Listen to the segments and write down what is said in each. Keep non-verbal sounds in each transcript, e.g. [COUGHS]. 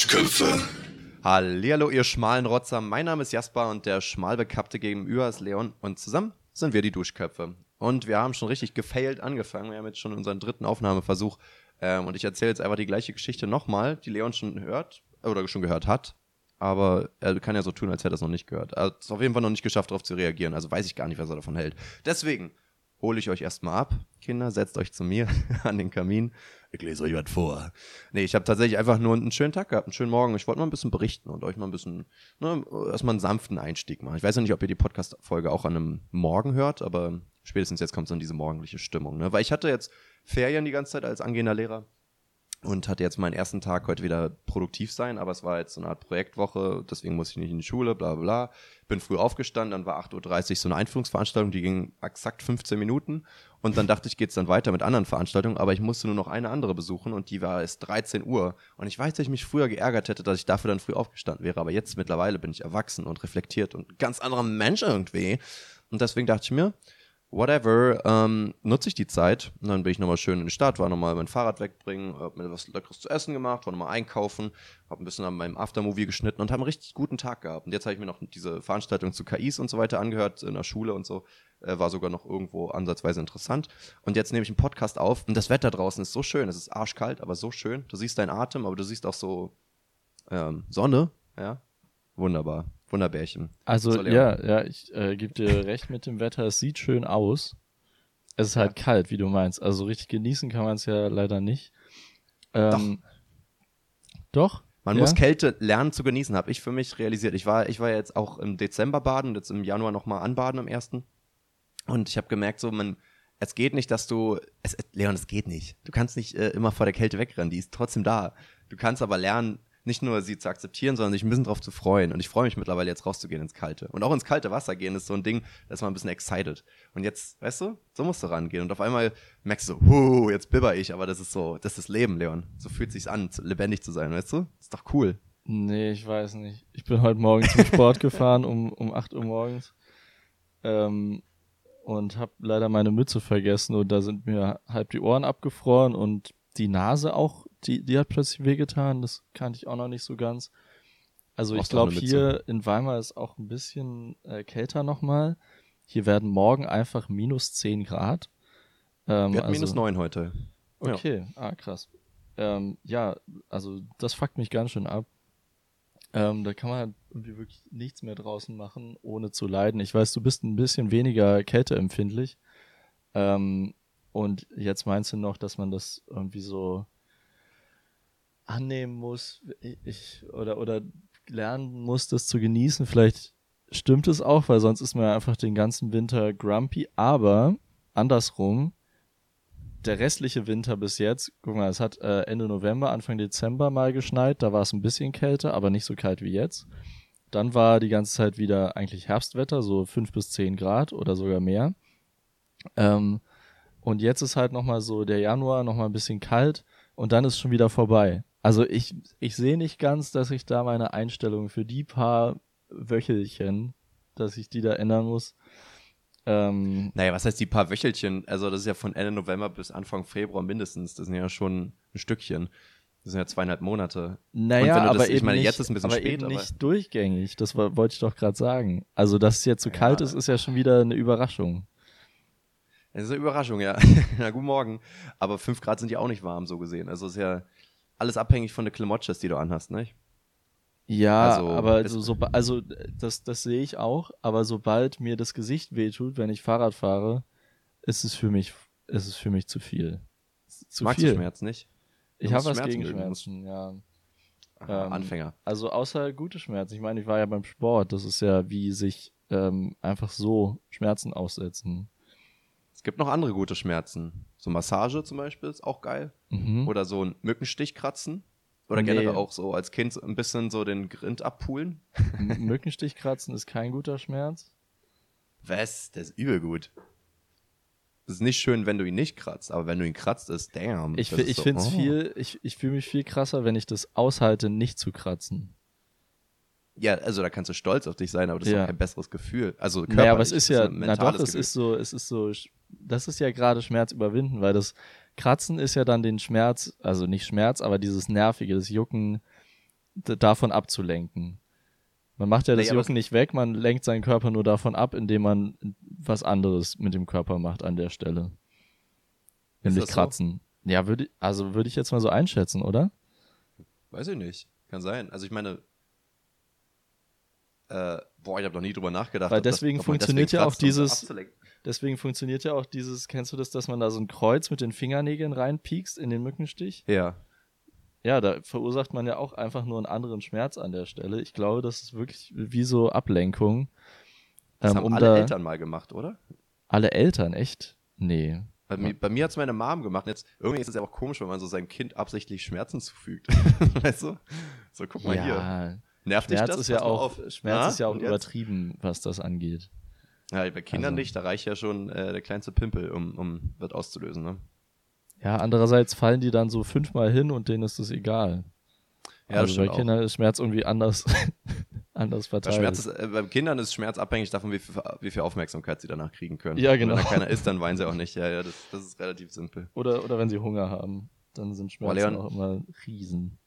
Duschköpfe. Hallihallo, ihr schmalen Rotzer. Mein Name ist Jasper und der schmalbekappte gegenüber ist Leon. Und zusammen sind wir die Duschköpfe. Und wir haben schon richtig gefailt angefangen. Wir haben jetzt schon unseren dritten Aufnahmeversuch. Ähm, und ich erzähle jetzt einfach die gleiche Geschichte nochmal, die Leon schon hört oder schon gehört hat. Aber er kann ja so tun, als hätte er es noch nicht gehört. Er hat es auf jeden Fall noch nicht geschafft, darauf zu reagieren. Also weiß ich gar nicht, was er davon hält. Deswegen hole ich euch erstmal ab. Kinder, setzt euch zu mir [LAUGHS] an den Kamin. Ich lese euch was vor. Nee, ich habe tatsächlich einfach nur einen schönen Tag gehabt, einen schönen Morgen. Ich wollte mal ein bisschen berichten und euch mal ein bisschen, ne, erstmal einen sanften Einstieg machen. Ich weiß ja nicht, ob ihr die Podcast-Folge auch an einem Morgen hört, aber spätestens jetzt kommt so diese morgendliche Stimmung. Ne? Weil ich hatte jetzt Ferien die ganze Zeit als angehender Lehrer und hatte jetzt meinen ersten Tag heute wieder produktiv sein, aber es war jetzt so eine Art Projektwoche, deswegen musste ich nicht in die Schule, bla bla bla. Bin früh aufgestanden, dann war 8.30 Uhr so eine Einführungsveranstaltung, die ging exakt 15 Minuten und dann dachte ich, geht's dann weiter mit anderen Veranstaltungen, aber ich musste nur noch eine andere besuchen und die war erst 13 Uhr und ich weiß, dass ich mich früher geärgert hätte, dass ich dafür dann früh aufgestanden wäre, aber jetzt mittlerweile bin ich erwachsen und reflektiert und ganz anderer Mensch irgendwie und deswegen dachte ich mir, whatever, ähm, nutze ich die Zeit. Und dann bin ich nochmal schön in die Stadt, war nochmal mein Fahrrad wegbringen, hab mir was Leckeres zu essen gemacht, war nochmal einkaufen, hab ein bisschen an meinem Aftermovie geschnitten und habe einen richtig guten Tag gehabt. Und jetzt habe ich mir noch diese Veranstaltung zu KIs und so weiter angehört, in der Schule und so. Äh, war sogar noch irgendwo ansatzweise interessant. Und jetzt nehme ich einen Podcast auf und das Wetter draußen ist so schön. Es ist arschkalt, aber so schön. Du siehst deinen Atem, aber du siehst auch so ähm, Sonne, ja. Wunderbar. Wunderbärchen. Also ja, ja, ich äh, gebe dir recht mit dem Wetter. Es sieht schön aus. Es ist halt ja. kalt, wie du meinst. Also richtig genießen kann man es ja leider nicht. Ähm, doch. Doch? Man ja? muss Kälte lernen zu genießen, habe ich für mich realisiert. Ich war, ich war jetzt auch im Dezember baden, jetzt im Januar nochmal anbaden am ersten. Und ich habe gemerkt, so man, es geht nicht, dass du, es, Leon, es geht nicht. Du kannst nicht äh, immer vor der Kälte wegrennen, die ist trotzdem da. Du kannst aber lernen, nicht nur sie zu akzeptieren, sondern sich ein bisschen drauf zu freuen. Und ich freue mich mittlerweile jetzt rauszugehen ins Kalte. Und auch ins kalte Wasser gehen ist so ein Ding, da ist man ein bisschen excited. Und jetzt, weißt du, so musst du rangehen. Und auf einmal merkst du huh, jetzt bibber ich, aber das ist so, das ist Leben, Leon. So fühlt sich's an, lebendig zu sein, weißt du? Ist doch cool. Nee, ich weiß nicht. Ich bin heute Morgen zum Sport [LAUGHS] gefahren um, um 8 Uhr morgens. Ähm, und habe leider meine Mütze vergessen und da sind mir halb die Ohren abgefroren und die Nase auch die, die hat plötzlich wehgetan. Das kannte ich auch noch nicht so ganz. Also ich glaube, hier in Weimar ist auch ein bisschen äh, kälter nochmal. Hier werden morgen einfach minus 10 Grad. Ähm, Wir hatten also, minus 9 heute. Okay, ja. ah, krass. Ähm, ja, also das fuckt mich ganz schön ab. Ähm, da kann man halt irgendwie wirklich nichts mehr draußen machen, ohne zu leiden. Ich weiß, du bist ein bisschen weniger kälteempfindlich. Ähm, und jetzt meinst du noch, dass man das irgendwie so annehmen muss, ich, oder, oder lernen muss, das zu genießen. Vielleicht stimmt es auch, weil sonst ist man ja einfach den ganzen Winter grumpy. Aber andersrum, der restliche Winter bis jetzt, guck mal, es hat äh, Ende November, Anfang Dezember mal geschneit, da war es ein bisschen kälter, aber nicht so kalt wie jetzt. Dann war die ganze Zeit wieder eigentlich Herbstwetter, so fünf bis zehn Grad oder sogar mehr. Ähm, und jetzt ist halt nochmal so der Januar nochmal ein bisschen kalt und dann ist schon wieder vorbei. Also ich, ich sehe nicht ganz, dass ich da meine Einstellung für die paar Wöchelchen, dass ich die da ändern muss. Ähm, naja, was heißt die paar Wöchelchen? Also das ist ja von Ende November bis Anfang Februar mindestens. Das sind ja schon ein Stückchen. Das sind ja zweieinhalb Monate. Naja, das, aber ich meine, nicht, jetzt ist ein bisschen aber spät, eben nicht aber durchgängig. Das wollte ich doch gerade sagen. Also, dass es jetzt so ja. kalt ist, ist ja schon wieder eine Überraschung. Das ist eine Überraschung, ja. [LAUGHS] Na, guten Morgen. Aber fünf Grad sind ja auch nicht warm, so gesehen. Also ist ja alles abhängig von den Klamotches, die du anhast, nicht? Ja, also, aber so, so, also das, das sehe ich auch, aber sobald mir das Gesicht wehtut, wenn ich Fahrrad fahre, ist es für mich, ist es für mich zu viel. Zu Magst viel. du Schmerz nicht? Du ich habe was gegen Schmerzen, ja. Aha, ähm, Anfänger. Also außer gute Schmerzen. Ich meine, ich war ja beim Sport. Das ist ja wie sich ähm, einfach so Schmerzen aussetzen. Es gibt noch andere gute Schmerzen. So Massage zum Beispiel ist auch geil. Mhm. Oder so ein Mückenstich kratzen. Oder nee. generell auch so als Kind ein bisschen so den Grind abpulen. Mückenstich kratzen ist kein guter Schmerz. Was? Der ist übel gut. Es ist nicht schön, wenn du ihn nicht kratzt, aber wenn du ihn kratzt, ist damn. Ich, ich so, finde es oh. viel, ich, ich fühle mich viel krasser, wenn ich das aushalte, nicht zu kratzen. Ja, also da kannst du stolz auf dich sein, aber das ja. ist auch kein besseres Gefühl. Also körperlich. Naja, aber es ist ja, na doch, es Gefühl. ist so, es ist so das ist ja gerade Schmerz überwinden, weil das Kratzen ist ja dann den Schmerz, also nicht Schmerz, aber dieses Nervige, das Jucken, davon abzulenken. Man macht ja das Naja, Jucken nicht weg, man lenkt seinen Körper nur davon ab, indem man was anderes mit dem Körper macht an der Stelle. Nämlich das so? kratzen. Ja, würde also würde ich jetzt mal so einschätzen, oder? Weiß ich nicht. Kann sein. Also ich meine, äh, boah, ich habe noch nie drüber nachgedacht. Weil das- deswegen man funktioniert ja auch um dieses-. Deswegen funktioniert ja auch dieses, kennst du das, dass man da so ein Kreuz mit den Fingernägeln reinpiekst in den Mückenstich? Ja. Ja, da verursacht man ja auch einfach nur einen anderen Schmerz an der Stelle. Ich glaube, das ist wirklich wie so Ablenkung. Das ähm, haben um alle da Eltern mal gemacht, oder? alle Eltern, echt? Nee. Bei, mir, bei mir hat es meine Mom gemacht. Jetzt, irgendwie ist es ja auch komisch, wenn man so seinem Kind absichtlich Schmerzen zufügt. [LAUGHS] weißt du? So, guck mal hier. Nervt dich Schmerz das? ist ja auch, auf. Schmerz Ah, ist ja auch jetzt? übertrieben, was das angeht. Ja, bei Kindern Also- nicht. Da reicht ja schon äh, der kleinste Pimpel, um, um das auszulösen. Ne? Ja, andererseits fallen die dann so fünfmal hin und denen ist es egal. Ja, das also bei stimmt auch. Kindern ist Schmerz irgendwie anders, [LAUGHS] anders Bei, verteilt. Schmerz ist, äh, bei Kindern ist Schmerz abhängig davon, wie viel, wie viel Aufmerksamkeit sie danach kriegen können. Ja, Und genau. Wenn da keiner ist, dann weinen sie auch nicht. Ja, ja, das, das ist relativ simpel. oder, oder wenn sie Hunger haben, dann sind Schmerzen auch immer Riesen.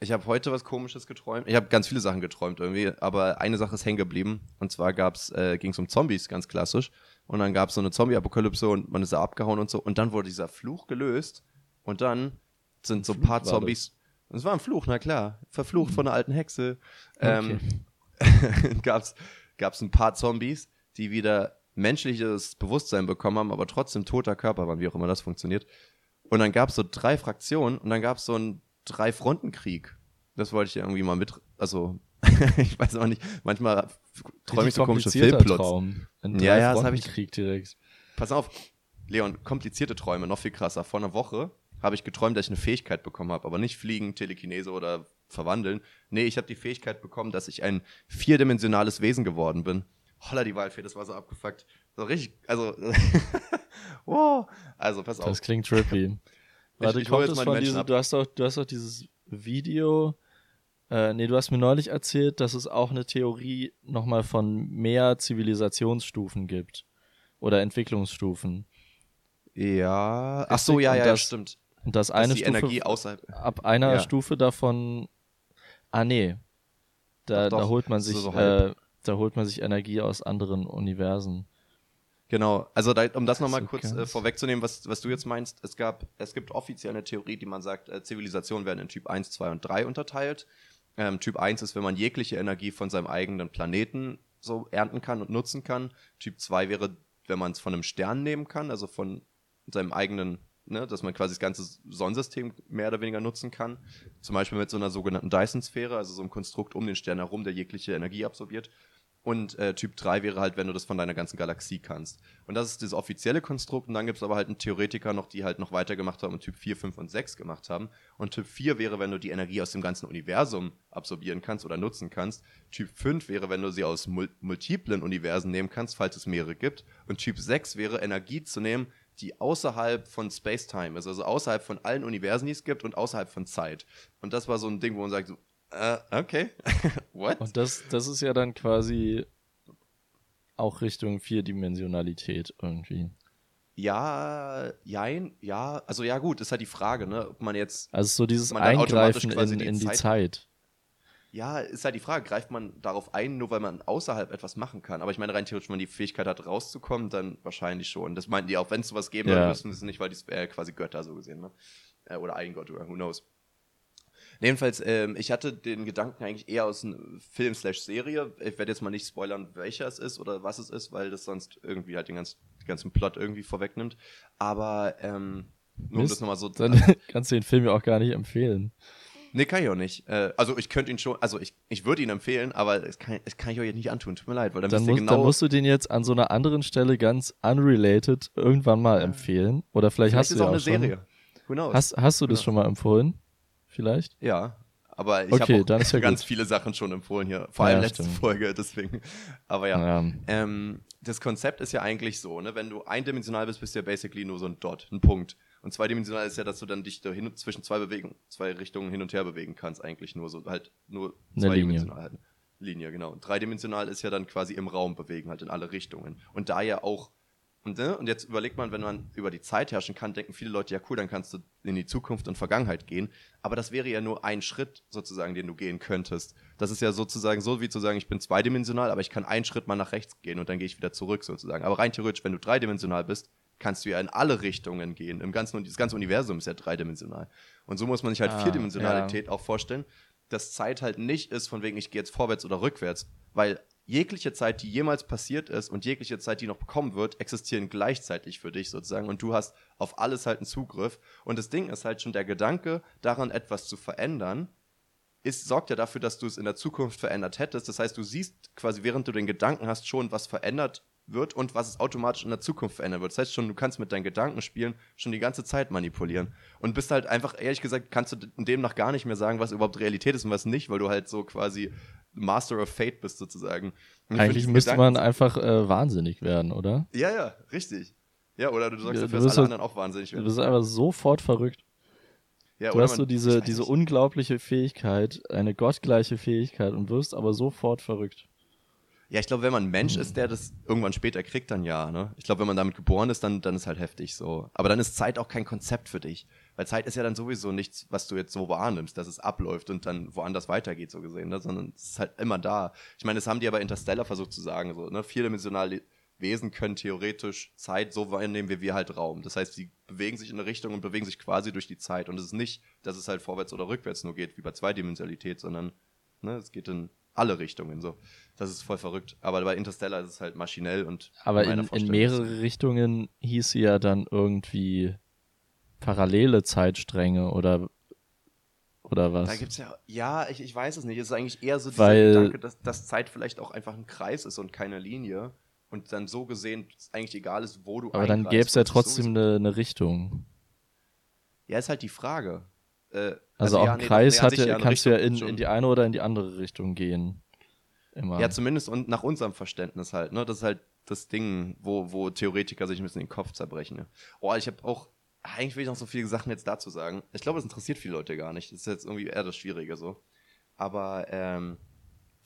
Ich habe heute was Komisches geträumt. Ich habe ganz viele Sachen geträumt irgendwie, aber eine Sache ist hängen geblieben. Und zwar gab's, äh, ging es um Zombies, ganz klassisch. Und dann gab es so eine Zombie-Apokalypse und man ist da abgehauen und so. Und dann wurde dieser Fluch gelöst. Und dann sind so ein paar Zombies. Es war ein Fluch, na klar. Verflucht von einer alten Hexe. Ähm, [LAUGHS] gab's, gab's ein paar Zombies, die wieder menschliches Bewusstsein bekommen haben, aber trotzdem toter Körper waren, wie auch immer das funktioniert. Und dann gab es so drei Fraktionen und dann gab es so einen Drei-Fronten-Krieg. Das wollte ich irgendwie mal mit, also [LAUGHS] ich weiß auch nicht, manchmal träume ich so komische Filmplots. Ja, ja, das hab ich- Krieg direkt. Pass auf, Leon, komplizierte Träume, noch viel krasser. Vor einer Woche habe ich geträumt, dass ich eine Fähigkeit bekommen habe, aber nicht fliegen, Telekinese oder verwandeln. Nee, ich habe die Fähigkeit bekommen, dass ich ein vierdimensionales Wesen geworden bin. Holla die Waldfee, das war so abgefuckt. So richtig, also, wow. [LAUGHS] Also, pass auf. Das klingt trippy. Warte, ich hol kommt jetzt von diesem, du hast doch, du hast doch dieses Video, äh, nee, du hast mir neulich erzählt, dass es auch eine Theorie nochmal von mehr Zivilisationsstufen gibt. Oder Entwicklungsstufen. Ja, ach so, ja, ja, ja, das- stimmt. Und dass Dass eine die Stufe Energie außerhalb. ab einer Ja. Stufe davon. Ah, nee. Da, Doch, da doch, holt man sich, so äh, da holt man sich Energie aus anderen Universen. Genau, also da, um das nochmal So kurz äh, vorwegzunehmen, was, was du jetzt meinst, es gab, es gibt offiziell eine Theorie, die man sagt, äh, Zivilisationen werden in Typ 1, 2 und 3 unterteilt. Ähm, typ 1 ist, wenn man jegliche Energie von seinem eigenen Planeten so ernten kann und nutzen kann. Typ 2 wäre, wenn man es von einem Stern nehmen kann, also von seinem eigenen, ne, dass man quasi das ganze Sonnensystem mehr oder weniger nutzen kann. Zum Beispiel mit so einer sogenannten Dyson-Sphäre, also so einem Konstrukt um den Stern herum, der jegliche Energie absorbiert. Und äh, Typ 3 wäre halt, wenn du das von deiner ganzen Galaxie kannst. Und das ist das offizielle Konstrukt. Und dann gibt es aber halt einen Theoretiker noch, die halt noch weiter gemacht haben und Typ 4, 5 und 6 gemacht haben. Und Typ 4 wäre, wenn du die Energie aus dem ganzen Universum absorbieren kannst oder nutzen kannst. Typ 5 wäre, wenn du sie aus mul multiplen Universen nehmen kannst, falls es mehrere gibt. Und Typ 6 wäre, Energie zu nehmen, die außerhalb von Space-Time ist, also außerhalb von allen Universen, die es gibt und außerhalb von Zeit. Und das war so ein Ding, wo man sagt, so, äh, okay, [LAUGHS] what? Und das, das ist ja dann quasi auch Richtung Vierdimensionalität irgendwie. Ja, jein, ja, also ja gut, ist halt die Frage, ne, ob man jetzt, Also so dieses dann Eingreifen in, die in die Zeit- Zeit. ja, ist halt die Frage, greift man darauf ein, nur weil man außerhalb etwas machen kann? Aber ich meine, rein theoretisch, wenn man die Fähigkeit hat, rauszukommen, dann wahrscheinlich schon. Das meinten die auch, wenn es sowas geben würde, Ja. müssten sie es nicht, weil die äh, quasi Götter so gesehen, ne? Äh, Oder ein Gott, oder who knows. Jedenfalls, ähm, ich hatte den Gedanken eigentlich eher aus einem Film slash Serie. Ich werde jetzt mal nicht spoilern, welcher es ist oder was es ist, weil das sonst irgendwie halt den, ganz, den ganzen Plot irgendwie vorwegnimmt. Aber ähm, nur um Mist. das nochmal so Dann [LAUGHS] kannst du den Film ja auch gar nicht empfehlen. Nee, kann ich auch nicht. Äh, also ich könnte ihn schon, also ich, ich würde ihn empfehlen, aber das kann, das kann ich euch jetzt nicht antun. Tut mir leid, weil dann, Dann, musst, genau. dann musst du den jetzt an so einer anderen Stelle ganz unrelated irgendwann mal empfehlen. Oder vielleicht, vielleicht hast du auch ja eine auch schon. Serie. Hast, hast du das schon mal empfohlen? Vielleicht? ja, aber ich Okay, habe ja [LAUGHS] ganz gut. viele Sachen schon empfohlen hier. Vor Ja, allem letzte stimmt. Folge, deswegen. Aber ja. Ja. Ähm, das Konzept ist ja eigentlich so, ne? Wenn du eindimensional bist, bist du ja basically nur so ein Dot, ein Punkt. Und zweidimensional ist ja, dass du dann dich da hin, zwischen zwei Bewegen, zwei Richtungen hin und her bewegen kannst, eigentlich nur so, halt nur Eine zweidimensional. Halt. Linie, genau. Und dreidimensional ist ja dann quasi im Raum bewegen, halt in alle Richtungen. Und da ja auch Und, ne? und jetzt überlegt man, wenn man über die Zeit herrschen kann, denken viele Leute, ja cool, dann kannst du in die Zukunft und Vergangenheit gehen. Aber das wäre ja nur ein Schritt sozusagen, den du gehen könntest. Das ist ja sozusagen so, wie zu sagen, ich bin zweidimensional, aber ich kann einen Schritt mal nach rechts gehen und dann gehe ich wieder zurück sozusagen. Aber rein theoretisch, wenn du dreidimensional bist, kannst du ja in alle Richtungen gehen. Im ganzen, das ganze Universum ist ja dreidimensional. Und so muss man sich halt Ah, Vierdimensionalität auch vorstellen, dass Zeit halt nicht ist, von wegen, ich gehe jetzt vorwärts oder rückwärts, weil jegliche Zeit, die jemals passiert ist und jegliche Zeit, die noch kommen wird, existieren gleichzeitig für dich sozusagen und du hast auf alles halt einen Zugriff. Und das Ding ist halt schon der Gedanke, daran etwas zu verändern, ist, sorgt ja dafür, dass du es in der Zukunft verändert hättest. Das heißt, du siehst quasi, während du den Gedanken hast, schon, was verändert wird und was es automatisch in der Zukunft verändern wird. Das heißt schon, du kannst mit deinen Gedanken spielen, schon die ganze Zeit manipulieren. Und bist halt einfach, ehrlich gesagt, kannst du demnach gar nicht mehr sagen, was überhaupt Realität ist und was nicht, weil du halt so quasi Master of Fate bist sozusagen. Eigentlich müsste Gedanken- man einfach äh, wahnsinnig werden, oder? Ja, ja, richtig. Ja, oder du sorgst Ja, du bist alle so- anderen auch wahnsinnig Du werden. bist einfach sofort verrückt. Ja, Du hast so diese, diese unglaubliche Fähigkeit, eine gottgleiche Fähigkeit und wirst aber sofort verrückt. Ja, ich glaube, wenn man ein. Mensch ist, der das irgendwann später kriegt, dann ja, ne? Ich glaube, wenn man damit geboren ist, dann, dann ist halt heftig so. Aber dann ist Zeit auch kein Konzept für dich. Weil Zeit ist ja dann sowieso nichts, was du jetzt so wahrnimmst, dass es abläuft und dann woanders weitergeht, so gesehen, ne? Sondern es ist halt immer da. Ich meine, das haben die aber Interstellar versucht zu sagen, so, ne? Vierdimensionale Wesen können theoretisch Zeit so wahrnehmen, wie wir halt Raum. Das heißt, sie bewegen sich in eine Richtung und bewegen sich quasi durch die Zeit. Und es ist nicht, dass es halt vorwärts oder rückwärts nur geht, wie bei Zweidimensionalität, sondern ne, es geht in alle Richtungen so. Das ist voll verrückt. Aber bei Interstellar ist es halt maschinell und Aber in, in mehrere Richtungen hieß sie ja dann irgendwie parallele Zeitstränge oder, oder was? Da gibt's ja, ja, ich, ich weiß es nicht. Es ist eigentlich eher so dieser Weil- Gedanke, dass, dass Zeit vielleicht auch einfach ein Kreis ist und keine Linie. Und dann so gesehen es eigentlich egal ist, wo du aber dann gäbe es ja trotzdem eine, eine Richtung. Ja, ist halt die Frage. Äh, Also, auch ja, nee, doch, Kreis nee, ja, kannst du ja Richtung in, in die eine oder in die andere Richtung gehen. Immer. Ja, zumindest und nach unserem Verständnis halt, ne? Das ist halt das Ding, wo, wo Theoretiker sich ein bisschen den Kopf zerbrechen. Ne? Oh, ich habe auch, eigentlich will ich noch so viele Sachen jetzt dazu sagen. Ich glaube, es interessiert viele Leute gar nicht. Das ist jetzt irgendwie eher das Schwierige so. Aber ähm,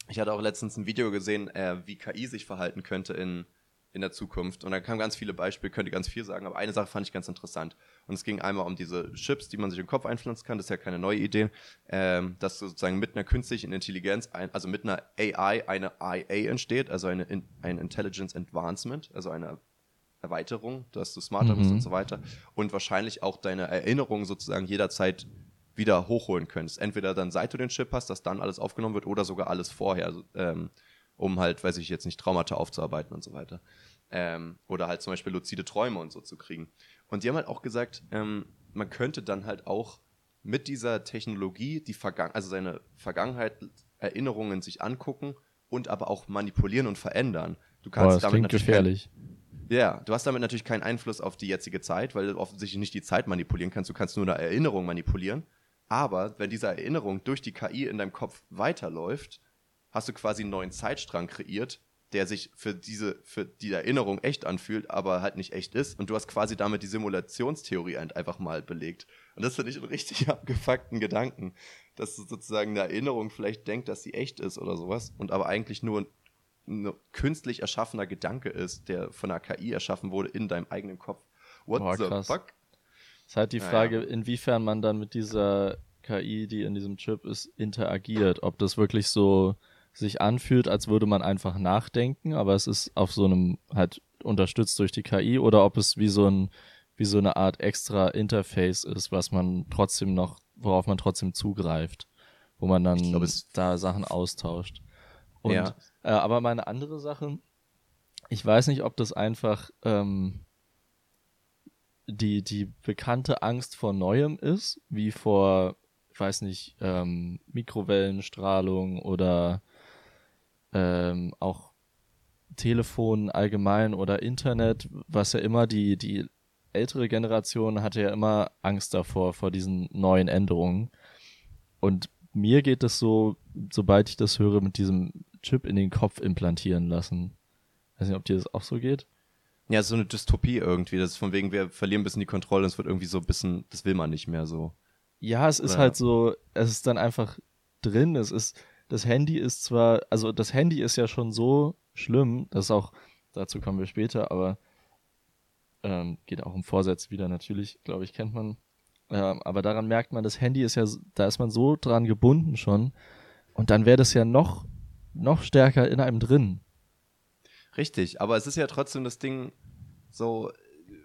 ich hatte auch letztens ein Video gesehen, äh, wie KI sich verhalten könnte in, in der Zukunft. Und da kamen ganz viele Beispiele, könnte ganz viel sagen, aber eine Sache fand ich ganz interessant. Und es ging einmal um diese Chips, die man sich im Kopf einpflanzen kann. Das ist ja keine neue Idee. Ähm, dass sozusagen mit einer künstlichen Intelligenz, ein, also mit einer AI, eine IA entsteht, also eine, in, ein Intelligence Advancement, also eine Erweiterung, dass du smarter bist Mhm. und so weiter. Und wahrscheinlich auch deine Erinnerungen sozusagen jederzeit wieder hochholen könntest. Entweder dann, seit du den Chip hast, dass dann alles aufgenommen wird oder sogar alles vorher, also, ähm, um halt, weiß ich jetzt nicht, Traumata aufzuarbeiten und so weiter. Ähm, oder halt zum Beispiel luzide Träume und so zu kriegen. Und die haben halt auch gesagt, ähm, man könnte dann halt auch mit dieser Technologie die Vergangen also seine Vergangenheit, Erinnerungen sich angucken und aber auch manipulieren und verändern. Du Boah, das damit klingt gefährlich. Ja, du hast damit natürlich keinen Einfluss auf die jetzige Zeit, weil du offensichtlich nicht die Zeit manipulieren kannst. Du kannst nur eine Erinnerung manipulieren. Aber wenn diese Erinnerung durch die KI in deinem Kopf weiterläuft, hast du quasi einen neuen Zeitstrang kreiert, der sich für diese, für die Erinnerung echt anfühlt, aber halt nicht echt ist. Und du hast quasi damit die Simulationstheorie ein- einfach mal belegt. Und das finde ich einen richtig [LAUGHS] abgefuckten Gedanken, dass du sozusagen eine Erinnerung vielleicht denkt, dass sie echt ist oder sowas und aber eigentlich nur ein künstlich erschaffener Gedanke ist, der von einer KI erschaffen wurde in deinem eigenen Kopf. What Boah, the krass. fuck? Es ist halt die Frage, ja. inwiefern man dann mit dieser KI, die in diesem Chip ist, interagiert. Ob das wirklich so sich anfühlt, als würde man einfach nachdenken, aber es ist auf so einem halt unterstützt durch die KI oder ob es wie so ein wie so eine Art extra Interface ist, was man trotzdem noch, worauf man trotzdem zugreift, wo man dann glaub, es- da Sachen austauscht. Und Ja. Äh, aber meine andere Sache, ich weiß nicht, ob das einfach ähm, die, die bekannte Angst vor Neuem ist, wie vor, ich weiß nicht, ähm, Mikrowellenstrahlung oder ähm, auch Telefon allgemein oder Internet, was ja immer die, die ältere Generation hatte ja immer Angst davor, vor diesen neuen Änderungen. Und mir geht es so, sobald ich das höre, mit diesem Chip in den Kopf implantieren lassen. Weiß nicht, ob dir das auch so geht. Ja, so eine Dystopie irgendwie. Das ist von wegen, wir verlieren ein bisschen die Kontrolle, es wird irgendwie so ein bisschen, das will man nicht mehr so. Ja, es ist Oder- halt so, es ist dann einfach drin. Es ist, das Handy ist zwar, also das Handy ist ja schon so schlimm, das auch, dazu kommen wir später, aber ähm, geht auch um Vorsätze wieder natürlich, glaube ich, kennt man. Ähm, aber daran merkt man, das Handy ist ja, da ist man so dran gebunden schon. Und dann wäre das ja noch, noch stärker in einem drin. Richtig, aber es ist ja trotzdem das Ding, so,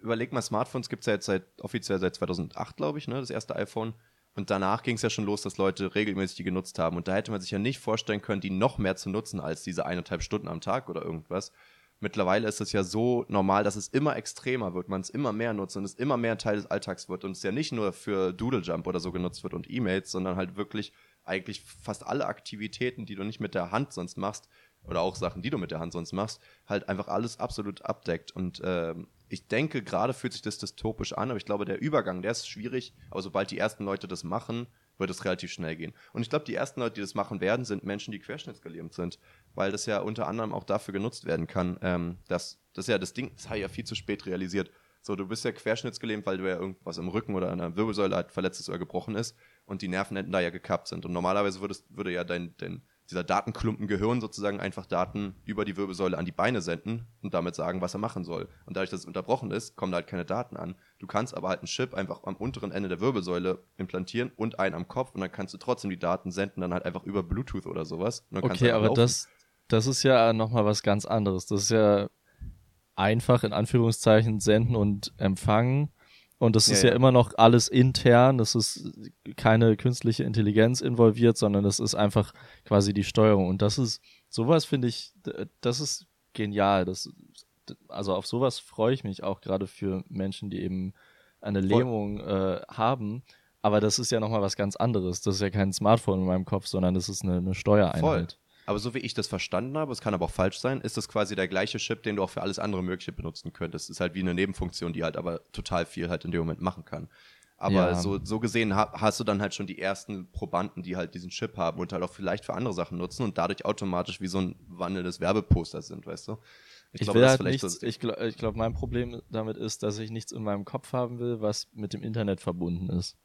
überleg mal, Smartphones gibt es ja jetzt seit, offiziell seit 2008, glaube ich, ne, das erste iPhone. Und danach ging es ja schon los, dass Leute regelmäßig die genutzt haben. Und da hätte man sich ja nicht vorstellen können, die noch mehr zu nutzen als diese eineinhalb Stunden am Tag oder irgendwas. Mittlerweile ist es ja so normal, dass es immer extremer wird, man es immer mehr nutzt und es immer mehr Teil des Alltags wird und es ja nicht nur für Doodle Jump oder so genutzt wird und E-Mails, sondern halt wirklich eigentlich fast alle Aktivitäten, die du nicht mit der Hand sonst machst, oder auch Sachen, die du mit der Hand sonst machst, halt einfach alles absolut abdeckt. Und ähm, ich denke, gerade fühlt sich das dystopisch an, aber ich glaube, der Übergang, der ist schwierig, aber sobald die ersten Leute das machen, wird es relativ schnell gehen. Und ich glaube, die ersten Leute, die das machen werden, sind Menschen, die querschnittsgelähmt sind, weil das ja unter anderem auch dafür genutzt werden kann. Ähm, dass, das ist ja das Ding, das habe ich ja viel zu spät realisiert. So, du bist ja querschnittsgelähmt, weil du ja irgendwas im Rücken oder an der Wirbelsäule halt verletzt ist oder gebrochen ist und die Nervenenden da ja gekappt sind. Und normalerweise würdest, würde ja dein, dein dieser Datenklumpen Gehirn sozusagen einfach Daten über die Wirbelsäule an die Beine senden und damit sagen, was er machen soll. Und dadurch, dass es unterbrochen ist, kommen da halt keine Daten an. Du kannst aber halt einen Chip einfach am unteren Ende der Wirbelsäule implantieren und einen am Kopf und dann kannst du trotzdem die Daten senden, dann halt einfach über Bluetooth oder sowas. okay, halt aber das, das ist ja nochmal was ganz anderes. Das ist ja einfach in Anführungszeichen senden und empfangen und das ja, ist ja, ja, immer noch alles intern, das ist keine künstliche Intelligenz involviert, sondern das ist einfach quasi die Steuerung. Und das ist, sowas finde ich, das ist genial. Das, also auf sowas freue ich mich auch gerade für Menschen, die eben eine Lähmung äh, haben. Aber das ist ja nochmal was ganz anderes. Das ist ja kein Smartphone in meinem Kopf, sondern das ist eine, eine Steuereinheit. Voll. Aber so wie ich das verstanden habe, es kann aber auch falsch sein, ist das quasi der gleiche Chip, den du auch für alles andere Mögliche benutzen könntest. ist halt wie eine Nebenfunktion, die halt aber total viel halt in dem Moment machen kann. Aber ja. so, so gesehen hast du dann halt schon die ersten Probanden, die halt diesen Chip haben und halt auch vielleicht für andere Sachen nutzen und dadurch automatisch wie so ein wandelndes Werbeposter sind, weißt du? Ich, ich glaube, halt nichts, ich glaube, glaub, mein Problem damit ist, dass ich nichts in meinem Kopf haben will, was mit dem Internet verbunden ist.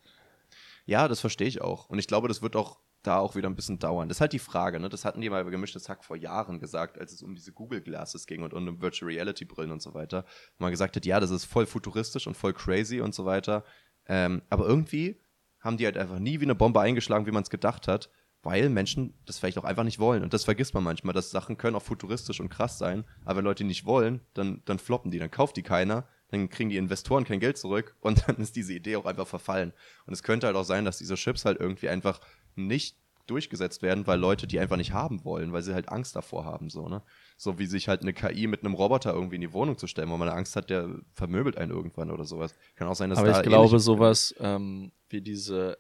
Ja, das verstehe ich auch. Und ich glaube, das wird auch da auch wieder ein bisschen dauern. Das ist halt die Frage, ne? Das hatten die mal bei gemischtes Hack vor Jahren gesagt, als es um diese Google Glasses ging und um Virtual Reality Brillen und so weiter. Wo man gesagt hat, ja, das ist voll futuristisch und voll crazy und so weiter. Ähm, aber irgendwie haben die halt einfach nie wie eine Bombe eingeschlagen, wie man es gedacht hat, weil Menschen das vielleicht auch einfach nicht wollen. Und das vergisst man manchmal, dass Sachen können auch futuristisch und krass sein, aber wenn Leute nicht wollen, dann, dann floppen die, dann kauft die keiner, dann kriegen die Investoren kein Geld zurück und [LAUGHS] dann ist diese Idee auch einfach verfallen. Und es könnte halt auch sein, dass diese Chips halt irgendwie einfach nicht durchgesetzt werden, weil Leute die einfach nicht haben wollen, weil sie halt Angst davor haben, so, ne? So wie sich halt eine KI mit einem Roboter irgendwie in die Wohnung zu stellen, weil man Angst hat, der vermöbelt einen irgendwann oder sowas. Kann auch sein, dass Aber da ich glaube, sowas ähm, wie diese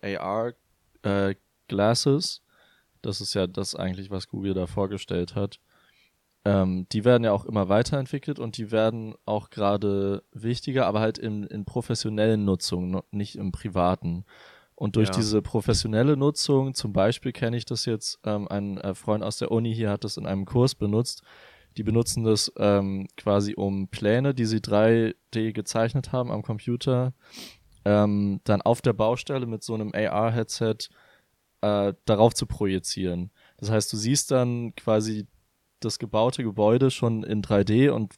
AR-Glasses, äh, das ist ja das eigentlich, was Google da vorgestellt hat, ähm, die werden ja auch immer weiterentwickelt und die werden auch gerade wichtiger, aber halt in, in professionellen Nutzungen, nicht im privaten. Und durch ja. diese professionelle Nutzung, zum Beispiel kenne ich das jetzt, ähm, ein äh, Freund aus der Uni hier hat das in einem Kurs benutzt. Die benutzen das ähm, quasi um Pläne, die sie 3D gezeichnet haben am Computer, ähm, dann auf der Baustelle mit so einem AR-Headset äh, darauf zu projizieren. Das heißt, du siehst dann quasi das gebaute Gebäude schon in 3D und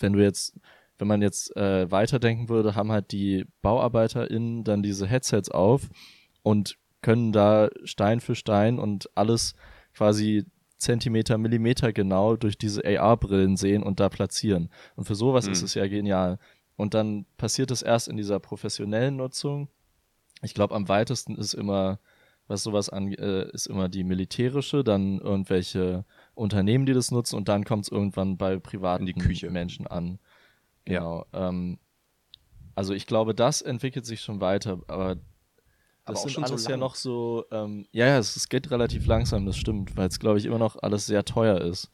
wenn du jetzt wenn man jetzt äh, weiterdenken würde, haben halt die BauarbeiterInnen dann diese Headsets auf und können da Stein für Stein und alles quasi Zentimeter, Millimeter genau durch diese AR-Brillen sehen und da platzieren. Und für sowas mhm. ist es ja genial. Und dann passiert es erst in dieser professionellen Nutzung. Ich glaube, am weitesten ist immer, was sowas an, äh, ist immer die militärische, dann irgendwelche Unternehmen, die das nutzen und dann kommt es irgendwann bei privaten Menschen an. Genau. Ja. Ähm, also ich glaube, das entwickelt sich schon weiter, aber das aber sind alles so ja noch so, ähm, ja, ja, es, es, geht relativ langsam, das stimmt, weil es, glaube ich, immer noch alles sehr teuer ist.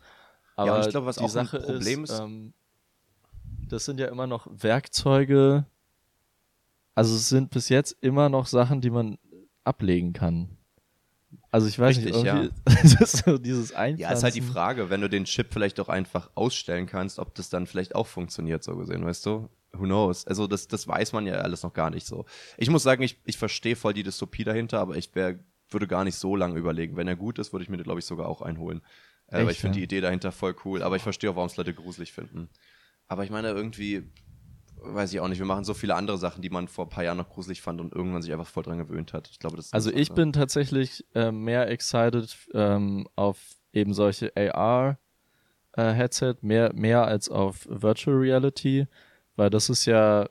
Aber ja, ich glaube, was die auch Sache ein Problem ist, ist ähm, das sind ja immer noch Werkzeuge, also es sind bis jetzt immer noch Sachen, die man ablegen kann. Also ich weiß Richtig, nicht, irgendwie ja. [LAUGHS] das so dieses Einpflanzen. Ja, ist halt die Frage, wenn du den Chip vielleicht auch einfach ausstellen kannst, ob das dann vielleicht auch funktioniert, so gesehen, weißt du? Who knows? Also das, das weiß man ja alles noch gar nicht so. Ich muss sagen, ich, ich verstehe voll die Dystopie dahinter, aber ich wär, würde gar nicht so lange überlegen. Wenn er gut ist, würde ich mir, glaube ich, sogar auch einholen. Äh, aber ich finde ja? die Idee dahinter voll cool. Aber ich verstehe auch, warum es Leute gruselig finden. Aber ich meine, irgendwie, weiß ich auch nicht. Wir machen so viele andere Sachen, die man vor ein paar Jahren noch gruselig fand und irgendwann sich einfach voll dran gewöhnt hat. Ich glaube, das Also ich bin tatsächlich äh, mehr excited ähm, auf eben solche AR äh, Headset, mehr, mehr als auf Virtual Reality, weil das ist ja,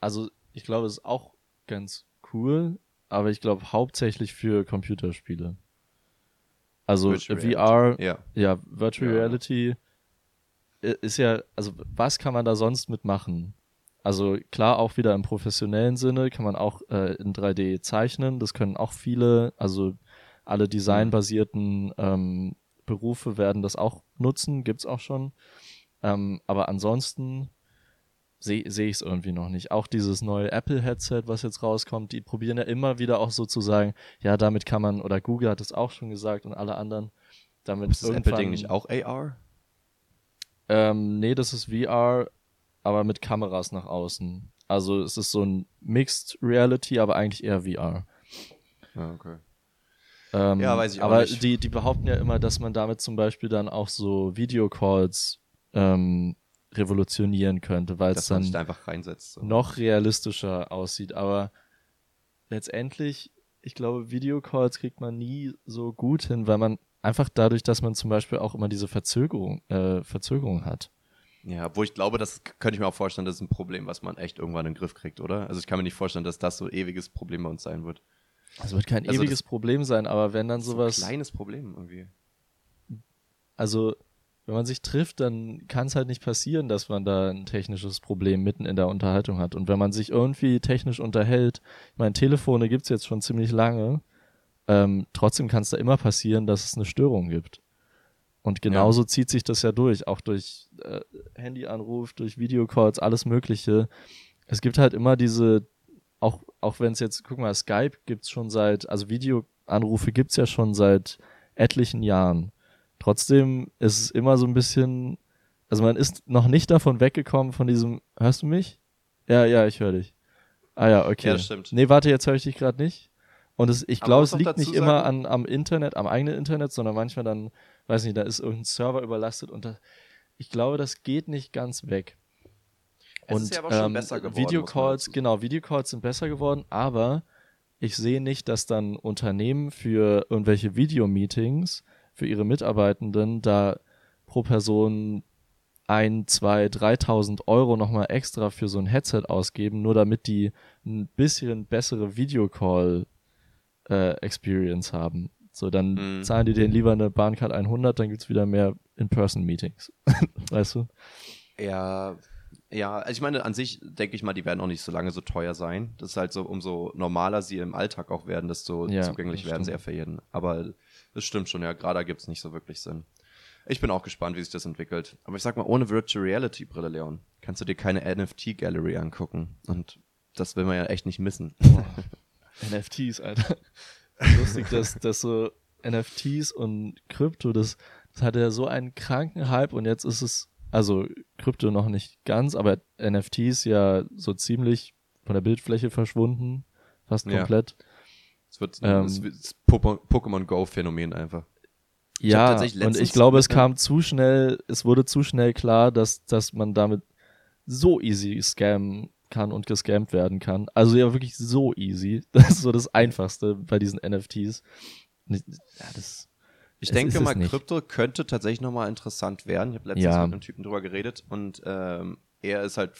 also ich glaube, es ist auch ganz cool, aber ich glaube hauptsächlich für Computerspiele. Also Virtual VR, Ja. ja, Virtual Ja. Reality ist ja, also was kann man da sonst mitmachen? Also klar, auch wieder im professionellen Sinne kann man auch äh, in 3D zeichnen. Das können auch viele, also alle designbasierten ähm, Berufe werden das auch nutzen, gibt's auch schon. Ähm, aber ansonsten sehe seh ich es irgendwie noch nicht. Auch dieses neue Apple-Headset, was jetzt rauskommt, die probieren ja immer wieder auch sozusagen, ja, damit kann man, oder Google hat es auch schon gesagt und alle anderen, damit Ist das Apple-Ding nicht auch AR? Ähm, nee, das ist VR, aber mit Kameras nach außen. Also es ist so ein Mixed Reality, aber eigentlich eher VR. Ja, okay. Ähm, Ja, weiß ich auch aber nicht. Die, die behaupten ja immer, dass man damit zum Beispiel dann auch so Videocalls ähm, revolutionieren könnte, weil es da dann einfach reinsetzt. So. noch realistischer aussieht. Aber letztendlich, ich glaube, Videocalls kriegt man nie so gut hin, weil man einfach dadurch, dass man zum Beispiel auch immer diese Verzögerung, äh, Verzögerung hat. Ja, wo ich glaube, das könnte ich mir auch vorstellen, das ist ein Problem, was man echt irgendwann in den Griff kriegt, oder? Also ich kann mir nicht vorstellen, dass das so ein ewiges Problem bei uns sein wird. Es wird kein Also ewiges Problem sein, aber wenn dann So sowas, ein kleines Problem irgendwie. also wenn man sich trifft, dann kann es halt nicht passieren, dass man da ein technisches Problem mitten in der Unterhaltung hat. Und wenn man sich irgendwie technisch unterhält, ich meine, Telefone gibt's jetzt schon ziemlich lange, ähm, trotzdem kann es da immer passieren, dass es eine Störung gibt. Und genauso zieht sich das ja durch, auch durch äh, Handyanruf, durch Videocalls, alles Mögliche. Es gibt halt immer diese, auch, auch wenn es jetzt, guck mal, Skype gibt's schon seit, also Videoanrufe gibt's ja schon seit etlichen Jahren. Trotzdem ist es immer so ein bisschen, also man ist noch nicht davon weggekommen von diesem, hörst du mich? Ja, ja, ich höre dich. Ah ja, okay. Ja, stimmt. Nee, warte, jetzt höre ich dich gerade nicht. Und es, ich glaube, es liegt nicht immer an, am Internet, am eigenen Internet, sondern manchmal dann, weiß nicht, da ist irgendein Server überlastet und da, ich glaube, das geht nicht ganz weg. Es und ist ja aber schon ähm, besser geworden, Videocalls, genau, Videocalls sind besser geworden, aber ich sehe nicht, dass dann Unternehmen für irgendwelche Videomeetings für ihre Mitarbeitenden da pro Person ein, zwei, 3.000 Euro nochmal extra für so ein Headset ausgeben, nur damit die ein bisschen bessere Videocall äh, Experience haben. So, dann Mhm. zahlen die denen lieber eine Bahncard 100, dann gibt's wieder mehr In-Person-Meetings. [LAUGHS] weißt du? Ja, ja, also ich meine, an sich denke ich mal, die werden auch nicht so lange so teuer sein. Das ist halt so, umso normaler sie im Alltag auch werden, desto Ja, zugänglich werden sie ja für jeden. Aber das stimmt schon, ja, gerade gibt es nicht so wirklich Sinn. Ich bin auch gespannt, wie sich das entwickelt. Aber ich sag mal, ohne Virtual Reality Brille, Leon, kannst du dir keine NFT Gallery angucken. Und das will man ja echt nicht missen. [LAUGHS] NFTs, Alter. [LAUGHS] Lustig, dass, dass so NFTs und Krypto, das, das hatte ja so einen kranken Hype und jetzt ist es, also Krypto noch nicht ganz, aber NFTs ja so ziemlich von der Bildfläche verschwunden, fast Ja. komplett. Es wird Ähm, Pokémon Pokémon Go Phänomen einfach. hab Ja, und ich glaube, es kam zu schnell, es wurde zu schnell klar, dass, dass man damit so easy scammen kann und gescammt werden kann. Also ja, wirklich so easy. [LAUGHS] Das ist so das Einfachste bei diesen NFTs. Ja, das, Ich Es denke mal. Krypto könnte tatsächlich nochmal interessant werden. Ich habe letztens Ja. mit einem Typen drüber geredet und ähm, er ist halt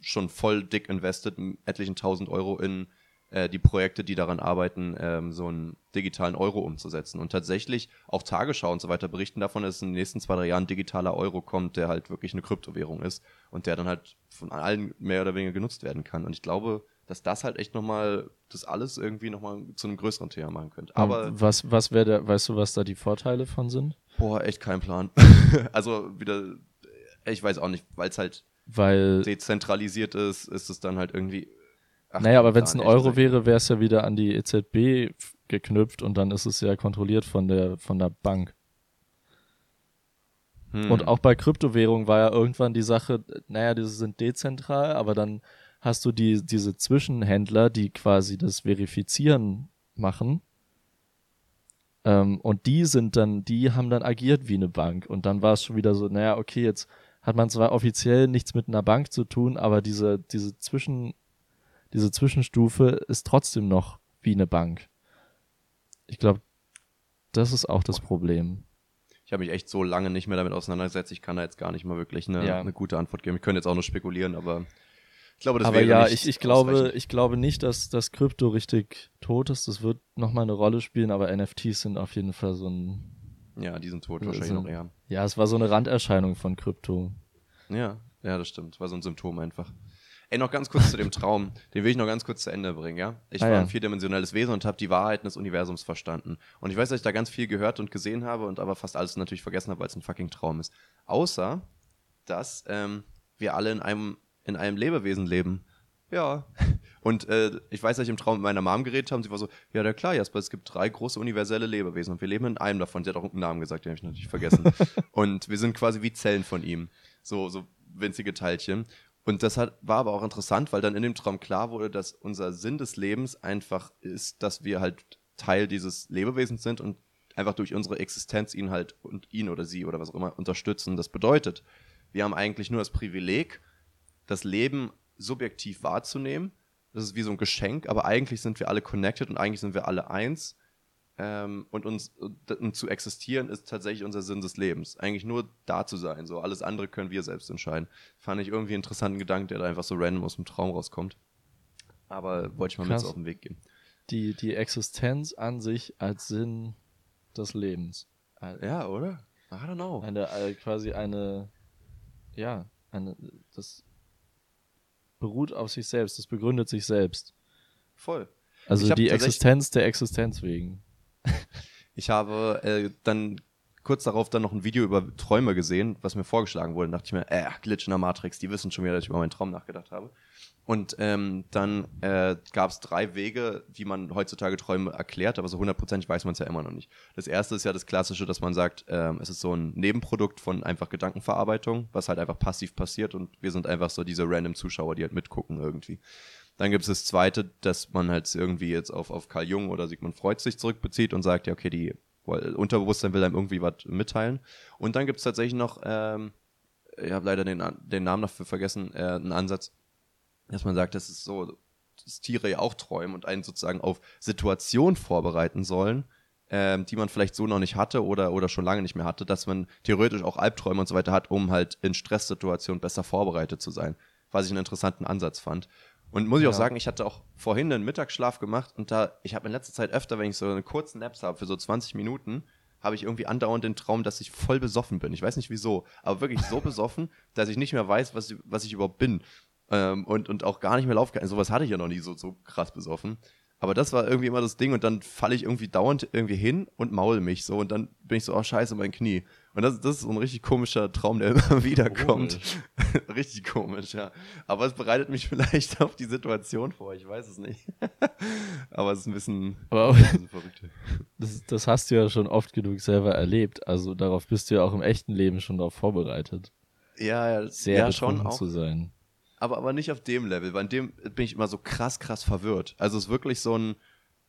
schon voll dick invested, etlichen tausend Euro in äh, die Projekte, die daran arbeiten, ähm, so einen digitalen Euro umzusetzen. Und tatsächlich auch Tagesschau und so weiter berichten davon, dass in den nächsten zwei, drei Jahren ein digitaler Euro kommt, der halt wirklich eine Kryptowährung ist und der dann halt von allen mehr oder weniger genutzt werden kann. Und ich glaube, dass das halt echt nochmal, das alles irgendwie nochmal zu einem größeren Thema machen könnte. Aber was, was wäre der, weißt du, was da die Vorteile von sind? Boah, echt kein Plan. [LAUGHS] also wieder, ich weiß auch nicht, weil es halt Weil, dezentralisiert ist, ist es dann halt irgendwie. Ach, naja, aber wenn es ein Euro wäre, wäre es ja wieder an die EZB geknüpft und dann ist es ja kontrolliert von der, von der Bank. Hm. Und auch bei Kryptowährungen war ja irgendwann die Sache, naja, diese sind dezentral, aber dann hast du die, diese Zwischenhändler, die quasi das Verifizieren machen. Ähm, und die sind dann, die haben dann agiert wie eine Bank. Und dann war es schon wieder so, naja, okay, jetzt hat man zwar offiziell nichts mit einer Bank zu tun, aber diese, diese Zwischen, diese Zwischenstufe ist trotzdem noch wie eine Bank. Ich glaube, das ist auch das Problem. Ich habe mich echt so lange nicht mehr damit auseinandergesetzt. Ich kann da jetzt gar nicht mal wirklich eine, Ja. eine gute Antwort geben. Ich könnte jetzt auch nur spekulieren, aber ich glaube, das aber wäre ja, nicht ich, ich glaube, ich glaube nicht, dass das Krypto richtig tot ist. Das wird nochmal eine Rolle spielen, aber NFTs sind auf jeden Fall so ein, Ja, die sind tot wahrscheinlich so- noch eher. ja, es war so eine Randerscheinung von Krypto. Ja, ja, das stimmt. War so ein Symptom einfach. Ey, noch ganz kurz zu dem Traum. Den will ich noch ganz kurz zu Ende bringen, ja? Ich Ah, war ja. ein vierdimensionelles Wesen und habe die Wahrheiten des Universums verstanden. Und ich weiß, dass ich da ganz viel gehört und gesehen habe und aber fast alles natürlich vergessen habe, weil es ein fucking Traum ist. Außer, dass ähm, wir alle in einem, in einem Lebewesen leben. Ja. [LAUGHS] Und äh, ich weiß, dass ich im Traum mit meiner Mom geredet habe und sie war so, ja, ja klar, Jasper, es gibt drei große universelle Lebewesen und wir leben in einem davon. Sie hat auch einen Namen gesagt, den habe ich natürlich vergessen. [LAUGHS] und wir sind quasi wie Zellen von ihm. So, so winzige Teilchen. Und das hat, war aber auch interessant, weil dann in dem Traum klar wurde, dass unser Sinn des Lebens einfach ist, dass wir halt Teil dieses Lebewesens sind und einfach durch unsere Existenz ihn halt und ihn oder sie oder was auch immer unterstützen. Das bedeutet, wir haben eigentlich nur das Privileg, das Leben subjektiv wahrzunehmen. Das ist wie so ein Geschenk, aber eigentlich sind wir alle connected und eigentlich sind wir alle eins. Ähm, und uns und, und zu existieren ist tatsächlich unser Sinn des Lebens. Eigentlich nur da zu sein. So alles andere können wir selbst entscheiden. Fand ich irgendwie einen interessanten Gedanken, der da einfach so random aus dem Traum rauskommt. Aber wollte ich mal mit Krass. so auf den Weg geben. Die, die Existenz an sich als Sinn des Lebens. Al- Ja, oder? I don't know. Eine, äh, quasi eine, ja, eine, das beruht auf sich selbst, das begründet sich selbst. Voll. Also die Existenz der Existenz wegen. Ich habe äh, dann kurz darauf dann noch ein Video über Träume gesehen, was mir vorgeschlagen wurde. Da dachte ich mir, äh, Glitch in der Matrix, die wissen schon wieder, dass ich über meinen Traum nachgedacht habe. Und ähm, dann äh, gab es drei Wege, wie man heutzutage Träume erklärt, aber so hundertprozentig weiß man es ja immer noch nicht. Das erste ist ja das Klassische, dass man sagt, ähm, es ist so ein Nebenprodukt von einfach Gedankenverarbeitung, was halt einfach passiv passiert und wir sind einfach so diese random Zuschauer, die halt mitgucken irgendwie. Dann gibt es das zweite, dass man halt irgendwie jetzt auf, auf Carl Jung oder Sigmund Freud sich zurückbezieht und sagt, ja, okay, die weil Unterbewusstsein will einem irgendwie was mitteilen. Und dann gibt es tatsächlich noch, ähm, ich habe leider den, den Namen dafür vergessen, äh, einen Ansatz, dass man sagt, das ist so, dass Tiere ja auch träumen und einen sozusagen auf Situationen vorbereiten sollen, ähm, die man vielleicht so noch nicht hatte oder, oder schon lange nicht mehr hatte, dass man theoretisch auch Albträume und so weiter hat, um halt in Stresssituationen besser vorbereitet zu sein. Was ich einen interessanten Ansatz fand. Und muss ich auch Ja. sagen, ich hatte auch vorhin einen Mittagsschlaf gemacht und da, ich habe in letzter Zeit öfter, wenn ich so eine kurzen Naps habe für so 20 Minuten, habe ich irgendwie andauernd den Traum, dass ich voll besoffen bin. Ich weiß nicht wieso, aber wirklich so [LAUGHS] besoffen, dass ich nicht mehr weiß, was, was ich überhaupt bin. Ähm, und, und auch gar nicht mehr laufen kann. Sowas hatte ich ja noch nie so, so krass besoffen. Aber das war irgendwie immer das Ding und dann falle ich irgendwie dauernd irgendwie hin und maul mich so und dann bin ich so, oh scheiße, mein Knie. Und das, das ist so ein richtig komischer Traum, der immer [LAUGHS] wieder kommt. [LAUGHS] richtig komisch, ja. Aber es bereitet mich [LAUGHS] vielleicht auf die Situation vor, ich weiß es nicht. Aber es ist ein bisschen, Aber bisschen verrückt. das, das hast du ja schon oft genug selber erlebt. Also darauf bist du ja auch im echten Leben schon darauf vorbereitet, Ja, ja, sehr ja schon auch. zu sein. aber, aber nicht auf dem Level, weil in dem bin ich immer so krass, krass verwirrt. Also es ist wirklich so ein,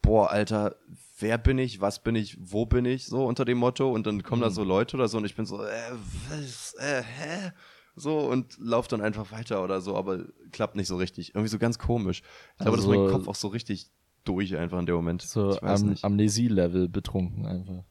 boah, Alter, wer bin ich, was bin ich, wo bin ich, so unter dem Motto und dann kommen da so Leute oder so und ich bin so, äh, was, äh, hä? So und lauf dann einfach weiter oder so, aber klappt nicht so richtig. Irgendwie so ganz komisch. Ich glaube, dass Also- mein Kopf auch so richtig durch einfach in dem Moment. So am. Amnesie-Level betrunken einfach.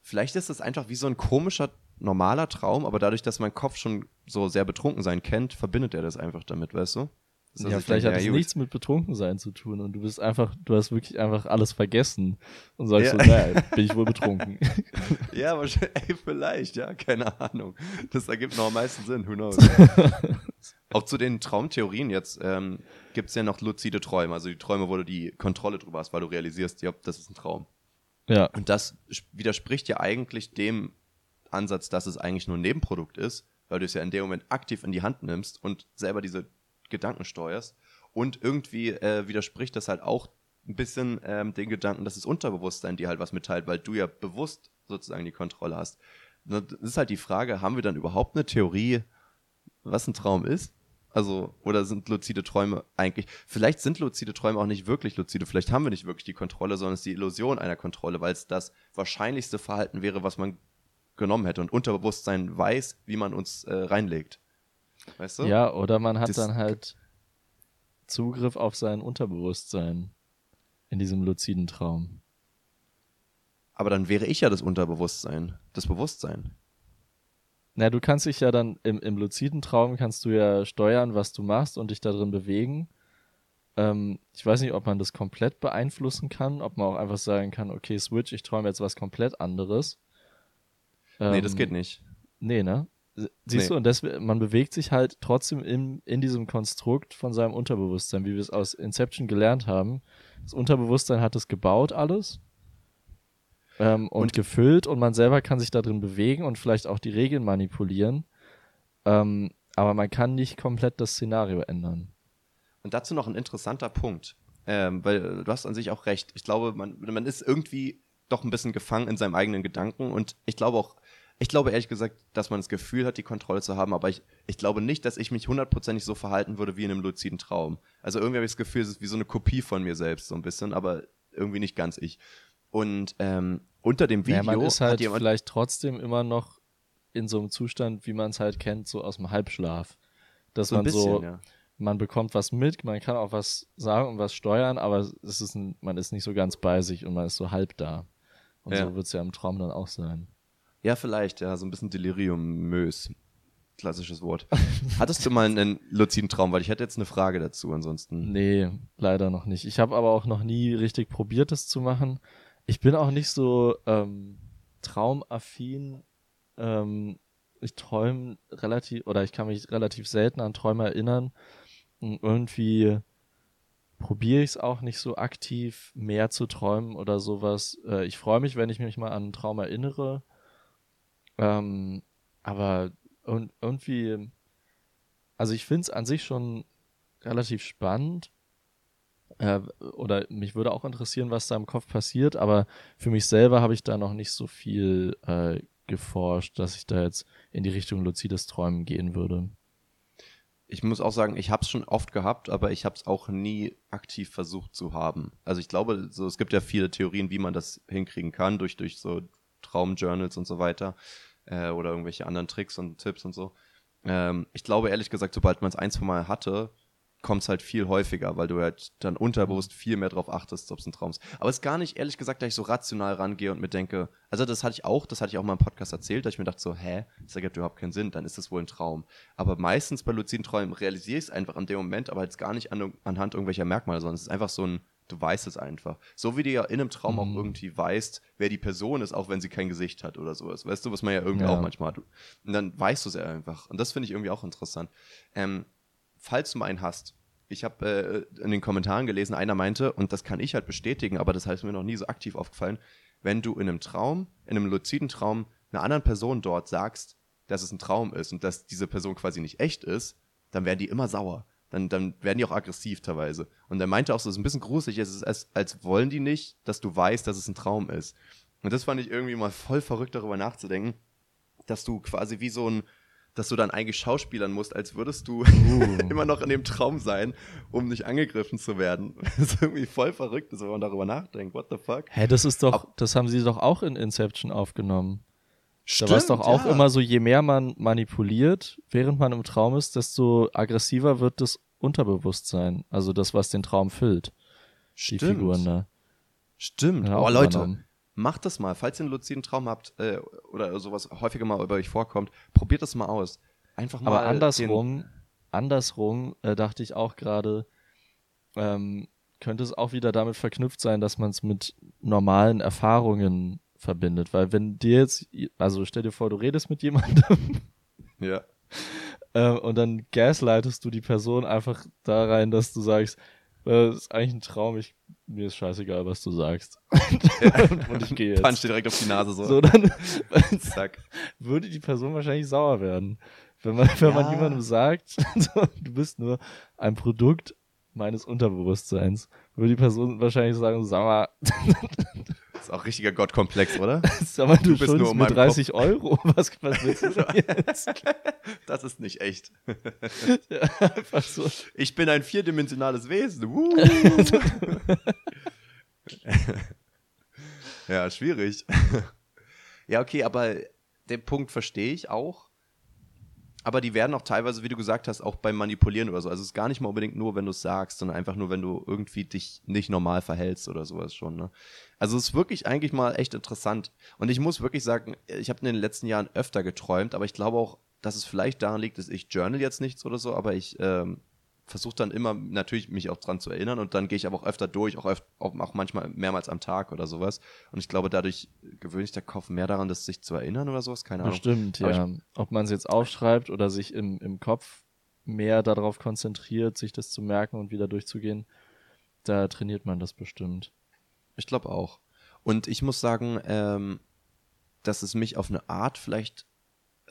Vielleicht ist es einfach wie so ein komischer, normaler Traum, aber dadurch, dass mein Kopf schon so sehr betrunken sein kennt, verbindet er das einfach damit, weißt du? Dass er ja, vielleicht hat es ja, nichts mit Betrunkensein zu tun und du bist einfach, du hast wirklich einfach alles vergessen und sagst Ja. so, naja, bin ich wohl betrunken. [LAUGHS] Ja, wahrscheinlich, ey, vielleicht, ja, keine Ahnung. Das ergibt noch am meisten Sinn, who knows. [LAUGHS] Auch zu den Traumtheorien jetzt ähm, gibt es ja noch luzide Träume, also die Träume, wo du die Kontrolle drüber hast, weil du realisierst, ja, das ist ein Traum. ja, Und das widerspricht ja eigentlich dem Ansatz, dass es eigentlich nur ein Nebenprodukt ist, weil du es ja in dem Moment aktiv in die Hand nimmst und selber diese Gedanken steuerst. Und irgendwie äh, widerspricht das halt auch ein bisschen ähm, den Gedanken, dass das Unterbewusstsein dir halt was mitteilt, weil du ja bewusst sozusagen die Kontrolle hast. Das ist halt die Frage, haben wir dann überhaupt eine Theorie, was ein Traum ist? Also, oder sind luzide Träume eigentlich, vielleicht sind luzide Träume auch nicht wirklich luzide, vielleicht haben wir nicht wirklich die Kontrolle, sondern es ist die Illusion einer Kontrolle, weil es das wahrscheinlichste Verhalten wäre, was man genommen hätte und Unterbewusstsein weiß, wie man uns äh, reinlegt. Weißt du? Ja, oder man hat Das- dann halt Zugriff auf sein Unterbewusstsein in diesem luziden Traum. Aber dann wäre ich ja das Unterbewusstsein, das Bewusstsein. Na, du kannst dich ja dann im, im luziden Traum kannst du ja steuern, was du machst und dich darin bewegen. Ähm, ich weiß nicht, ob man das komplett beeinflussen kann, ob man auch einfach sagen kann, okay, Switch, ich träume jetzt was komplett anderes. nee, Ähm, das geht nicht. Nee, ne? Sie- Siehst Nee. du, und das, man bewegt sich halt trotzdem in, in diesem Konstrukt von seinem Unterbewusstsein, wie wir es aus Inception gelernt haben. Das Unterbewusstsein hat es gebaut alles ähm, und, Und- gefüllt und man selber kann sich da drin bewegen und vielleicht auch die Regeln manipulieren. Ähm, aber man kann nicht komplett das Szenario ändern. Und dazu noch ein interessanter Punkt, ähm, weil du hast an sich auch recht. Ich glaube, man, man ist irgendwie doch ein bisschen gefangen in seinem eigenen Gedanken und ich glaube auch, ich glaube ehrlich gesagt, dass man das Gefühl hat, die Kontrolle zu haben, aber ich, ich glaube nicht, dass ich mich hundertprozentig so verhalten würde wie in einem luziden Traum. Also irgendwie habe ich das Gefühl, es ist wie so eine Kopie von mir selbst, so ein bisschen, aber irgendwie nicht ganz ich. Und ähm, unter dem Video Ja, man ist halt hat jemand vielleicht trotzdem immer noch in so einem Zustand, wie man es halt kennt, so aus dem Halbschlaf. Dass so man bisschen, so, ja. man bekommt was mit, man kann auch was sagen und was steuern, aber es ist ein, man ist nicht so ganz bei sich und man ist so halb da. Und Ja. so wird es ja im Traum dann auch sein. Ja, vielleicht, ja, so ein bisschen Delirium-mös. Klassisches Wort. [LAUGHS] Hattest du mal einen luziden Traum? Weil ich hätte jetzt eine Frage dazu, ansonsten. Nee, leider noch nicht. Ich habe aber auch noch nie richtig probiert, das zu machen. Ich bin auch nicht so ähm, traumaffin. Ähm, ich träume relativ, oder ich kann mich relativ selten an Träume erinnern. Und irgendwie probiere ich es auch nicht so aktiv, mehr zu träumen oder sowas. Äh, ich freue mich, wenn ich mich mal an einen Traum erinnere. Ähm, aber und, irgendwie, also ich finde es an sich schon relativ spannend. Äh, oder mich würde auch interessieren, was da im Kopf passiert, aber für mich selber habe ich da noch nicht so viel äh, geforscht, dass ich da jetzt in die Richtung luzides Träumen gehen würde. Ich muss auch sagen, ich habe es schon oft gehabt, aber ich habe es auch nie aktiv versucht zu haben. Also ich glaube, so, es gibt ja viele Theorien, wie man das hinkriegen kann, durch, durch so Traumjournals und so weiter. Äh, oder irgendwelche anderen Tricks und Tipps und so. Ähm, ich glaube ehrlich gesagt, sobald man es ein, zwei Mal hatte, kommt es halt viel häufiger, weil du halt dann unterbewusst viel mehr drauf achtest, ob es ein Traum ist. Aber es ist gar nicht, ehrlich gesagt, dass ich so rational rangehe und mir denke, also das hatte ich auch, das hatte ich auch mal im Podcast erzählt, dass ich mir dachte so, hä, das ergibt überhaupt keinen Sinn, dann ist das wohl ein Traum. Aber meistens bei luziden Träumen realisiere ich es einfach in dem Moment, aber jetzt gar nicht an, anhand irgendwelcher Merkmale, sondern es ist einfach so ein, du weißt es einfach. So wie du ja in einem Traum auch Mhm. irgendwie weißt, wer die Person ist, auch wenn sie kein Gesicht hat oder sowas. Weißt du, was man ja irgendwie Ja. auch manchmal hat. Und dann weißt du es ja einfach. Und das finde ich irgendwie auch interessant. Ähm, falls du mal einen hast, ich habe äh, in den Kommentaren gelesen, einer meinte, und das kann ich halt bestätigen, aber das heißt mir noch nie so aktiv aufgefallen, wenn du in einem Traum, in einem luziden Traum, einer anderen Person dort sagst, dass es ein Traum ist und dass diese Person quasi nicht echt ist, dann werden die immer sauer. Dann, dann werden die auch aggressiv teilweise. Und er meinte auch so, es ist ein bisschen gruselig, es ist, als, als wollen die nicht, dass du weißt, dass es ein Traum ist. Und das fand ich irgendwie mal voll verrückt, darüber nachzudenken, dass du quasi wie so ein, dass du dann eigentlich schauspielern musst, als würdest du [LAUGHS] immer noch in dem Traum sein, um nicht angegriffen zu werden. [LAUGHS] Das ist irgendwie voll verrückt, wenn man darüber nachdenkt. What the fuck? Hä, das ist doch, Ab- das haben sie doch auch in Inception aufgenommen. Da war es doch auch ja. immer so, je mehr man manipuliert, während man im Traum ist, desto aggressiver wird das Unterbewusstsein. Also das, was den Traum füllt. Die Stimmt. Figuren da. Stimmt. Ja, oh, Leute, macht das mal. Falls ihr einen luziden Traum habt äh, oder sowas häufiger mal über euch vorkommt, probiert das mal aus. Einfach mal. Aber andersrum, andersrum äh, dachte ich auch gerade, ähm, könnte es auch wieder damit verknüpft sein, dass man es mit normalen Erfahrungen verbindet. Weil wenn dir jetzt, also stell dir vor, du redest mit jemandem [LAUGHS] Ja. [LAUGHS] äh, und dann gaslightest du die Person einfach da rein, dass du sagst, äh, das ist eigentlich ein Traum, ich, mir ist scheißegal, was du sagst. [LAUGHS] und ich gehe jetzt. Punch dir direkt auf die Nase so. So, dann Zack. würde die Person wahrscheinlich sauer werden. Wenn man, wenn man Ja. jemandem sagt, du bist nur ein Produkt meines Unterbewusstseins, würde die Person wahrscheinlich sagen, sag mal, Das [LAUGHS] ist auch richtiger Gottkomplex, oder? [LAUGHS] sag mal, du, Du bist nur um mir meinem 30 Euro. [LAUGHS] Was, was willst du denn jetzt? Das ist nicht echt. Ja, so. Ich bin ein vierdimensionales Wesen. Ja, schwierig. ja, okay, aber den Punkt verstehe ich auch. Aber die werden auch teilweise, wie du gesagt hast, auch beim Manipulieren oder so. Also es ist gar nicht mal unbedingt nur, wenn du es sagst, sondern einfach nur, wenn du irgendwie dich nicht normal verhältst oder sowas schon. Ne? Also es ist wirklich eigentlich mal echt interessant. Und ich muss wirklich sagen, ich habe in den letzten Jahren öfter geträumt, aber ich glaube auch, dass es vielleicht daran liegt, dass ich journal jetzt nichts oder so, aber ich ähm, versuche dann immer natürlich mich auch dran zu erinnern und dann gehe ich aber auch öfter durch, auch, öf auch, manchmal mehrmals am Tag oder sowas. Und ich glaube, dadurch gewöhnt sich der Kopf mehr daran, das sich zu erinnern oder sowas, keine Ahnung. Bestimmt, ja. Ich, Ob man es jetzt aufschreibt oder sich im, im Kopf mehr darauf konzentriert, sich das zu merken und wieder durchzugehen, da trainiert man das bestimmt. Ich glaube auch. Und ich muss sagen, ähm, dass es mich auf eine Art vielleicht,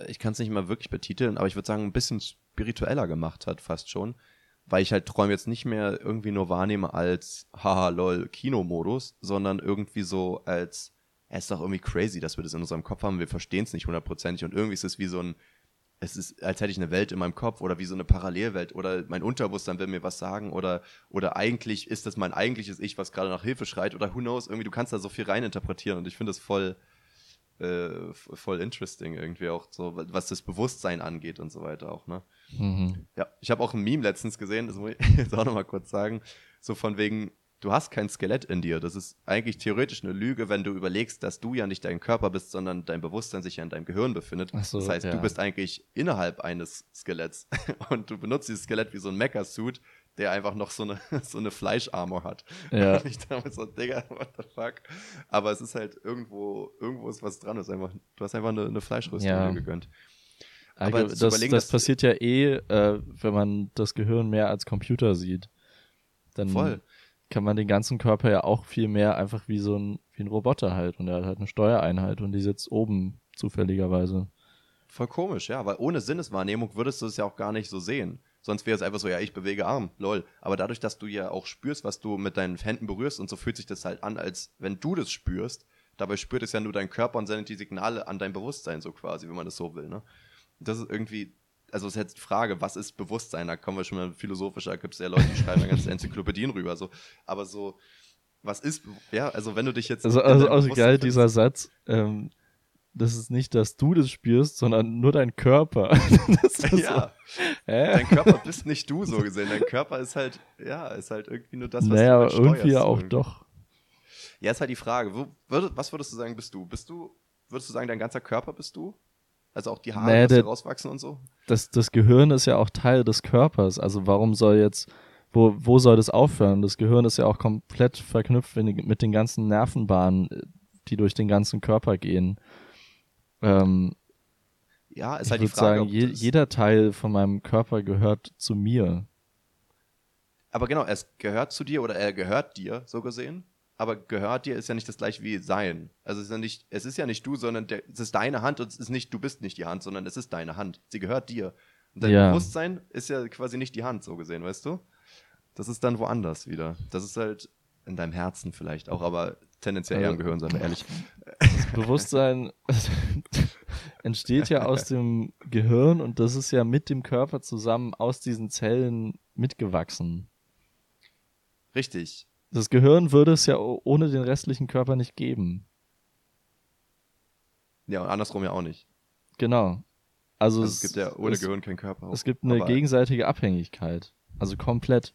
ich kann es nicht mal wirklich betiteln, aber ich würde sagen, ein bisschen spiritueller gemacht hat, fast schon weil ich halt Träume jetzt nicht mehr irgendwie nur wahrnehme als haha lol Kinomodus, sondern irgendwie so als es ist doch irgendwie crazy, dass wir das in unserem Kopf haben, wir verstehen es nicht hundertprozentig und irgendwie ist es wie so ein es ist, als hätte ich eine Welt in meinem Kopf oder wie so eine Parallelwelt oder mein Unterbewusstsein will mir was sagen oder, oder eigentlich ist das mein eigentliches Ich, was gerade nach Hilfe schreit oder who knows, irgendwie, du kannst da so viel reininterpretieren und ich finde das voll, äh, voll interesting irgendwie auch so, was das Bewusstsein angeht und so weiter auch, ne? Mhm. Ja, ich habe auch ein Meme letztens gesehen, das muss ich [LAUGHS] jetzt auch nochmal kurz sagen, so von wegen, du hast kein Skelett in dir. Das ist eigentlich theoretisch eine Lüge, wenn du überlegst, dass du ja nicht dein Körper bist, sondern dein Bewusstsein sich ja in deinem Gehirn befindet. So, das heißt, ja. du bist eigentlich innerhalb eines Skeletts [LAUGHS] und du benutzt dieses Skelett wie so ein Mecha-Suit, der einfach noch so eine, [LAUGHS] so eine Fleischarmor hat. Ja. Und ich damals so, Digga, what the fuck? Aber es ist halt irgendwo, irgendwo ist was dran. ist einfach, du hast einfach eine, eine Fleischrüstung ja. gegönnt. Aber das, das, das passiert ja eh, äh, wenn man das Gehirn mehr als Computer sieht. Dann Voll. kann man den ganzen Körper ja auch viel mehr einfach wie so ein, wie ein Roboter halt. Und er hat halt eine Steuereinheit und die sitzt oben zufälligerweise. Voll komisch, ja, weil ohne Sinneswahrnehmung würdest du es ja auch gar nicht so sehen. Sonst wäre es einfach so, ja, ich bewege Arm, lol. Aber dadurch, dass du ja auch spürst, was du mit deinen Händen berührst und so fühlt sich das halt an, als wenn du das spürst. Dabei spürt es ja nur dein Körper und sendet die Signale an dein Bewusstsein so quasi, wenn man das so will, ne? Das ist irgendwie, also es ist jetzt die Frage, was ist Bewusstsein? Da kommen wir schon mal philosophischer, gibt es ja Leute, die schreiben ganze Enzyklopädien rüber, so. Aber so, was ist, ja, also wenn du dich jetzt. Also, also, also geil, dieser Satz, ähm, das ist nicht, dass du das spürst, sondern nur dein Körper. [LAUGHS] ja. So, dein Körper bist nicht du so gesehen. Dein Körper ist halt, ja, ist halt irgendwie nur das, was naja, du halt irgendwie ja auch irgendwie. doch. Ja, ist halt die Frage. Wo, würd, was würdest du sagen, bist du? Bist du, würdest du sagen, dein ganzer Körper bist du? Also auch die Haare, naja, die rauswachsen und so? Das, das Gehirn ist ja auch Teil des Körpers. Also warum soll jetzt, wo, wo soll das aufhören? Das Gehirn ist ja auch komplett verknüpft mit den ganzen Nervenbahnen, die durch den ganzen Körper gehen. Ähm, ja, ist halt die Frage. Sagen, je, jeder Teil von meinem Körper gehört zu mir. Aber genau, es gehört zu dir oder er gehört dir, so gesehen. Aber gehört dir ist ja nicht das gleiche wie sein. Also es ist ja nicht, es ist ja nicht du, sondern der, es ist deine Hand und es ist nicht, du bist nicht die Hand, sondern es ist deine Hand. Sie gehört dir. Und dein ja. Bewusstsein ist ja quasi nicht die Hand, so gesehen, weißt du? Das ist dann woanders wieder. Das ist halt in deinem Herzen vielleicht auch, aber tendenziell also, eher im Gehirn, seien wir ehrlich. Das Bewusstsein [LAUGHS] entsteht ja aus dem Gehirn und das ist ja mit dem Körper zusammen aus diesen Zellen mitgewachsen. Richtig. Das Gehirn würde es ja ohne den restlichen Körper nicht geben. Ja, und andersrum ja auch nicht. Genau. Also, also es, es, gibt ja ohne es, Gehirn keinen Körper. Auch. Es gibt eine gegenseitige Abhängigkeit. Also komplett.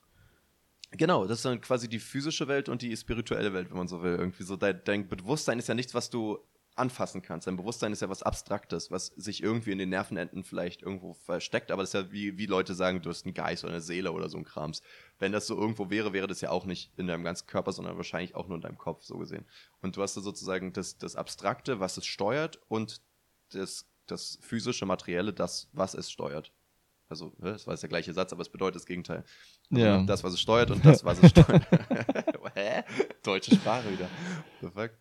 Genau, das ist dann quasi die physische Welt und die spirituelle Welt, wenn man so will. Irgendwie so, dein, dein Bewusstsein ist ja nichts, was du anfassen kannst. Dein Bewusstsein ist ja was Abstraktes, was sich irgendwie in den Nervenenden vielleicht irgendwo versteckt, aber das ist ja wie, wie Leute sagen, du hast einen Geist oder eine Seele oder so ein Krams. Wenn das so irgendwo wäre, wäre das ja auch nicht in deinem ganzen Körper, sondern wahrscheinlich auch nur in deinem Kopf, so gesehen. Und du hast da sozusagen das, das Abstrakte, was es steuert und das, das physische, materielle, das, was es steuert. Also, das war jetzt der gleiche Satz, aber es bedeutet das Gegenteil. Also ja. Das, was es steuert und das, was es steuert. [LAUGHS] Hä? Deutsche Sprache wieder. Perfekt.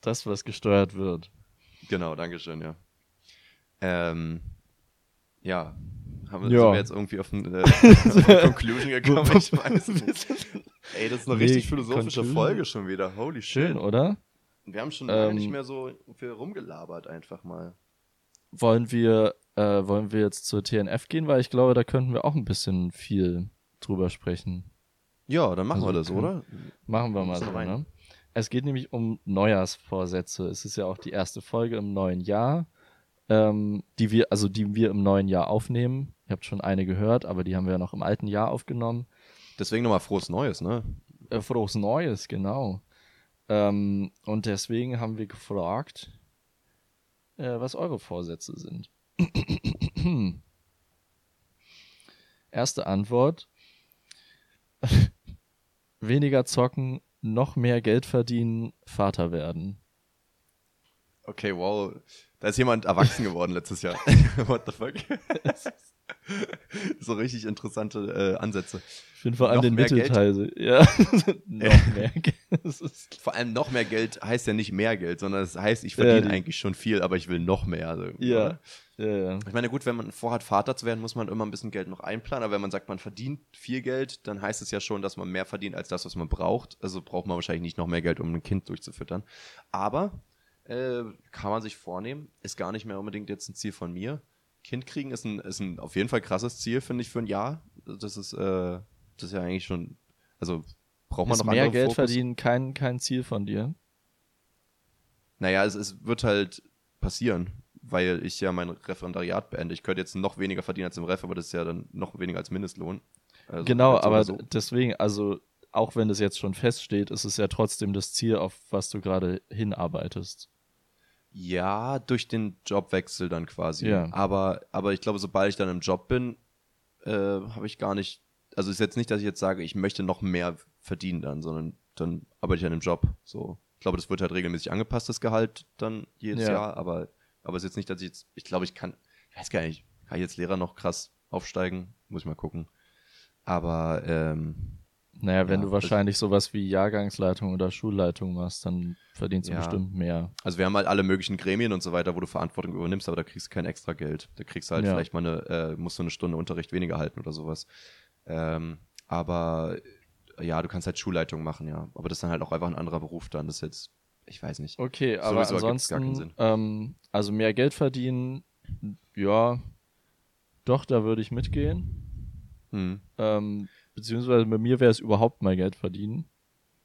Das, was gesteuert wird. Genau, Dankeschön, ja. Ähm, ja. Haben wir, ja. Jetzt irgendwie auf, ein, äh, auf eine [LAUGHS] Conclusion gekommen? ich weiß nicht. [LAUGHS] Ey, das ist eine richtig philosophische Folge schon wieder. Holy shit. Schön, oder? Wir haben schon ähm, nicht mehr so viel rumgelabert, einfach mal. Wollen wir äh, wollen wir jetzt zur TNF gehen, weil ich glaube, da könnten wir auch ein bisschen viel drüber sprechen. Ja, dann machen also, wir das, oder? Machen wir mal so, ne? Es geht nämlich um Neujahrsvorsätze. Es ist ja auch die erste Folge im neuen Jahr. ähm, die wir, also die wir im neuen Jahr aufnehmen. Ihr habt schon eine gehört, aber die haben wir ja noch im alten Jahr aufgenommen. Deswegen nochmal frohes Neues, ne? Äh, frohes Neues, genau. Ähm, und deswegen haben wir gefragt, äh, was eure Vorsätze sind. [COUGHS] Erste Antwort. [LAUGHS] Weniger zocken, noch mehr Geld verdienen, Vater werden. Okay, wow. Da ist jemand erwachsen geworden letztes Jahr. [LAUGHS] [LAUGHS] What the fuck? so richtig interessante äh, Ansätze. Ich finde vor allem Noch den Mittelteil. Ja, noch Ja. mehr Geld. Das Vor allem noch mehr Geld heißt ja nicht mehr Geld, sondern es heißt, ich Ja, verdiene die- eigentlich schon viel, aber ich will noch mehr. Also, Ja. Ja, ja. Ich meine, gut, wenn man vorhat, Vater zu werden, muss man immer ein bisschen Geld noch einplanen. Aber wenn man sagt, man verdient viel Geld, dann heißt es ja schon, dass man mehr verdient als das, was man braucht. Also braucht man wahrscheinlich nicht noch mehr Geld, um ein Kind durchzufüttern. Aber äh, kann man sich vornehmen, ist gar nicht mehr unbedingt jetzt ein Ziel von mir. Kind kriegen ist ein, ist ein auf jeden Fall krasses Ziel, finde ich, für ein Jahr. Das ist, äh, das ist ja eigentlich schon, also braucht man Ist noch mehr Geld Fokus? verdienen kein, kein Ziel von dir? Naja, es, es wird halt passieren, weil ich ja mein Referendariat beende. Ich könnte jetzt noch weniger verdienen als im Ref, aber das ist ja dann noch weniger als Mindestlohn. Also genau, aber so. deswegen, also auch wenn das jetzt schon feststeht, ist es ja trotzdem das Ziel, auf was du gerade hinarbeitest. Ja, durch den Jobwechsel dann quasi. Ja. Aber, aber ich glaube, sobald ich dann im Job bin, äh, habe ich gar nicht. Also ist jetzt nicht, dass ich jetzt sage, ich möchte noch mehr verdienen dann, sondern dann arbeite ich an einem Job. So. Ich glaube, das wird halt regelmäßig angepasst, das Gehalt dann jedes Ja. Jahr, aber, aber es ist jetzt nicht, dass ich jetzt, ich glaube, ich kann, ich weiß gar nicht, kann ich jetzt Lehrer noch krass aufsteigen? Muss ich mal gucken. Aber ähm, Naja, wenn Ja, du wahrscheinlich sowas wie Jahrgangsleitung oder Schulleitung machst, dann verdienst du Ja. bestimmt mehr. Also wir haben halt alle möglichen Gremien und so weiter, wo du Verantwortung übernimmst, aber da kriegst du kein extra Geld. Da kriegst du halt Ja. vielleicht mal eine, äh, musst du eine Stunde Unterricht weniger halten oder sowas. Ähm, aber ja, du kannst halt Schulleitung machen, ja. Aber das ist dann halt auch einfach ein anderer Beruf dann. Das ist jetzt, ich weiß nicht. Okay, aber Sowieso ergibt's gar keinen ansonsten, ähm, also mehr Geld verdienen, ja, doch, da würde ich mitgehen. Hm. Ähm, beziehungsweise bei mir wäre es überhaupt mal Geld verdienen.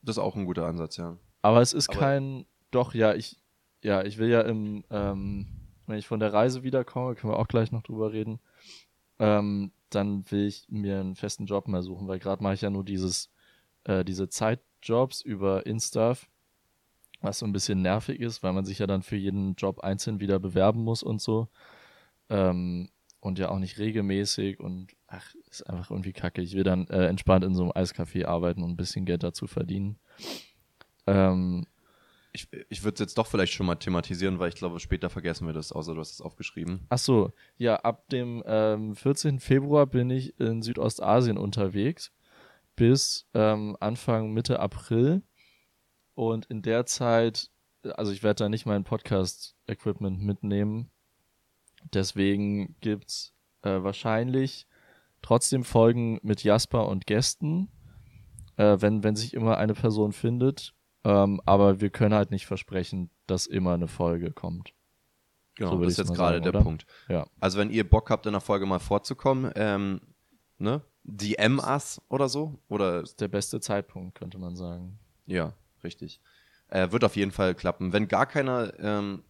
Das ist auch ein guter Ansatz, ja. Aber es ist Aber- kein, doch, ja, ich, ja, ich will ja im, ähm, wenn ich von der Reise wiederkomme, können wir auch gleich noch drüber reden, ähm, dann will ich mir einen festen Job mehr suchen, weil gerade mache ich ja nur dieses, äh, diese Zeitjobs über Instaff, was so ein bisschen nervig ist, weil man sich ja dann für jeden Job einzeln wieder bewerben muss und so. Ähm, und ja auch nicht regelmäßig und ach, ist einfach irgendwie kacke. Ich will dann äh, entspannt in so einem Eiscafé arbeiten und ein bisschen Geld dazu verdienen. Ähm, Ich, ich würde es jetzt doch vielleicht schon mal thematisieren, weil ich glaube, später vergessen wir das, außer du hast es aufgeschrieben. ach so, ja, ab dem ähm, 14. Februar bin ich in Südostasien unterwegs bis ähm, Anfang Mitte April und in der Zeit, also ich werde da nicht mein Podcast-Equipment mitnehmen, deswegen gibt's äh, wahrscheinlich trotzdem Folgen mit Jasper und Gästen, äh, wenn, wenn sich immer eine Person findet, ähm, aber wir können halt nicht versprechen, dass immer eine Folge kommt. Genau, So das ist jetzt gerade der oder? Punkt. Ja. Also wenn ihr Bock habt, in der Folge mal vorzukommen, ähm, ne? DM us oder so. Oder ist der beste Zeitpunkt, könnte man sagen. Ja, richtig. Äh, wird auf jeden Fall klappen. Wenn gar keiner ähm,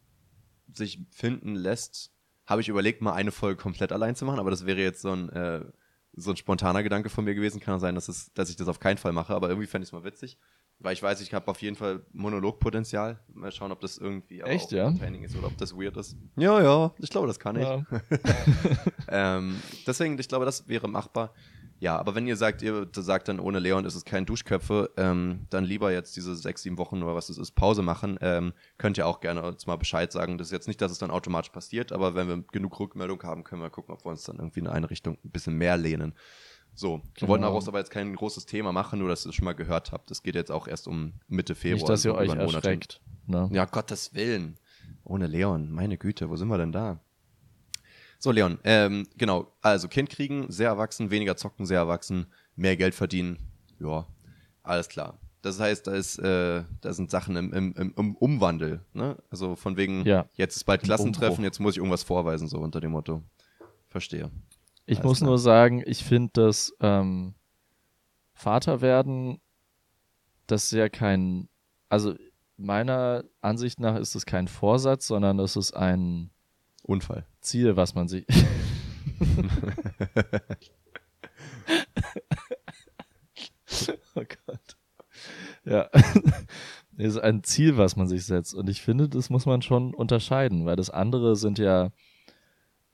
sich finden lässt, habe ich überlegt, mal eine Folge komplett allein zu machen, aber das wäre jetzt so ein, äh, so ein spontaner Gedanke von mir gewesen. Kann sein, dass, es, dass ich das auf keinen Fall mache, aber irgendwie fände ich es mal witzig. Weil ich weiß, ich habe auf jeden Fall Monologpotenzial. Mal schauen, ob das irgendwie Echt, auch ja? entertaining ist oder ob das weird ist. Ja, ja, ich glaube, das kann ich. Ja. [LAUGHS] Ähm, deswegen, ich glaube, das wäre machbar. Ja, aber wenn ihr sagt, ihr sagt dann, ohne Leon ist es kein Duschköpfe, ähm, dann lieber jetzt diese sechs, sieben Wochen oder was es ist, Pause machen. Ähm, könnt ihr auch gerne uns mal Bescheid sagen. Das ist jetzt nicht, dass es dann automatisch passiert, aber wenn wir genug Rückmeldung haben, können wir gucken, ob wir uns dann irgendwie in eine Richtung ein bisschen mehr lehnen. So, wir Genau. wollten daraus aber jetzt kein großes Thema machen, nur dass ihr es schon mal gehört habt. Das geht jetzt auch erst um Mitte Februar. Nicht, dass ihr also euch erschreckt. Ne? Ja, Gottes Willen. Ohne Leon, meine Güte, wo sind wir denn da? So, Leon, ähm, genau, also Kind kriegen, sehr erwachsen, weniger zocken, sehr erwachsen, mehr Geld verdienen, ja, alles klar. Das heißt, da ist, äh, da sind Sachen im, im, im, Umwandel, ne? Also von wegen, Ja. jetzt ist bald Klassentreffen, jetzt muss ich irgendwas vorweisen, so unter dem Motto. Verstehe. Ich Alles muss klar. nur sagen, ich finde das ähm, Vater werden, das ist ja kein, also meiner Ansicht nach ist es kein Vorsatz, sondern das ist ein Unfall. Ziel, was man sich. [LAUGHS] oh Gott. Ja. ist ein Ziel, was man sich setzt. Und ich finde, das muss man schon unterscheiden, weil das andere sind ja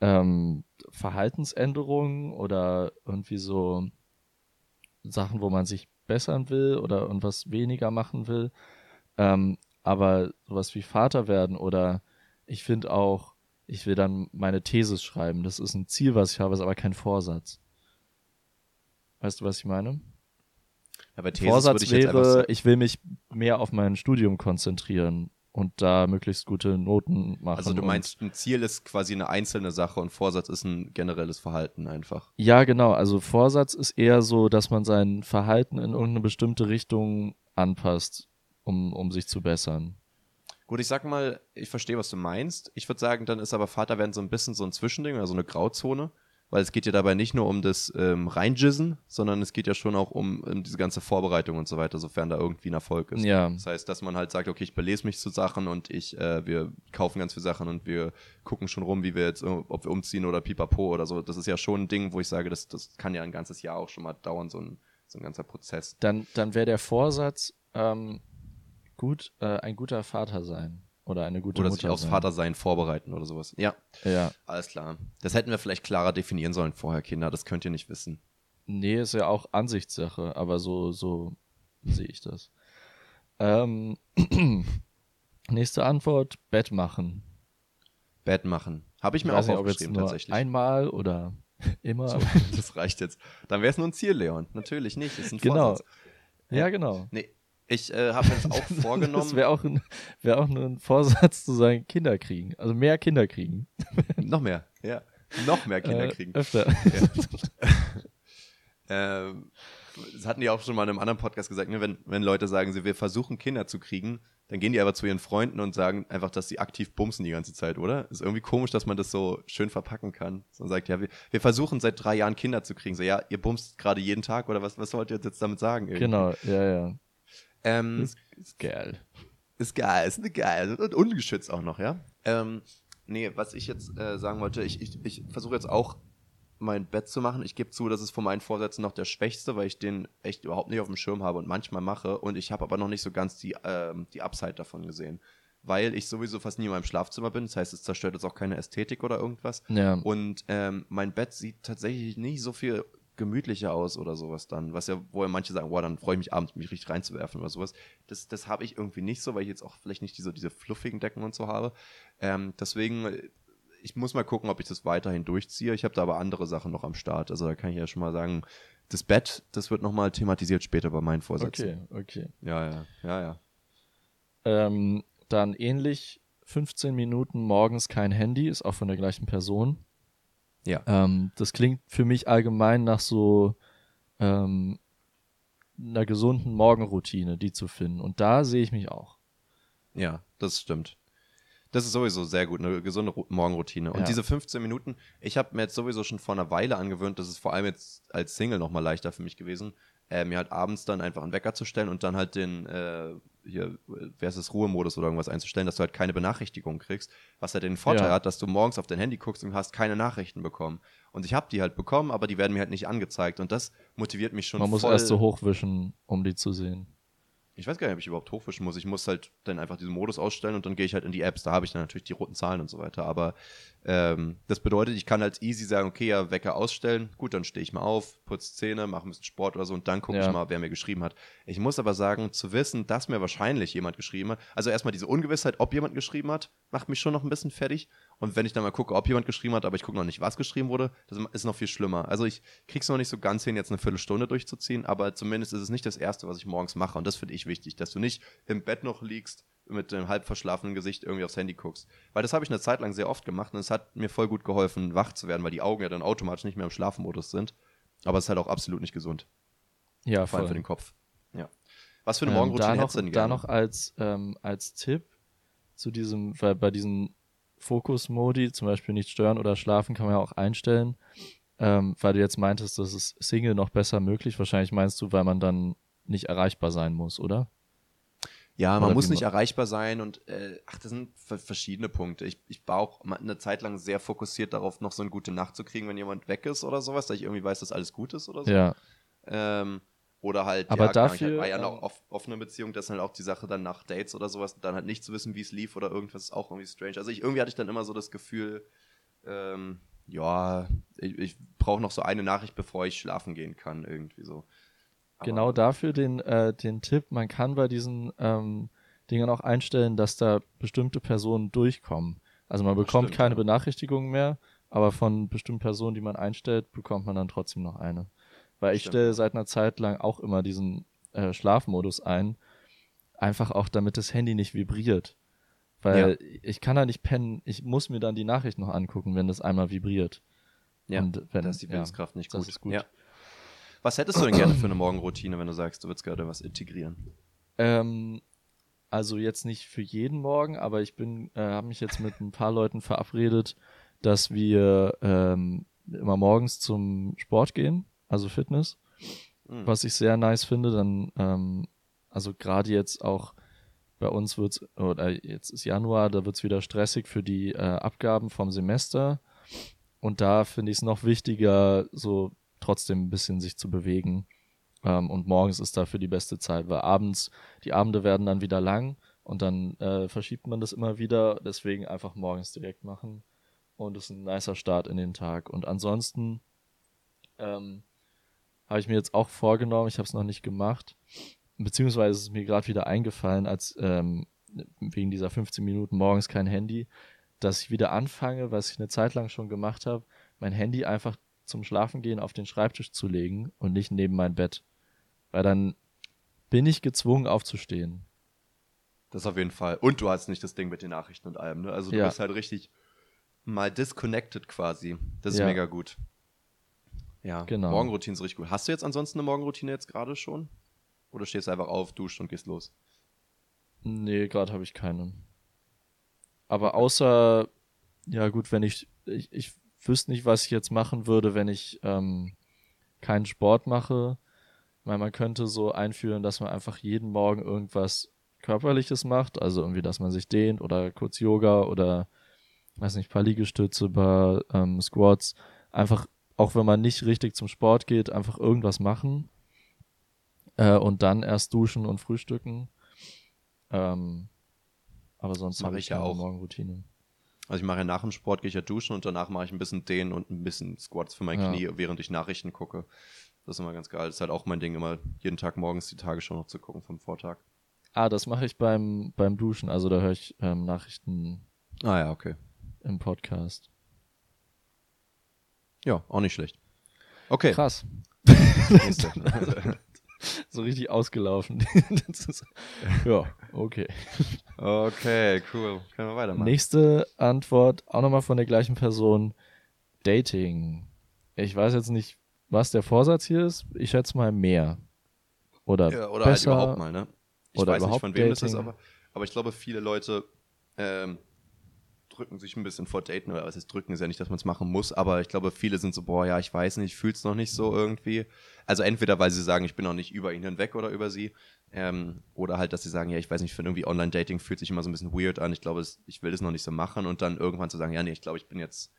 ähm, Verhaltensänderungen oder irgendwie so Sachen, wo man sich bessern will oder irgendwas weniger machen will. Ähm, aber sowas wie Vater werden oder ich finde auch, ich will dann meine Thesis schreiben. Das ist ein Ziel, was ich habe, ist aber kein Vorsatz. Weißt du, was ich meine? Ja, Vorsatz ich wäre, ich will mich mehr auf mein Studium konzentrieren und da möglichst gute Noten machen. also du meinst, ein Ziel ist quasi eine einzelne Sache und Vorsatz ist ein generelles Verhalten einfach. Ja, genau. Also Vorsatz ist eher so, dass man sein Verhalten in irgendeine bestimmte Richtung anpasst, um, um sich zu bessern. Gut, ich sag mal, ich verstehe, was du meinst. Ich würde sagen, dann ist aber Vaterwerden so ein bisschen so ein Zwischending oder so eine Grauzone, weil es geht ja dabei nicht nur um das ähm, Reinjizzen, sondern es geht ja schon auch um, um diese ganze Vorbereitung und so weiter, sofern da irgendwie ein Erfolg ist. Ja. Das heißt, dass man halt sagt, okay, ich belese mich zu Sachen und ich, äh, wir kaufen ganz viele Sachen und wir gucken schon rum, wie wir jetzt, ob wir umziehen oder pipapo oder so. Das ist ja schon ein Ding, wo ich sage, das, das kann ja ein ganzes Jahr auch schon mal dauern, so ein, so ein ganzer Prozess. Dann, dann wäre der Vorsatz ähm, gut, äh, ein guter Vater sein oder eine gute Oder Mutter sich aufs sein. Vatersein vorbereiten oder sowas. Ja, Ja. alles klar. Das hätten wir vielleicht klarer definieren sollen vorher, Kinder. Das könnt ihr nicht wissen. Nee, ist ja auch Ansichtssache, aber so, so sehe ich das. Ähm, [CLEARS THROAT] nächste Antwort, Bett machen. Bett machen. Habe ich mir weiß auch nicht, aufgeschrieben, tatsächlich. einmal oder [LAUGHS] immer. So, [LAUGHS] das reicht jetzt. Dann wäre es nur ein Ziel, Leon. Natürlich nicht. Ist ein Genau. Vorsatz. Ja, genau. Nee, ich äh, habe mir das auch [LAUGHS] vorgenommen. Das wäre auch, ein, wär auch nur ein Vorsatz zu sagen, Kinder kriegen. Also mehr Kinder kriegen. [LAUGHS] noch mehr. Ja. Noch mehr Kinder äh, kriegen. Öfter. [LAUGHS] Ähm, das hatten die auch schon mal in einem anderen Podcast gesagt, ne? wenn, wenn Leute sagen, sie wir versuchen Kinder zu kriegen, dann gehen die aber zu ihren Freunden und sagen einfach, dass sie aktiv bumsen die ganze Zeit, oder? Ist irgendwie komisch, dass man das so schön verpacken kann. So sagt, ja, wir, wir versuchen seit drei Jahren Kinder zu kriegen. So, ja, ihr bumst gerade jeden Tag oder was, was wollt ihr jetzt damit sagen? irgendwie? genau, ja, ja. Ähm, Ist, ist geil. Ist geil, ist eine geil. Und ungeschützt auch noch, ja? Ähm, nee, was ich jetzt äh, sagen wollte, ich, ich, ich versuche jetzt auch mein Bett zu machen. Ich gebe zu, das ist von meinen Vorsätzen noch der schwächste, weil ich den echt überhaupt nicht auf dem Schirm habe und manchmal mache. Und ich habe aber noch nicht so ganz die, ähm, die Upside davon gesehen. Weil ich sowieso fast nie in meinem Schlafzimmer bin. Das heißt, es zerstört jetzt auch keine Ästhetik oder irgendwas. Ja. Und ähm, mein Bett sieht tatsächlich nicht so viel gemütlicher aus oder sowas dann. Was ja, wo ja manche sagen, boah, dann freue ich mich abends, mich richtig reinzuwerfen oder sowas. Das, das habe ich irgendwie nicht so, weil ich jetzt auch vielleicht nicht diese, diese fluffigen Decken und so habe. Ähm, deswegen, äh, ich muss mal gucken, ob ich das weiterhin durchziehe. Ich habe da aber andere Sachen noch am Start. Also da kann ich ja schon mal sagen, das Bett, das wird nochmal thematisiert später bei meinen Vorsätzen. Okay, okay. Ja, ja, ja, ja. Ähm, dann ähnlich 15 Minuten morgens kein Handy, ist auch von der gleichen Person. Ja. Ähm, das klingt für mich allgemein nach so ähm, einer gesunden Morgenroutine, die zu finden. Und da sehe ich mich auch. Ja, das stimmt. Das ist sowieso sehr gut, eine gesunde Ru- Morgenroutine. Und Ja. diese 15 Minuten, ich habe mir jetzt sowieso schon vor einer Weile angewöhnt, das ist vor allem jetzt als Single nochmal leichter für mich gewesen, äh, mir halt abends dann einfach einen Wecker zu stellen und dann halt den, äh, hier, wer ist Ruhemodus oder irgendwas einzustellen, dass du halt keine Benachrichtigung kriegst, was halt den Vorteil Ja. hat, dass du morgens auf dein Handy guckst und hast keine Nachrichten bekommen. Und ich habe die halt bekommen, aber die werden mir halt nicht angezeigt und das motiviert mich schon Man muss voll. erst so hochwischen, um die zu sehen. Ich weiß gar nicht, ob ich überhaupt hochwischen muss. Ich muss halt dann einfach diesen Modus ausstellen und dann gehe ich halt in die Apps. Da habe ich dann natürlich die roten Zahlen und so weiter. Aber ähm, das bedeutet, ich kann halt easy sagen, okay, ja, Wecker ausstellen. Gut, dann stehe ich mal auf, putze Zähne, mache ein bisschen Sport oder so und dann gucke Ja. ich mal, wer mir geschrieben hat. Ich muss aber sagen, zu wissen, dass mir wahrscheinlich jemand geschrieben hat. Also erstmal diese Ungewissheit, ob jemand geschrieben hat, macht mich schon noch ein bisschen fertig. Und wenn ich dann mal gucke, ob jemand geschrieben hat, aber ich gucke noch nicht, was geschrieben wurde, das ist noch viel schlimmer. Also ich krieg's noch nicht so ganz hin, jetzt eine Viertelstunde durchzuziehen, aber zumindest ist es nicht das Erste, was ich morgens mache. Und das finde ich wichtig, dass du nicht im Bett noch liegst, mit dem halb verschlafenen Gesicht irgendwie aufs Handy guckst. Weil das habe ich eine Zeit lang sehr oft gemacht und es hat mir voll gut geholfen, wach zu werden, weil die Augen ja dann automatisch nicht mehr im Schlafmodus sind. Aber es ist halt auch absolut nicht gesund, Ja, vor allem für den Kopf. Ja. Was für eine Ähm, Morgenroutine da noch, hättest du denn da gerne? noch als, ähm, als Tipp zu diesem, weil bei diesen Fokus-Modi, zum Beispiel nicht stören oder schlafen, kann man ja auch einstellen. Ähm, weil du jetzt meintest, das ist Single noch besser möglich. Wahrscheinlich meinst du, weil man dann nicht erreichbar sein muss, oder? Ja, man Oder muss nicht man- erreichbar sein und äh, ach, das sind ver- verschiedene Punkte. Ich, ich war auch eine Zeit lang sehr fokussiert darauf, noch so eine gute Nacht zu kriegen, wenn jemand weg ist oder sowas, dass ich irgendwie weiß, dass alles gut ist oder so. Ja, Ähm, oder halt, Aber ja, dafür, halt, war ja ähm, noch off, offene Beziehung, das ist halt auch die Sache dann nach Dates oder sowas, dann halt nicht zu wissen, wie es lief oder irgendwas ist auch irgendwie strange. Also ich, irgendwie hatte ich dann immer so das Gefühl, ähm, ja, ich, ich brauche noch so eine Nachricht, bevor ich schlafen gehen kann, irgendwie so. Aber- genau dafür den, äh, den Tipp, man kann bei diesen ähm, Dingern auch einstellen, dass da bestimmte Personen durchkommen. Also man bekommt stimmt, keine ja. Benachrichtigungen mehr, aber von bestimmten Personen, die man einstellt, bekommt man dann trotzdem noch eine. Weil ich Stimmt. stelle seit einer Zeit lang auch immer diesen äh, Schlafmodus ein, einfach auch damit das Handy nicht vibriert. Weil ich kann da nicht pennen, ich muss mir dann die Nachricht noch angucken, wenn das einmal vibriert. Ja, Und wenn, da ist die ja, Willenskraft nicht das gut. ist gut. Ja. Was hättest du denn gerne für eine Morgenroutine, wenn du sagst, du würdest gerne was integrieren? Ähm, also jetzt nicht für jeden Morgen, aber ich bin, äh, habe mich jetzt mit ein paar Leuten verabredet, dass wir ähm, immer morgens zum Sport gehen, also Fitness, Hm. was ich sehr nice finde. Dann, ähm, also gerade jetzt auch bei uns wird's oder jetzt ist Januar, da wird's wieder stressig für die äh, Abgaben vom Semester. Und da finde ich es noch wichtiger, so trotzdem ein bisschen sich zu bewegen. Ähm, und morgens ist dafür die beste Zeit, weil abends, die Abende werden dann wieder lang und dann äh, verschiebt man das immer wieder. Deswegen einfach morgens direkt machen. Und es ist ein nicer Start in den Tag. Und ansonsten ähm, habe ich mir jetzt auch vorgenommen, ich habe es noch nicht gemacht, beziehungsweise ist es mir gerade wieder eingefallen, als ähm, wegen dieser 15 Minuten morgens kein Handy, dass ich wieder anfange, was ich eine Zeit lang schon gemacht habe, mein Handy einfach zum Schlafengehen auf den Schreibtisch zu legen und nicht neben mein Bett. Weil dann bin ich gezwungen aufzustehen. Das auf jeden Fall. Und du hast nicht das Ding mit den Nachrichten und allem, ne? Also du Ja. bist halt richtig mal disconnected quasi. Das ist Ja. mega gut. Ja, Genau. Morgenroutine ist richtig gut. Hast du jetzt ansonsten eine Morgenroutine jetzt gerade schon? Oder stehst du einfach auf, duscht und gehst los? Nee, gerade habe ich keinen. Aber außer, ja gut, wenn ich, ich, ich wüsste nicht, was ich jetzt machen würde, wenn ich ähm, keinen Sport mache. Ich meine, man könnte so einführen, dass man einfach jeden Morgen irgendwas Körperliches macht, also irgendwie, dass man sich dehnt oder kurz Yoga oder, weiß nicht, paar Liegestütze, paar ähm, Squats. Einfach, auch wenn man nicht richtig zum Sport geht, einfach irgendwas machen. Äh, und dann erst duschen und frühstücken. Ähm, aber sonst habe ich ja auch. Morgenroutine. Also ich mache ja nach dem Sport, gehe ich ja duschen und danach mache ich ein bisschen Dehnen und ein bisschen Squats für mein Ja. Knie, während ich Nachrichten gucke. Das ist immer ganz geil. Das ist halt auch mein Ding, immer jeden Tag morgens die Tagesschau noch zu gucken vom Vortag. Ah, das mache ich beim, beim Duschen. Also da höre ich ähm, Nachrichten Ah ja, okay. im Podcast. Ja, auch nicht schlecht. Okay. Krass. [LAUGHS] So richtig ausgelaufen. das ist, ja, okay. okay, cool. Können wir weitermachen. Nächste Antwort, auch nochmal von der gleichen Person. Dating. Ich weiß jetzt nicht, was der Vorsatz hier ist. Ich schätze mal mehr. Oder, Ja, oder halt besser. überhaupt mal, ne? Ich oder weiß nicht, überhaupt von wem das ist, Dating. aber, aber ich glaube, viele Leute ähm, drücken sich ein bisschen vor Daten, oder was heißt drücken, ist ja nicht, dass man es machen muss, aber ich glaube, viele sind so, boah, ja, ich weiß nicht, ich fühl's noch nicht so irgendwie. Also entweder, weil sie sagen, ich bin noch nicht über ihn hinweg oder über sie, ähm, oder halt, dass sie sagen, ja, ich weiß nicht, ich finde irgendwie Online-Dating fühlt sich immer so ein bisschen weird an, ich glaube, es- ich will das noch nicht so machen und dann irgendwann zu sagen, ja, nee, ich glaube, ich bin jetzt,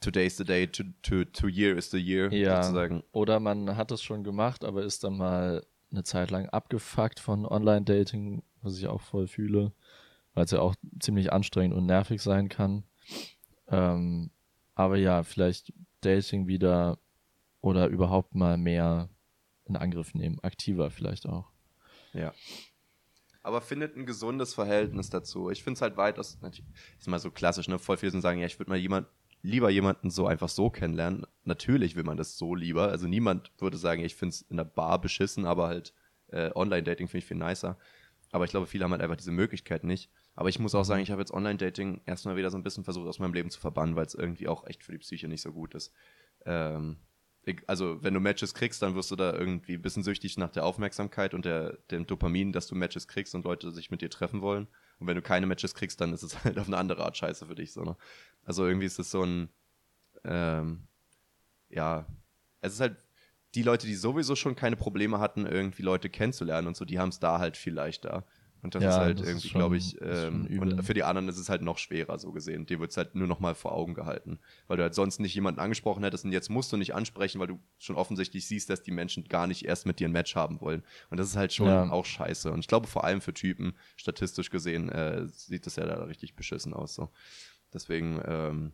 today's the day, to, to, to year is the year, Ja. sozusagen. Oder man hat es schon gemacht, aber ist dann mal eine Zeit lang abgefuckt von Online-Dating, was ich auch voll fühle, weil es ja auch ziemlich anstrengend und nervig sein kann. Ähm, aber ja, vielleicht Dating wieder oder überhaupt mal mehr in Angriff nehmen, aktiver vielleicht auch. Ja. Aber findet ein gesundes Verhältnis dazu. Ich finde es halt weitaus, ist mal so klassisch, ne? Voll viele sagen, ja, ich würde mal jemand, lieber jemanden so einfach so kennenlernen. Natürlich will man das so lieber. Also niemand würde sagen, ich finde es in der Bar beschissen, aber halt äh, Online-Dating finde ich viel nicer. Aber ich glaube, viele haben halt einfach diese Möglichkeit nicht. Aber ich muss auch sagen, ich habe jetzt Online-Dating erstmal wieder so ein bisschen versucht, aus meinem Leben zu verbannen, weil es irgendwie auch echt für die Psyche nicht so gut ist. Ähm, also, wenn du Matches kriegst, dann wirst du da irgendwie ein bisschen süchtig nach der Aufmerksamkeit und der, dem Dopamin, dass du Matches kriegst und Leute sich mit dir treffen wollen. Und wenn du keine Matches kriegst, dann ist es [LAUGHS] halt auf eine andere Art scheiße für dich. So, ne? Also irgendwie ist es so ein, ähm, ja, es ist halt, die Leute, die sowieso schon keine Probleme hatten, irgendwie Leute kennenzulernen und so, die haben es da halt viel leichter. Und das Ja, ist halt das irgendwie, glaube ich, ähm, und für die anderen ist es halt noch schwerer, so gesehen. Dir wird es halt nur noch mal vor Augen gehalten. Weil du halt sonst nicht jemanden angesprochen hättest und jetzt musst du nicht ansprechen, weil du schon offensichtlich siehst, dass die Menschen gar nicht erst mit dir ein Match haben wollen. Und das ist halt schon Ja. auch scheiße. Und ich glaube, vor allem für Typen, statistisch gesehen, äh, sieht das ja da richtig beschissen aus. So. Deswegen ähm,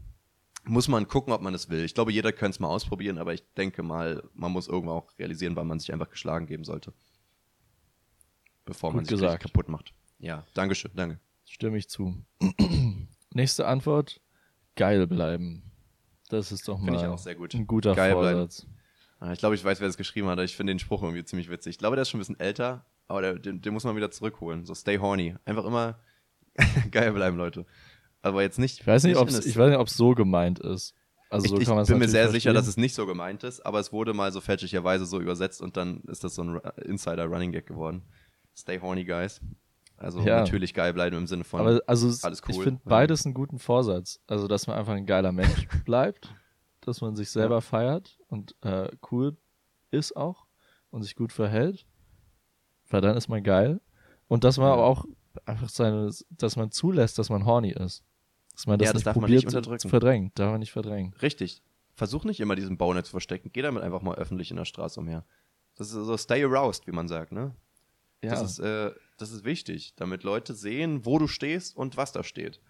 muss man gucken, ob man es will. Ich glaube, jeder könnte es mal ausprobieren, aber ich denke mal, man muss irgendwann auch realisieren, wann man sich einfach geschlagen geben sollte. Bevor man Gut sich gesagt. kaputt macht. Ja, Dankeschön, danke. Stimme ich zu. [CLEARS THROAT] Nächste Antwort: geil bleiben. Das ist doch Finde mal ich auch sehr gut. ein guter Geil bleiben. Vorsatz. Ah, Ich glaube, ich weiß, wer das geschrieben hat. aber Ich finde den Spruch irgendwie ziemlich witzig. Ich glaube, der ist schon ein bisschen älter, aber der, den, den muss man wieder zurückholen. So stay horny. Einfach immer [LAUGHS] geil bleiben, Leute. Aber jetzt nicht. Ich weiß nicht, ob es ich so gemeint ist. Also so ich, ich man es bin mir sehr sicher, verstehen. dass es nicht so gemeint ist, aber es wurde mal so fälschlicherweise so übersetzt und dann ist das so ein Ru- Insider-Running-Gag geworden. Stay horny, guys. Also Ja. natürlich geil bleiben im Sinne von. Aber also es- alles ich cool. finde Ja. beides einen guten Vorsatz. Also, dass man einfach ein geiler Mensch [LAUGHS] bleibt, dass man sich selber Ja. feiert und äh, cool ist auch und sich gut verhält, weil dann ist man geil. Und dass man Ja. aber auch einfach seine, dass man zulässt, dass man horny ist. Dass man das, Ja, das nicht darf man probiert nicht zu- verdrängen. Darf man nicht verdrängen. Richtig. Versuch nicht immer diesen Baunet zu verstecken. Geh damit einfach mal öffentlich in der Straße umher. Das ist so stay aroused, wie man sagt, ne? Das, ist, äh, das ist wichtig, damit Leute sehen, wo du stehst und was da steht.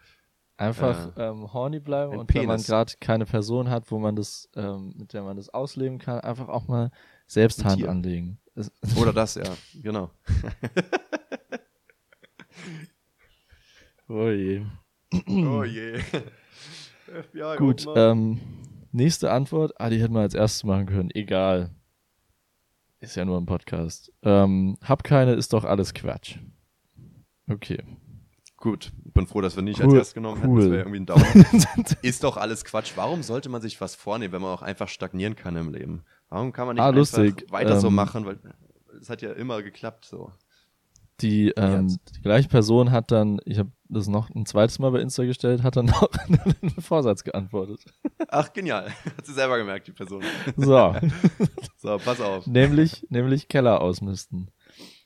Einfach ähm, horny bleiben und wenn man Penis. gerade keine Person hat, wo man das, ähm, mit der man das ausleben kann, einfach auch mal selbst Hand anlegen. [LAUGHS] Oder das, ja, genau. Oh je. oh je. FBI, Gut, ähm, nächste Antwort. Ah, die hätten wir als erstes machen können. Egal. Ist ja nur ein Podcast. Ähm, hab keine, ist doch alles Quatsch. Okay. Gut, bin froh, dass wir nicht Cool, als erstes genommen hätten. cool. Das wäre irgendwie ein Dauer. [LAUGHS] ist doch alles Quatsch. Warum sollte man sich was vornehmen, wenn man auch einfach stagnieren kann im Leben? Warum kann man nicht Ah, einfach weiter so Ähm, machen? Weil es hat ja immer geklappt so. Die, ähm, die gleiche Person hat dann, ich habe das noch ein zweites Mal bei Insta gestellt, hat dann [LAUGHS] noch einen Vorsatz geantwortet. Ach, genial. [LAUGHS] Hat sie selber gemerkt, die Person. So, [LAUGHS] So, pass auf. nämlich, nämlich Keller ausmisten.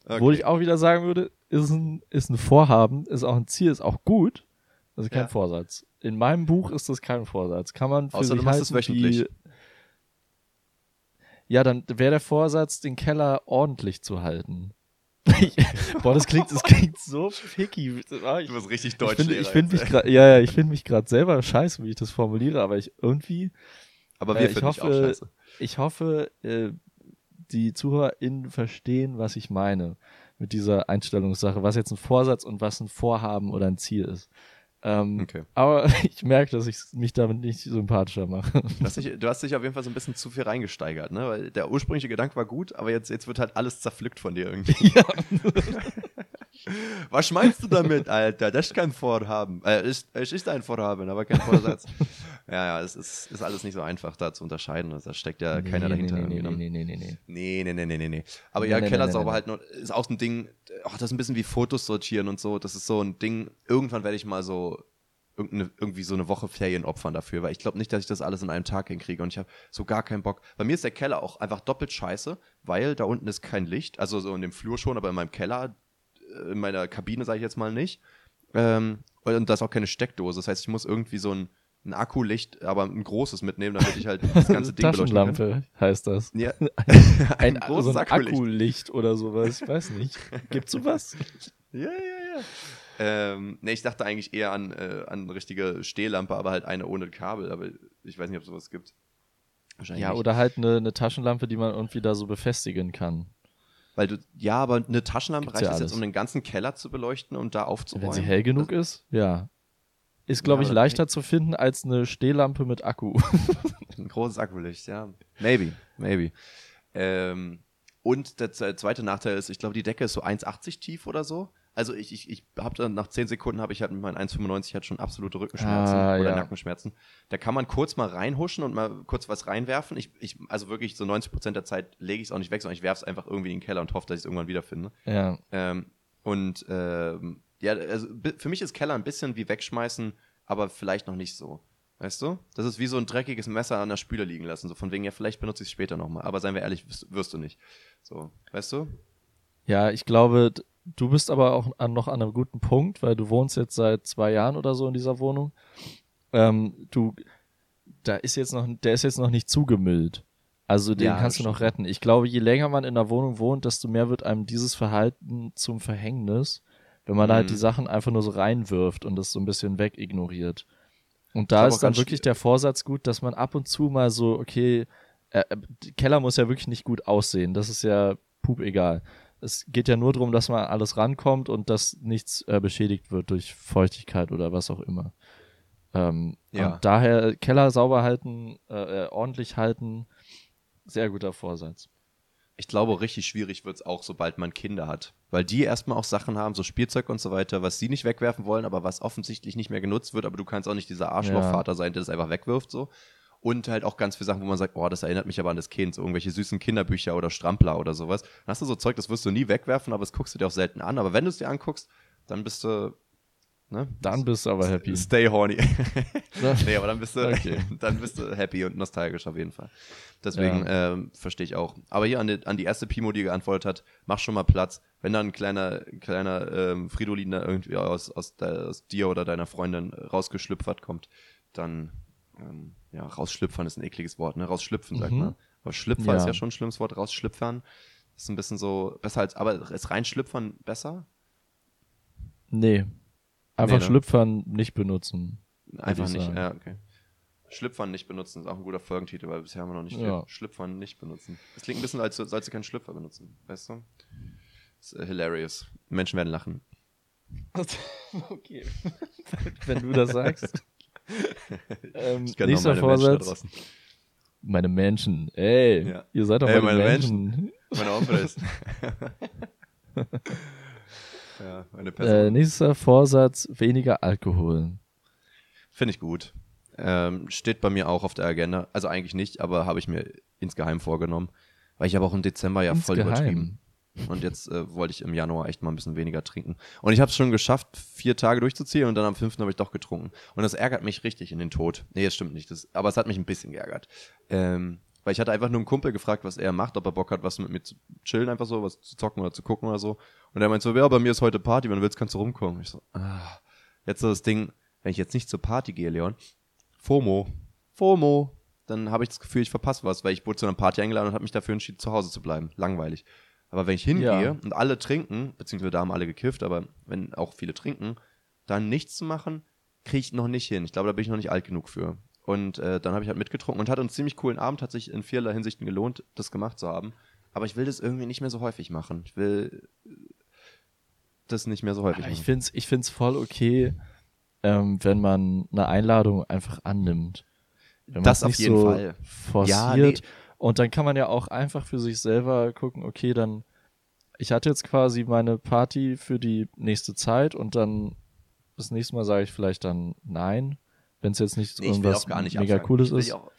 Okay. Wo ich auch wieder sagen würde, ist ein, ist ein Vorhaben, ist auch ein Ziel, ist auch gut. Das ist kein Ja. Vorsatz. In meinem Buch ist das kein Vorsatz. Kann man für Außer sich du machst es wöchentlich. Ja, dann wäre der Vorsatz, den Keller ordentlich zu halten. Ich, boah, das klingt, das klingt so picky. Ah, Ich, Du bist richtig ich deutsch. finde ich find mich gerade, ja, ja, ich finde mich gerade selber scheiße, wie ich das formuliere, aber ich irgendwie, Aber äh, wir ich finden auch hoffe- scheiße. ich hoffe, äh, die ZuhörerInnen verstehen, was ich meine mit dieser Einstellungssache, was jetzt ein Vorsatz und was ein Vorhaben oder ein Ziel ist. Ähm, Okay. Aber [LAUGHS] ich merke, dass ich mich damit nicht sympathischer mache. Du hast, dich, du hast dich auf jeden Fall so ein bisschen zu viel reingesteigert, ne? Weil der ursprüngliche Gedanke war gut, aber jetzt, jetzt wird halt alles zerpflückt von dir irgendwie. [LAUGHS] ja. [LAUGHS] Was meinst du damit, Alter? Das ist kein Vorhaben. Äh, ist, es ist ein Vorhaben, aber kein Vorsatz. [LAUGHS] ja, ja, es ist, ist alles nicht so einfach da zu unterscheiden. Da steckt ja keiner dahinter. Nee, nee, irgendwie, nee, ne? nee, nee, nee, nee. Nee, nee, nee, nee, nee, nee. Aber Nee, ja, nee, nee, Keller nee, sauber nee. halt noch, ist auch so ein Ding, ach, das ist ein bisschen wie Fotos sortieren und so. Das ist so ein Ding, irgendwann werde ich mal so irgendwie so eine Woche Ferien opfern dafür, weil ich glaube nicht, dass ich das alles in einem Tag hinkriege und ich habe so gar keinen Bock. Bei mir ist der Keller auch einfach doppelt scheiße, weil da unten ist kein Licht, also so in dem Flur schon, aber in meinem Keller, in meiner Kabine sage ich jetzt mal nicht. Ähm, und da ist auch keine Steckdose, das heißt, ich muss irgendwie so ein, ein Akkulicht, aber ein großes mitnehmen, damit ich halt das ganze [LAUGHS] Ding beleuchten kann. Taschenlampe heißt das. Ja, [LAUGHS] [LAUGHS] Ein, großes so ein Akkulicht. Akkulicht oder sowas. Ich weiß nicht. Gibt's sowas? Ja, ja, ja. Ähm, ne, ich dachte eigentlich eher an, äh, an eine richtige Stehlampe, aber halt eine ohne Kabel. Aber ich weiß nicht, ob es sowas gibt. Wahrscheinlich Ja, oder halt eine, eine Taschenlampe, die man irgendwie da so befestigen kann. Weil du, ja, aber eine Taschenlampe Gibt's reicht ja es jetzt, um den ganzen Keller zu beleuchten und da aufzuräumen. Wenn sie hell genug ist, ja. Ist, glaube Ja, ich, leichter zu finden als eine Stehlampe mit Akku. [LAUGHS] Ein großes Akkulicht, ja. Maybe, maybe. Ähm, und der zweite Nachteil ist, ich glaube, die Decke ist so 1,80 tief oder so. Also ich, ich, ich habe dann nach 10 Sekunden habe ich halt mit meinen 1,95 halt schon absolute Rückenschmerzen Ah, oder ja. Nackenschmerzen. Da kann man kurz mal reinhuschen und mal kurz was reinwerfen. Ich, ich, also wirklich so 90 Prozent der Zeit lege ich es auch nicht weg, sondern ich werfe es einfach irgendwie in den Keller und hoffe, dass ich es irgendwann wiederfinde. ja. Ähm, und ähm, ja, also für mich ist Keller ein bisschen wie wegschmeißen, aber vielleicht noch nicht so. Weißt du? Das ist wie so ein dreckiges Messer an der Spüle liegen lassen. So von wegen, ja, vielleicht benutze ich es später nochmal. Aber seien wir ehrlich, wirst, wirst du nicht. So, weißt du? Ja, ich glaube, du bist aber auch an, noch an einem guten Punkt, weil du wohnst jetzt seit zwei Jahren oder so in dieser Wohnung. Ähm, du, da ist jetzt noch, der ist jetzt noch nicht zugemüllt. Also den Ja, kannst du noch retten. Ich glaube, je länger man in der Wohnung wohnt, desto mehr wird einem dieses Verhalten zum Verhängnis, wenn man halt Mhm. die Sachen einfach nur so reinwirft und das so ein bisschen wegignoriert. Und da ist dann wirklich der Vorsatz gut, dass man ab und zu mal so, okay, äh, äh, der Keller muss ja wirklich nicht gut aussehen. Das ist ja pup egal. Es geht ja nur darum, dass man alles rankommt und dass nichts äh, beschädigt wird durch Feuchtigkeit oder was auch immer. Ähm, Ja. Und daher Keller sauber halten, äh, äh, ordentlich halten, sehr guter Vorsatz. Ich glaube, richtig schwierig wird es auch, sobald man Kinder hat. Weil die erstmal auch Sachen haben, so Spielzeug und so weiter, was sie nicht wegwerfen wollen, aber was offensichtlich nicht mehr genutzt wird, aber du kannst auch nicht dieser Arschlochvater sein, der das einfach wegwirft, so. Und halt auch ganz viele Sachen, wo man sagt, oh, das erinnert mich aber an das Kind, so irgendwelche süßen Kinderbücher oder Strampler oder sowas. Dann hast du so Zeug, das wirst du nie wegwerfen, aber das guckst du dir auch selten an. Aber wenn du es dir anguckst, dann bist du, ne? Dann bist du aber happy. Stay horny. [LAUGHS] nee, aber dann bist du, Okay. [LAUGHS] dann bist du happy und nostalgisch auf jeden Fall. Deswegen ähm, verstehe ich auch. Aber hier an die, an die erste Pimo, die geantwortet hat, mach schon mal Platz. Wenn da ein kleiner, kleiner ähm, Fridolin da irgendwie aus, aus, de, aus dir oder deiner Freundin rausgeschlüpfert kommt, dann ähm, ja, rausschlüpfern ist ein ekliges Wort, ne? Rausschlüpfen, sagt Mhm. man. Aber Schlüpfer Ja. ist ja schon ein schlimmes Wort, rausschlüpfern ist ein bisschen so besser als, aber ist reinschlüpfern besser? Nee. Einfach Nee, ne? Schlüpfern nicht benutzen. Einfach ich nicht, sagen. ja, okay. Schlüpfern nicht benutzen ist auch ein guter Folgentitel, weil bisher haben wir noch nicht Ja. viel. Schlüpfern nicht benutzen. Das klingt ein bisschen, als sollst du keinen Schlüpfer benutzen, weißt du? Das ist äh, hilarious. Menschen werden lachen. [LAUGHS] okay. Wenn du das sagst. [LAUGHS] ähm, nächster meine Menschen Vorsatz. Meine Menschen. Ey, Ja. ihr seid doch Ey, meine, meine Menschen. Meine Opfer ist. [LAUGHS] [LAUGHS] ja, meine Äh, nächster Vorsatz, weniger Alkohol. Finde ich gut. Ähm, steht bei mir auch auf der Agenda. Also eigentlich nicht, aber habe ich mir insgeheim vorgenommen. Weil ich habe auch im Dezember ja voll Insgeheim. übertrieben. Und jetzt äh, wollte ich im Januar echt mal ein bisschen weniger trinken. Und ich habe es schon geschafft, vier Tage durchzuziehen und dann am fünften habe ich doch getrunken. Und das ärgert mich richtig in den Tod. Nee, das stimmt nicht. Das, aber es hat mich ein bisschen geärgert. Ähm, weil ich hatte einfach nur einen Kumpel gefragt, was er macht, ob er Bock hat, was mit mir zu chillen, einfach so, was zu zocken oder zu gucken oder so. Und er meint so, ja, bei mir ist heute Party, wenn du willst, kannst du rumkommen. Ich so, ah. Jetzt so das Ding, wenn ich jetzt nicht zur Party gehe, Leon, FOMO, FOMO, dann habe ich das Gefühl, ich verpasse was, weil ich wurde zu einer Party eingeladen und habe mich dafür entschieden, zu Hause zu bleiben. Langweilig. Aber wenn ich hingehe Ja. und alle trinken, beziehungsweise da haben alle gekifft, aber wenn auch viele trinken, dann nichts zu machen, kriege ich noch nicht hin. Ich glaube, da bin ich noch nicht alt genug für. Und äh, dann habe ich halt mitgetrunken und hatte einen ziemlich coolen Abend, hat sich in vielerlei Hinsichten gelohnt, das gemacht zu haben. Aber ich will das irgendwie nicht mehr so häufig machen. Ich will das nicht mehr so häufig Aber ich machen. finde es ich find's voll okay, ähm, wenn man eine Einladung einfach annimmt. Wenn Das auf jeden so Fall. forciert. Ja, nee. Und dann kann man ja auch einfach für sich selber gucken, okay, dann, ich hatte jetzt quasi meine Party für die nächste Zeit und dann das nächste Mal sage ich vielleicht dann nein, wenn es jetzt nicht Nee, irgendwas auch gar nicht mega absagen. cooles ist. ja Auch,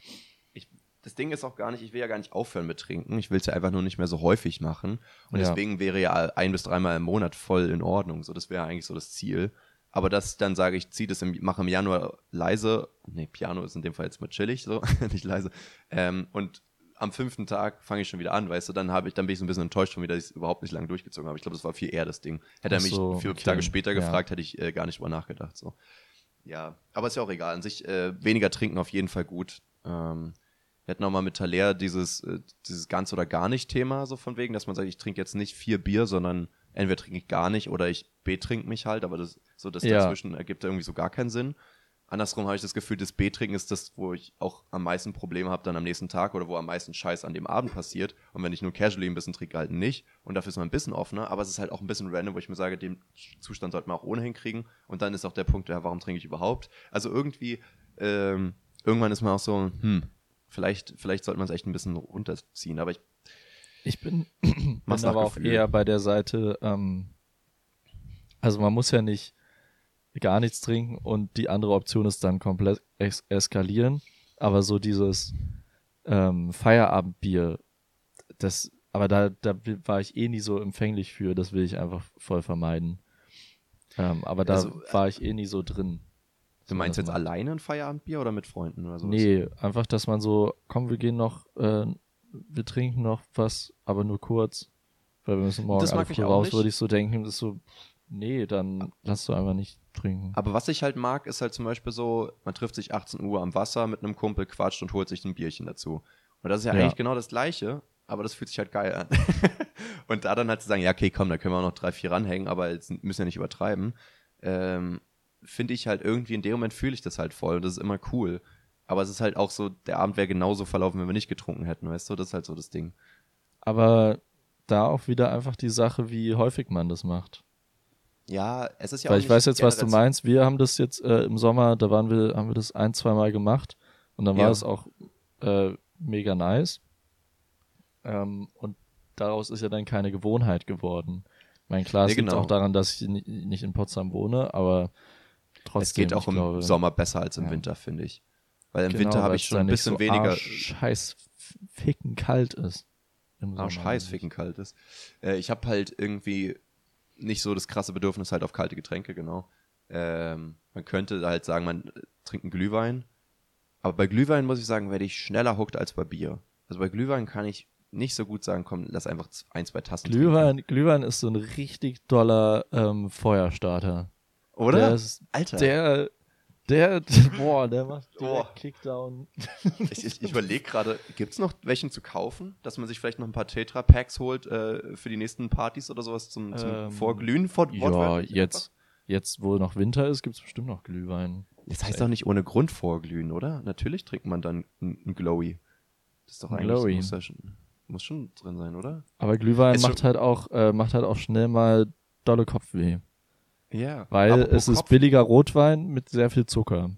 ich, das Ding ist auch gar nicht, ich will ja gar nicht aufhören mit Trinken. Ich will es ja einfach nur nicht mehr so häufig machen. Und Ja. deswegen wäre ja ein bis dreimal im Monat voll in Ordnung. So, das wäre eigentlich so das Ziel. Aber dass ich dann sage, ich ziehe das im, mache im Januar leise, nee, Piano ist in dem Fall jetzt mal chillig, so, [LAUGHS] nicht leise. Ähm, und am fünften Tag fange ich schon wieder an, weißt du, dann habe ich, dann bin ich so ein bisschen enttäuscht von mir, dass ich es überhaupt nicht lange durchgezogen habe. Ich glaube, das war viel eher das Ding. Hätte er mich so, vier okay. Tage später Ja. gefragt, hätte ich äh, gar nicht drüber nachgedacht. So. Ja, aber ist ja auch egal. An sich äh, weniger trinken auf jeden Fall gut. Ähm, wir hatten auch mal mit Thaler dieses, äh, dieses ganz oder gar nicht Thema, so von wegen, dass man sagt, ich trinke jetzt nicht vier Bier, sondern entweder trinke ich gar nicht oder ich betrink mich halt, aber das, so das Ja. dazwischen ergibt irgendwie so gar keinen Sinn. Andersrum habe ich das Gefühl, das B-Trinken ist das, wo ich auch am meisten Probleme habe dann am nächsten Tag oder wo am meisten Scheiß an dem Abend passiert. Und wenn ich nur casually ein bisschen trinke, halt nicht. Und dafür ist man ein bisschen offener, aber es ist halt auch ein bisschen random, wo ich mir sage, den Zustand sollte man auch ohnehin kriegen. Und dann ist auch der Punkt, ja, warum trinke ich überhaupt? Also irgendwie, ähm, irgendwann ist man auch so, hm, vielleicht, vielleicht sollte man es echt ein bisschen runterziehen. Aber ich, Ich bin, [CLEARS THROAT] bin aber auch eher bei der Seite, ähm, also man muss ja nicht gar nichts trinken und die andere Option ist dann komplett es eskalieren. Aber so dieses ähm, Feierabendbier, das, aber da, da war ich eh nie so empfänglich für, das will ich einfach voll vermeiden. Ähm, aber da Also, war ich eh nie so drin. du meinst jetzt alleine ein Feierabendbier oder mit Freunden oder so? Nee, einfach, dass man so, komm, wir gehen noch, äh, wir trinken noch was, aber nur kurz, weil wir müssen morgen alle früh raus, würde ich so denken, das ist so, nee, dann lass du einfach nicht trinken. Aber was ich halt mag, ist halt zum Beispiel so, man trifft sich 18 Uhr am Wasser mit einem Kumpel, quatscht und holt sich ein Bierchen dazu. Und das ist ja, Ja. eigentlich genau das Gleiche, aber das fühlt sich halt geil an. [LAUGHS] und da dann halt zu sagen, ja, okay, komm, da können wir auch noch drei, vier ranhängen, aber jetzt müssen wir nicht übertreiben, ähm, finde ich halt irgendwie, in dem Moment fühle ich das halt voll und das ist immer cool. Aber es ist halt auch so, der Abend wäre genauso verlaufen, wenn wir nicht getrunken hätten, weißt du? Das ist halt so das Ding. Aber da auch wieder einfach die Sache, wie häufig man das macht. Ja, es ist ja Weil auch ich weiß jetzt, was du meinst. Wir haben das jetzt äh, im Sommer, da waren wir, haben wir das ein, zwei Mal gemacht und dann war Ja. es auch äh, mega nice. Ähm, und daraus ist ja dann keine Gewohnheit geworden. Ich meine, klar, es Nee, liegt genau. auch daran, dass ich ni- nicht in Potsdam wohne, aber trotzdem. Es geht auch im glaube, Sommer besser als im ja. Winter, finde ich. Weil im genau, Winter habe ich schon ein bisschen so weniger scheiß ficken kalt ist. Im Arsch heiß ficken kalt ist. Äh, ich habe halt irgendwie nicht so das krasse Bedürfnis halt auf kalte Getränke, genau. Ähm, man könnte halt sagen, man trinkt einen Glühwein. Aber bei Glühwein muss ich sagen, werde ich schneller hooked als bei Bier. Also bei Glühwein kann ich nicht so gut sagen, komm, lass einfach ein, zwei Tassen Glühwein, Glühwein ist so ein richtig doller ähm, Feuerstarter. trinken. Oder? Der ist, Alter, Der, der, [LAUGHS] boah, der macht Boah. Kickdown. [LAUGHS] ich, ich, ich [LAUGHS] überlege gerade, gibt es noch welchen zu kaufen, dass man sich vielleicht noch ein paar Tetra-Packs holt äh, für die nächsten Partys oder sowas zum, zum Ähm, Vorglühen? Vor, Ja, jetzt, jetzt, wo noch Winter ist, gibt es bestimmt noch Glühwein. Das heißt doch nicht ohne Grund vorglühen, oder? Natürlich trinkt man dann ein, ein Glowy. Das ist doch Ein eigentlich. Muss, ja schon, muss schon drin sein, oder? Aber Glühwein macht halt auch, äh, macht halt auch schnell mal dolle Kopfweh. Ja. Weil Apropos es ist Kopf, billiger Rotwein mit sehr viel Zucker.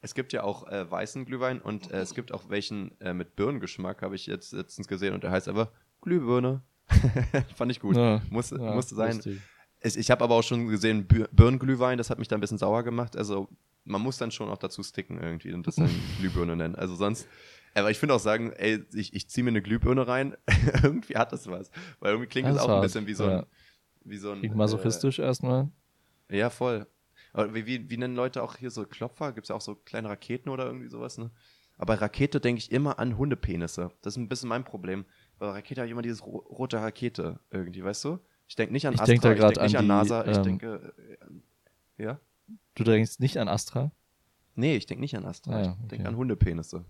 Es gibt ja auch äh, weißen Glühwein und äh, es gibt auch welchen äh, mit Birnengeschmack, habe ich jetzt letztens gesehen und der heißt einfach Glühbirne. [LAUGHS] Fand ich gut. Ja, Muss, ja, musste sein. lustig. Ich, ich habe aber auch schon gesehen, Bir- Birnenglühwein, das hat mich da ein bisschen sauer gemacht. Also man muss dann schon auch dazu sticken irgendwie und das dann [LAUGHS] Glühbirne nennen. Also sonst, aber ich finde auch sagen, ey, ich, ich ziehe mir eine Glühbirne rein, [LAUGHS] irgendwie hat das was. Weil irgendwie klingt Das ist auch ein hart, bisschen wie so ein, ja. wie so ein Klingt masochistisch erstmal. Ja, voll. Aber wie, wie, wie nennen Leute auch hier so Klopfer? Gibt es ja auch so kleine Raketen oder irgendwie sowas, ne? Aber Rakete denke ich immer an Hundepenisse. Das ist ein bisschen mein Problem. Bei Rakete habe ich immer dieses ro rote Rakete irgendwie, weißt du? Ich denke nicht an Ich Astra, denk da ich denke nicht an an die, NASA, ich ähm, denke. Äh, ja? Du denkst nicht an Astra? Nee, ich denke nicht an Astra. Ah ja, ich denke okay. an Hundepenisse.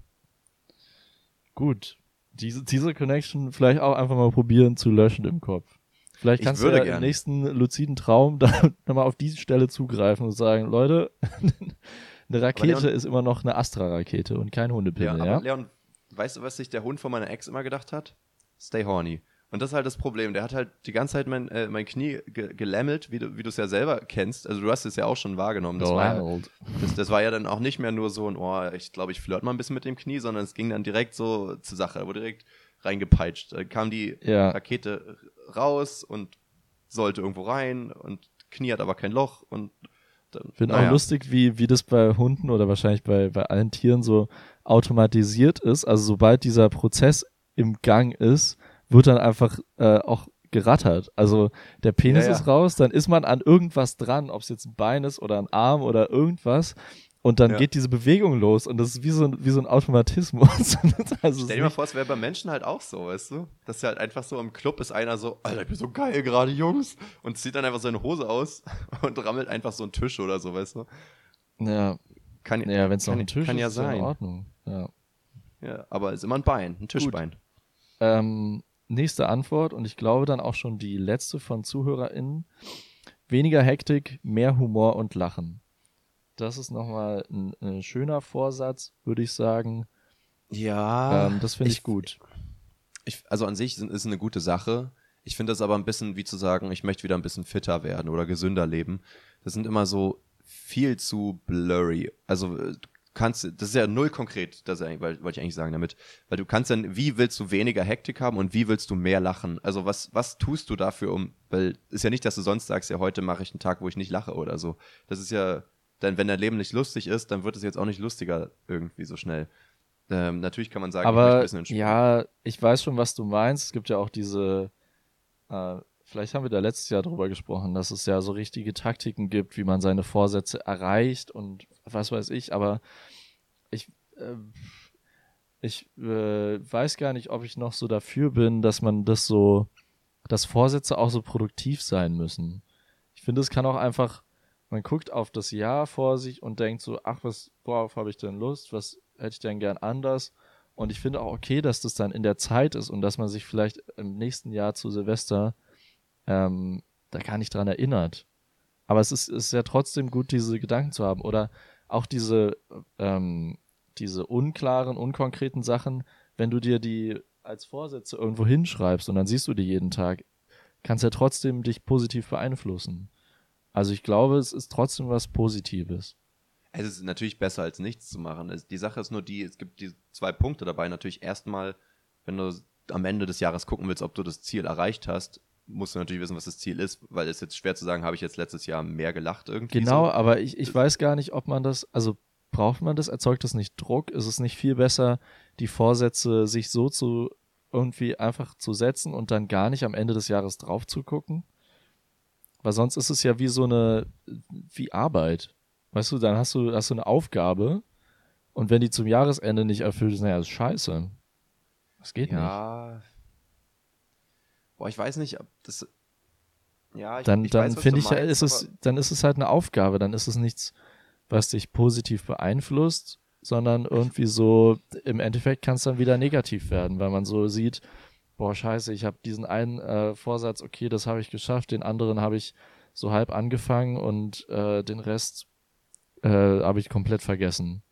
Gut. Diese, diese Connection vielleicht auch einfach mal probieren zu löschen im Kopf. Vielleicht Ich kannst würde du ja im nächsten luziden Traum [LAUGHS] da nochmal auf diese Stelle zugreifen und sagen, Leute, [LAUGHS] eine Rakete Leon- ist immer noch eine Astra-Rakete und kein Ja, Hundepinne, aber ja? Leon, weißt du, was sich der Hund von meiner Ex immer gedacht hat? Stay horny. Und das ist halt das Problem. Der hat halt die ganze Zeit mein, äh, mein Knie ge gelämmelt, wie du wie du es ja selber kennst. Also du hast es ja auch schon wahrgenommen. Das war, ja, das, das war ja dann auch nicht mehr nur so ein, oh, ich glaube, ich flirt mal ein bisschen mit dem Knie, sondern es ging dann direkt so zur Sache. Da wurde direkt reingepeitscht. Da kam die Ja. Rakete raus und sollte irgendwo rein und Knie hat aber kein Loch und dann, Finde naja. auch lustig, wie, wie das bei Hunden oder wahrscheinlich bei, bei allen Tieren so automatisiert ist. Also sobald dieser Prozess im Gang ist, wird dann einfach äh, auch gerattert. Also der Penis Ja, ja. ist raus, dann ist man an irgendwas dran, ob es jetzt ein Bein ist oder ein Arm oder irgendwas. Und dann Ja. geht diese Bewegung los und das ist wie so ein, wie so ein Automatismus. [LAUGHS] also Stell dir mal vor, es wäre bei Menschen halt auch so, weißt du? Dass ja halt einfach so im Club ist einer so, Alter, ich bin so geil gerade, Jungs. Und zieht dann einfach seine Hose aus [LAUGHS] und rammelt einfach so einen Tisch oder so, weißt du? ja, Kann, ja wenn es noch ein Tisch kann ist, ja ist ja in sein. Ordnung. Ja. Ja, aber ist immer ein Bein, ein Tischbein. Ähm, nächste Antwort und ich glaube dann auch schon die letzte von ZuhörerInnen. Weniger Hektik, mehr Humor und Lachen. Das ist nochmal ein, ein schöner Vorsatz, würde ich sagen. Ja. ähm, das finde ich, ich- gut. Ich, also an sich sind- ist eine gute Sache. Ich finde das aber ein bisschen wie zu sagen, ich möchte wieder ein bisschen fitter werden oder gesünder leben. Das sind immer so viel zu blurry. Also äh, du kannst, das ist ja null konkret, das wollte ich eigentlich sagen damit. Weil du kannst dann, wie willst du weniger Hektik haben und wie willst du mehr lachen? Also was, was tust du dafür um, weil ist ja nicht, dass du sonst sagst, ja, heute mache ich einen Tag, wo ich nicht lache oder so. Das ist ja, dann, wenn dein Leben nicht lustig ist, dann wird es jetzt auch nicht lustiger irgendwie so schnell. Ähm, natürlich kann man sagen, ich möchte ein Aber bisschen ja, ich weiß schon, was du meinst. Es gibt ja auch diese, äh, vielleicht haben wir da letztes Jahr drüber gesprochen, dass es ja so richtige Taktiken gibt, wie man seine Vorsätze erreicht und was weiß ich. Aber ich, äh, ich äh, weiß gar nicht, ob ich noch so dafür bin, dass man das so dass Vorsätze auch so produktiv sein müssen. Ich finde, es kann auch einfach, man guckt auf das Jahr vor sich und denkt so, ach, was, worauf habe ich denn Lust? Was hätte ich denn gern anders? Und ich finde auch okay, dass das dann in der Zeit ist und dass man sich vielleicht im nächsten Jahr zu Silvester ähm, da gar nicht dran erinnert. Aber es ist, ist ja trotzdem gut, diese Gedanken zu haben. Oder auch diese, ähm, diese unklaren, unkonkreten Sachen, wenn du dir die als Vorsätze irgendwo hinschreibst und dann siehst du die jeden Tag, kannst ja trotzdem dich positiv beeinflussen. Also ich glaube, es ist trotzdem was Positives. Es ist natürlich besser als nichts zu machen. die Sache ist nur die, es gibt die zwei Punkte dabei. Natürlich erstmal, wenn du am Ende des Jahres gucken willst, ob du das Ziel erreicht hast, musst du natürlich wissen, was das Ziel ist, weil es jetzt schwer zu sagen, habe ich jetzt letztes Jahr mehr gelacht irgendwie. Genau, so. aber ich, ich weiß gar nicht, ob man das, also braucht man das, erzeugt das nicht Druck? Ist es nicht viel besser, die Vorsätze sich so zu irgendwie einfach zu setzen und dann gar nicht am Ende des Jahres drauf zu gucken? Weil sonst ist es ja wie so eine, wie Arbeit. Weißt du, dann hast du, hast du eine Aufgabe und wenn die zum Jahresende nicht erfüllt ist, naja, ist scheiße. Das geht ja, nicht. Boah, ich weiß nicht, ob das. Ja, ich, dann, ich dann finde ich, meinst, ist es, dann ist es halt eine Aufgabe, dann ist es nichts, was dich positiv beeinflusst, sondern irgendwie so, im Endeffekt kann es dann wieder negativ werden, weil man so sieht, boah, scheiße, ich habe diesen einen äh, Vorsatz, okay, das habe ich geschafft, den anderen habe ich so halb angefangen und äh, den Rest äh, habe ich komplett vergessen.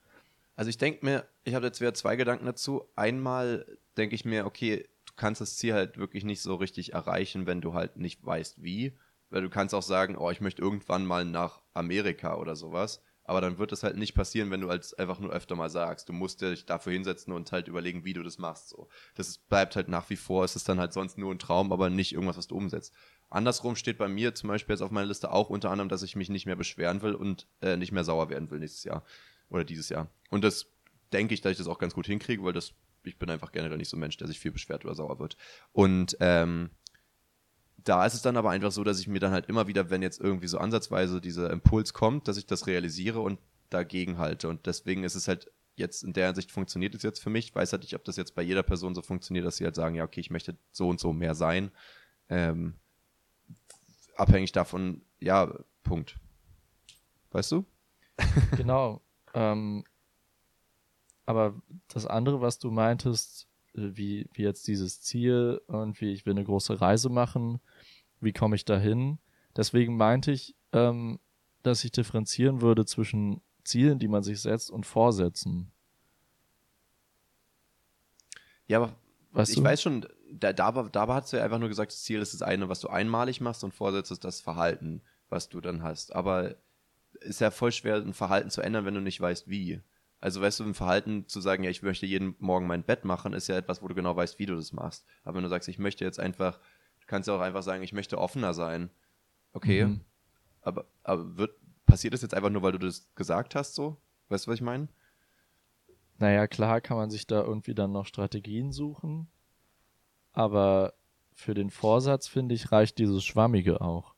Also ich denke mir, ich habe jetzt wieder zwei Gedanken dazu. Einmal denke ich mir, okay, kannst das Ziel halt wirklich nicht so richtig erreichen, wenn du halt nicht weißt, wie. Weil du kannst auch sagen, oh, ich möchte irgendwann mal nach Amerika oder sowas. Aber dann wird es halt nicht passieren, wenn du als einfach nur öfter mal sagst. Du musst dich dafür hinsetzen und halt überlegen, wie du das machst. So. Das bleibt halt nach wie vor, es ist dann halt sonst nur ein Traum, aber nicht irgendwas, was du umsetzt. Andersrum steht bei mir zum Beispiel jetzt auf meiner Liste auch unter anderem, dass ich mich nicht mehr beschweren will und äh, nicht mehr sauer werden will nächstes Jahr oder dieses Jahr. Und das denke ich, dass ich das auch ganz gut hinkriege, weil das ich bin einfach generell nicht so ein Mensch, der sich viel beschwert oder sauer wird. Und ähm, da ist es dann aber einfach so, dass ich mir dann halt immer wieder, wenn jetzt irgendwie so ansatzweise dieser Impuls kommt, dass ich das realisiere und dagegen halte. Und deswegen ist es halt jetzt in der Hinsicht funktioniert es jetzt für mich. Ich weiß halt nicht, ob das jetzt bei jeder Person so funktioniert, dass sie halt sagen, ja, okay, ich möchte so und so mehr sein. Ähm, abhängig davon, ja, Punkt. Weißt du? [LAUGHS] Genau. ähm, aber das andere, was du meintest, äh, wie, wie jetzt dieses Ziel, irgendwie, ich will eine große Reise machen, wie komme ich dahin? Deswegen meinte ich, ähm, dass ich differenzieren würde zwischen Zielen, die man sich setzt, und Vorsätzen. Ja, aber weißt ich du? weiß schon, da, da, da hast du ja einfach nur gesagt, das Ziel ist das eine, was du einmalig machst und Vorsätze ist das Verhalten, was du dann hast. Aber ist ja voll schwer, ein Verhalten zu ändern, wenn du nicht weißt, wie. Also weißt du, im Verhalten zu sagen, ja, ich möchte jeden Morgen mein Bett machen, ist ja etwas, wo du genau weißt, wie du das machst. Aber wenn du sagst, ich möchte jetzt einfach, kannst ja auch einfach sagen, ich möchte offener sein. Okay. Mhm. Aber, aber wird, passiert das jetzt einfach nur, weil du das gesagt hast, so? Weißt du, was ich meine? Naja, klar kann man sich da irgendwie dann noch Strategien suchen. Aber für den Vorsatz, finde ich, reicht dieses Schwammige auch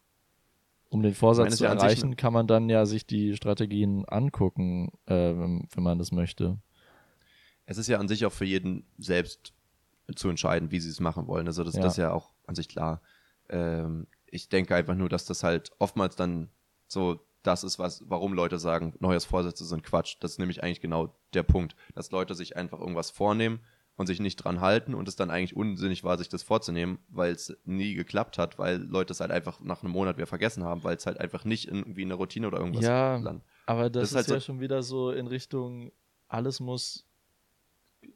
um den Vorsatz zu erreichen, kann man dann ja sich die Strategien angucken, äh, wenn, wenn man das möchte. Es ist ja an sich auch für jeden selbst zu entscheiden, wie sie es machen wollen. Also das, ja. das ist ja auch an sich klar. Ähm, ich denke einfach nur, dass das halt oftmals dann so das ist, was, warum Leute sagen, Neujahrsvorsätze sind Quatsch. Das ist nämlich eigentlich genau der Punkt, dass Leute sich einfach irgendwas vornehmen und sich nicht dran halten und es dann eigentlich unsinnig war, sich das vorzunehmen, weil es nie geklappt hat, weil Leute es halt einfach nach einem Monat wieder vergessen haben, weil es halt einfach nicht irgendwie eine Routine oder irgendwas ja, landet. Aber das, das ist, halt ja so schon wieder so in Richtung, alles muss,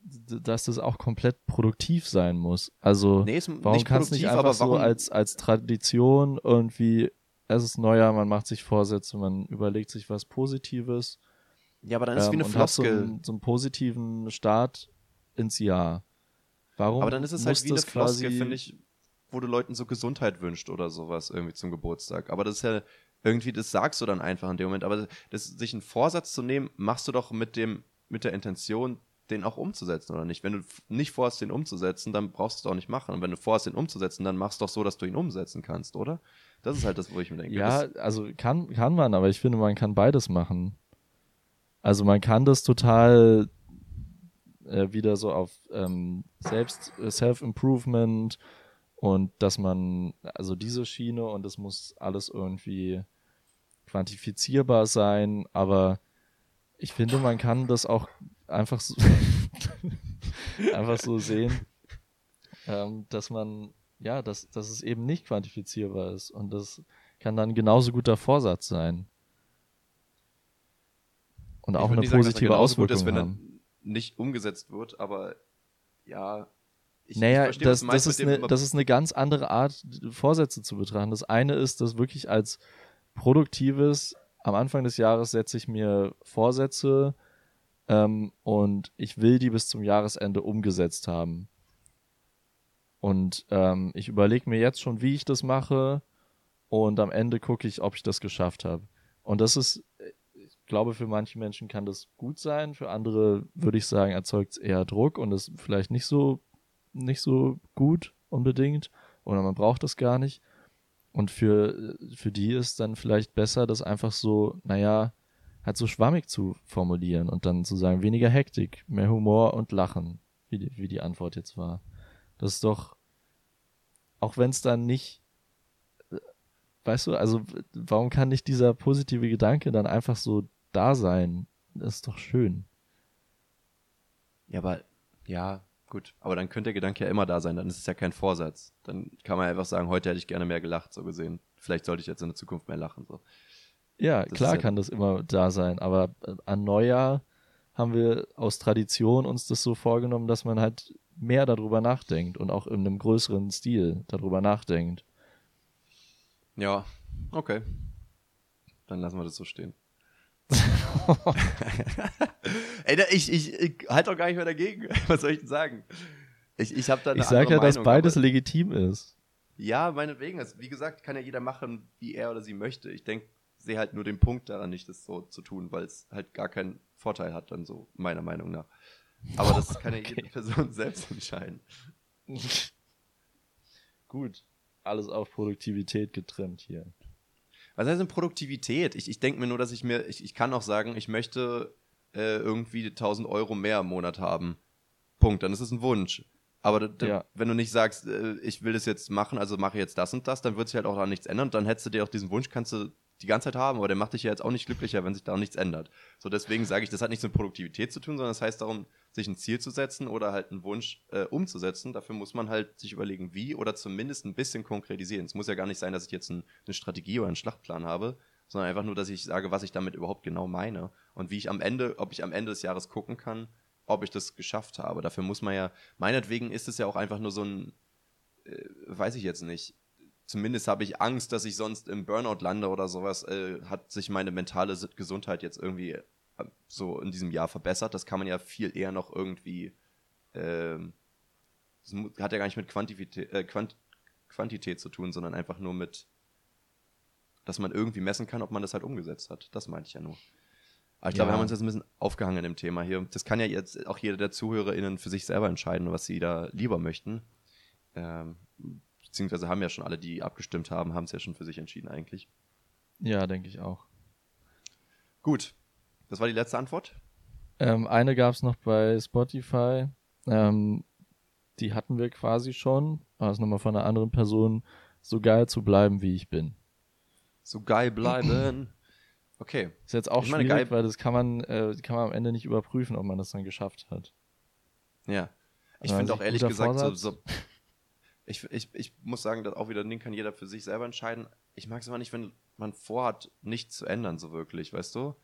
dass das auch komplett produktiv sein muss. Also nee, warum kann es nicht einfach so als, als Tradition irgendwie, es ist Neujahr, man macht sich Vorsätze, man überlegt sich was Positives. Ja, aber dann ist es ähm, wie eine Floskel. So einen, so einen positiven Start ins Jahr. Warum? Aber dann ist es halt wie eine Floskel, finde ich, wo du Leuten so Gesundheit wünscht oder sowas irgendwie zum Geburtstag. Aber das ist ja irgendwie, das sagst du dann einfach in dem Moment. Aber das, sich einen Vorsatz zu nehmen, machst du doch mit dem, mit der Intention, den auch umzusetzen, oder nicht? Wenn du nicht vorhast, den umzusetzen, dann brauchst du es auch nicht machen. Und wenn du vorhast, den umzusetzen, dann machst du doch so, dass du ihn umsetzen kannst, oder? Das ist halt das, wo ich mir denke. Ja, also kann, kann man, aber ich finde, man kann beides machen. Also man kann das total äh, wieder so auf ähm, Selbst, äh, Self-Improvement und dass man, also diese Schiene und es muss alles irgendwie quantifizierbar sein, aber ich finde, man kann das auch einfach so, [LAUGHS] einfach so sehen, ähm, dass man, ja, dass, dass es eben nicht quantifizierbar ist und das kann dann genauso guter Vorsatz sein. Und auch eine positive sagen, Auswirkung ist, wenn haben. nicht umgesetzt wird, aber ja, ich, naja, ich verstehe, das, das, ist eine, das ist eine ganz andere Art, Vorsätze zu betrachten. Das eine ist, das wirklich als produktives, am Anfang des Jahres setze ich mir Vorsätze ähm, und ich will die bis zum Jahresende umgesetzt haben. Und ähm, ich überlege mir jetzt schon, wie ich das mache und am Ende gucke ich, ob ich das geschafft habe. Und das ist, ich glaube, für manche Menschen kann das gut sein, für andere würde ich sagen, erzeugt es eher Druck und ist vielleicht nicht so nicht so gut unbedingt oder man braucht das gar nicht. Und für, für die ist dann vielleicht besser, das einfach so, naja, halt so schwammig zu formulieren und dann zu sagen, weniger Hektik, mehr Humor und Lachen, wie die, wie die Antwort jetzt war. Das ist doch, auch wenn es dann nicht, weißt du, also warum kann nicht dieser positive Gedanke dann einfach so da sein? Das ist doch schön. Ja, aber ja, Gut, aber dann könnte der Gedanke ja immer da sein, dann ist es ja kein Vorsatz. Dann kann man einfach sagen, heute hätte ich gerne mehr gelacht, so gesehen. Vielleicht sollte ich jetzt in der Zukunft mehr lachen. So. Ja, das klar ja kann das immer da sein, aber äh, an Neujahr haben wir aus Tradition uns das so vorgenommen, dass man halt mehr darüber nachdenkt und auch in einem größeren Stil darüber nachdenkt. Ja, okay. Dann lassen wir das so stehen. [LAUGHS] [LAUGHS] Ey, ich, ich, ich halte doch gar nicht mehr dagegen. [LAUGHS] Was soll ich denn sagen? Ich, ich habe da Ich sage ja, Meinung, dass beides legitim ist. Ja, meinetwegen. Also, wie gesagt, kann ja jeder machen, wie er oder sie möchte. Ich denke, sehe halt nur den Punkt daran nicht, das so zu tun, weil es halt gar keinen Vorteil hat, dann so, meiner Meinung nach. Aber das [LAUGHS] kann ja okay. jede Person [LAUGHS] selbst entscheiden. [LAUGHS] Gut. Alles auf Produktivität getrimmt hier. Was heißt denn Produktivität? Ich, ich denke mir nur, dass ich mir, ich, ich kann auch sagen, ich möchte äh, irgendwie 1000 Euro mehr im Monat haben. Punkt. Dann ist es ein Wunsch. Aber ja. wenn du nicht sagst, äh, ich will das jetzt machen, also mache jetzt das und das, dann wird sich halt auch da nichts ändern. Dann hättest du dir auch diesen Wunsch, kannst du die ganze Zeit haben, aber der macht dich ja jetzt auch nicht glücklicher, wenn sich da nichts ändert. So deswegen sage ich, das hat nichts mit Produktivität zu tun, sondern es das heißt darum, sich ein Ziel zu setzen oder halt einen Wunsch äh, umzusetzen. Dafür muss man halt sich überlegen, wie oder zumindest ein bisschen konkretisieren. Es muss ja gar nicht sein, dass ich jetzt ein, eine Strategie oder einen Schlachtplan habe, sondern einfach nur, dass ich sage, was ich damit überhaupt genau meine und wie ich am Ende, ob ich am Ende des Jahres gucken kann, ob ich das geschafft habe. Dafür muss man ja, meinetwegen ist es ja auch einfach nur so ein, äh, weiß ich jetzt nicht, zumindest habe ich Angst, dass ich sonst im Burnout lande oder sowas, äh, hat sich meine mentale Gesundheit jetzt irgendwie äh, so in diesem Jahr verbessert. Das kann man ja viel eher noch irgendwie, äh, das hat ja gar nicht mit Quantität, äh, Quant Quantität zu tun, sondern einfach nur mit, dass man irgendwie messen kann, ob man das halt umgesetzt hat. Das meinte ich ja nur. Aber ich ja. glaube, wir haben uns jetzt ein bisschen aufgehangen in dem Thema hier. Das kann ja jetzt auch jeder der ZuhörerInnen für sich selber entscheiden, was sie da lieber möchten. Ähm, beziehungsweise haben ja schon alle, die abgestimmt haben, haben es ja schon für sich entschieden eigentlich. Ja, denke ich auch. Gut, das war die letzte Antwort. Ähm, eine gab es noch bei Spotify. Ähm, die hatten wir quasi schon. Aber es nochmal von einer anderen Person. So geil zu bleiben, wie ich bin. So geil bleiben. Okay. Ist jetzt auch ich meine, schwierig, geil weil das kann man, äh, kann man am Ende nicht überprüfen, ob man das dann geschafft hat. Ja. Ich finde auch ehrlich gesagt, so, so, ich, ich, ich muss sagen, dass auch wieder den kann jeder für sich selber entscheiden. Ich mag es aber nicht, wenn man vorhat, nichts zu ändern, so wirklich, weißt du?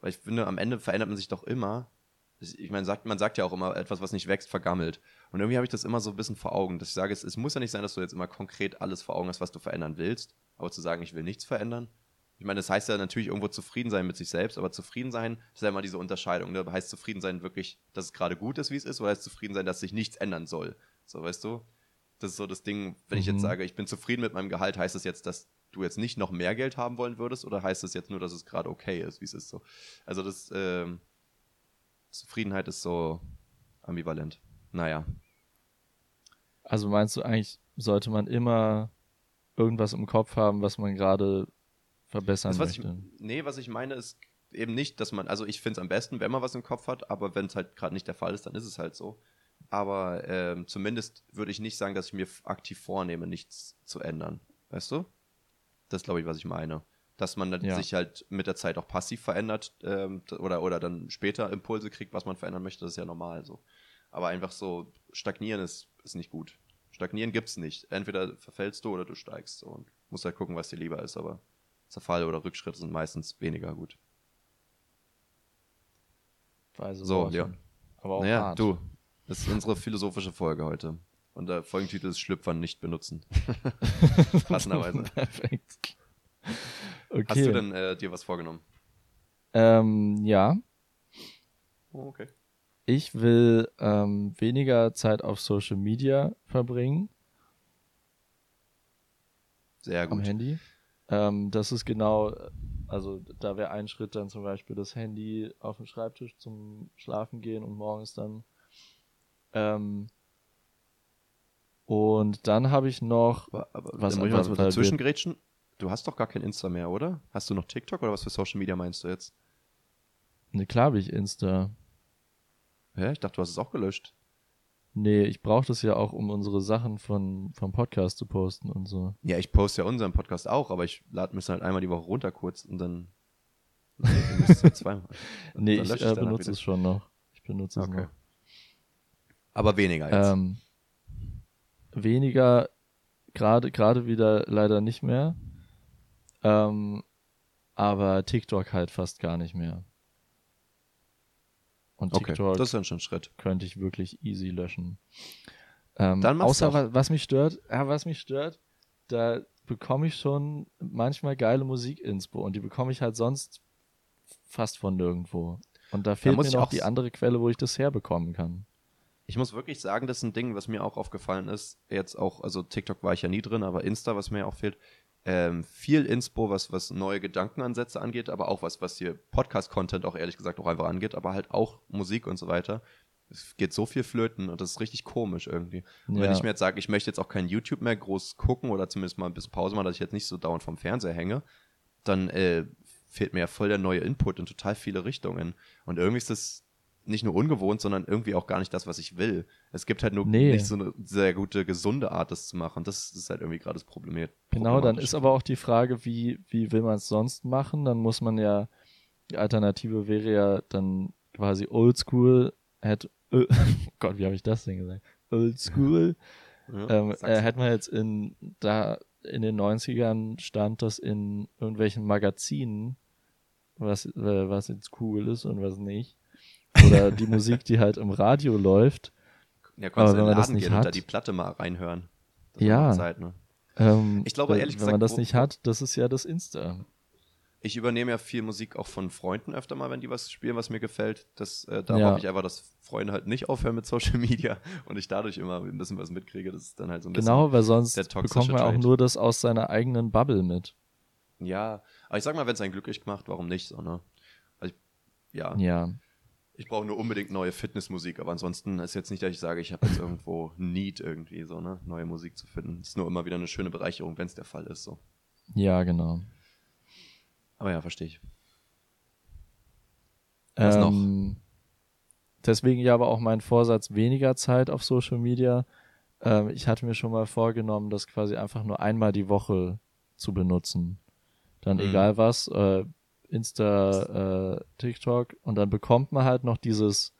Weil ich finde, am Ende verändert man sich doch immer. Ich meine, sagt, man sagt ja auch immer, etwas, was nicht wächst, vergammelt. Und irgendwie habe ich das immer so ein bisschen vor Augen, dass ich sage, es, es muss ja nicht sein, dass du jetzt immer konkret alles vor Augen hast, was du verändern willst. Aber zu sagen, ich will nichts verändern, ich meine, das heißt ja natürlich irgendwo zufrieden sein mit sich selbst, aber zufrieden sein ist ja immer diese Unterscheidung. Ne? Heißt zufrieden sein wirklich, dass es gerade gut ist, wie es ist, oder heißt zufrieden sein, dass sich nichts ändern soll? So, weißt du? Das ist so das Ding, wenn mhm. ich jetzt mhm. sage, ich bin zufrieden mit meinem Gehalt, heißt das jetzt, dass du jetzt nicht noch mehr Geld haben wollen würdest oder heißt das jetzt nur, dass es gerade okay ist, wie es ist so? Also das, äh, Zufriedenheit ist so ambivalent. Naja. Also meinst du eigentlich, sollte man immer irgendwas im Kopf haben, was man gerade verbessern das, möchte? Ich, nee, was ich meine ist eben nicht, dass man, also ich finde es am besten, wenn man was im Kopf hat, aber wenn es halt gerade nicht der Fall ist, dann ist es halt so. Aber ähm, zumindest würde ich nicht sagen, dass ich mir aktiv vornehme, nichts zu ändern. Weißt du? Das ist, glaube ich, was ich meine. Dass man dann Ja. sich halt mit der Zeit auch passiv verändert ähm, oder, oder dann später Impulse kriegt, was man verändern möchte, das ist ja normal so. Aber einfach so stagnieren ist, ist nicht gut. Stagnieren gibt's nicht. Entweder verfällst du oder du steigst so und musst halt gucken, was dir lieber ist, aber Zerfall oder Rückschritte sind meistens weniger gut. Weise So. Leon. Aber auch naja, hart. du, das ist unsere philosophische Folge heute. Und der Folgentitel ist Schlüpfern nicht benutzen. [LAUGHS] Passenderweise. Perfekt. Okay. Hast du denn äh, dir was vorgenommen? Ähm, ja, Oh, okay. ich will ähm, weniger Zeit auf Social Media verbringen Sehr am gut. Handy. Ähm, das ist genau, also da wäre ein Schritt dann zum Beispiel das Handy auf dem Schreibtisch zum Schlafen gehen und morgens dann. Ähm, und dann habe ich noch, Aber, aber Was- dann muss ich mal dazwischen grätschen. Du hast doch gar kein Insta mehr, oder? Hast du noch TikTok oder was für Social Media meinst du jetzt? ne, klar habe ich Insta. Hä? Ich dachte, du hast es auch gelöscht. Nee, ich brauche das ja auch, um unsere Sachen von, vom Podcast zu posten und so. Ja, ich poste ja unseren Podcast auch, aber ich lade mich halt einmal die Woche runter kurz und dann. [LAUGHS] Müsst ja zweimal. Nee, Dann ich lösche äh, danach benutze wieder. es schon noch. Ich benutze es Okay. noch. Aber weniger jetzt. Ähm, weniger, gerade gerade wieder leider nicht mehr. Ähm, aber TikTok halt fast gar nicht mehr. Und okay, TikTok das ist dann schon ein Schritt. könnte ich wirklich easy löschen. Ähm, Dann außer was, was mich stört, ja, was mich stört, da bekomme ich schon manchmal geile Musik-Inspo und die bekomme ich halt sonst fast von nirgendwo. Und da fehlt muss mir noch die andere Quelle, wo ich das herbekommen kann. Ich muss wirklich sagen, das ist ein Ding, was mir auch aufgefallen ist. Jetzt auch, also TikTok war ich ja nie drin, aber Insta, was mir auch fehlt. Ähm, viel Inspo, was, was neue Gedankenansätze angeht, aber auch was, was hier Podcast-Content auch ehrlich gesagt auch einfach angeht, aber halt auch Musik und so weiter. Es geht so viel flöten und das ist richtig komisch irgendwie. Und wenn Ja. ich mir jetzt sage, ich möchte jetzt auch kein YouTube mehr groß gucken oder zumindest mal ein bisschen Pause machen, dass ich jetzt nicht so dauernd vom Fernseher hänge, dann äh, fehlt mir ja voll der neue Input in total viele Richtungen. Und irgendwie ist das nicht nur ungewohnt, sondern irgendwie auch gar nicht das, was ich will. Es gibt halt nur Nee. nicht so eine sehr gute, gesunde Art, das zu machen. Das ist halt irgendwie gerade das Problem. Genau, dann ist aber auch die Frage, wie, wie will man es sonst machen? Dann muss man ja, die Alternative wäre ja dann quasi oldschool, hätte, äh, oh [LAUGHS] Gott, wie habe ich das denn gesagt? Oldschool. Ja, ähm, äh, hätte man jetzt in, da in den 90ern stand das in irgendwelchen Magazinen, was, äh, was jetzt cool ist und was nicht. Oder die Musik, die halt im Radio läuft. ja, konntest du wenn in den man das Laden nicht gehen und da hat- die Platte mal reinhören. Das Ja. Zeit, ne? Ähm, Ich glaube, wenn- ehrlich wenn gesagt, man das nicht hat, das ist ja das Insta. Ich übernehme ja viel Musik auch von Freunden öfter mal, wenn die was spielen, was mir gefällt. Das, äh, da Ja. hoffe ich einfach, dass Freunde halt nicht aufhören mit Social [LAUGHS] Media und ich dadurch immer ein bisschen was mitkriege. Das ist dann halt so ein Genau, weil sonst bekommt man auch nur das aus seiner eigenen Bubble mit. bisschen. Ja, aber ich sag mal, wenn es einen glücklich macht, warum nicht so, ne? Also ja, Ja. Ich brauche nur unbedingt neue Fitnessmusik, aber ansonsten ist jetzt nicht, dass ich sage, ich habe jetzt irgendwo Need irgendwie so, ne? Neue Musik zu finden. ist nur immer wieder eine schöne Bereicherung, wenn es der Fall ist, so. Ja, genau. Aber ja, verstehe ich. Was noch? Ähm, Deswegen ja aber auch mein Vorsatz, weniger Zeit auf Social Media. Ähm, ich hatte mir schon mal vorgenommen, das quasi einfach nur einmal die Woche zu benutzen. Dann Mhm. egal was, äh, Insta, äh, TikTok und dann bekommt man halt noch dieses,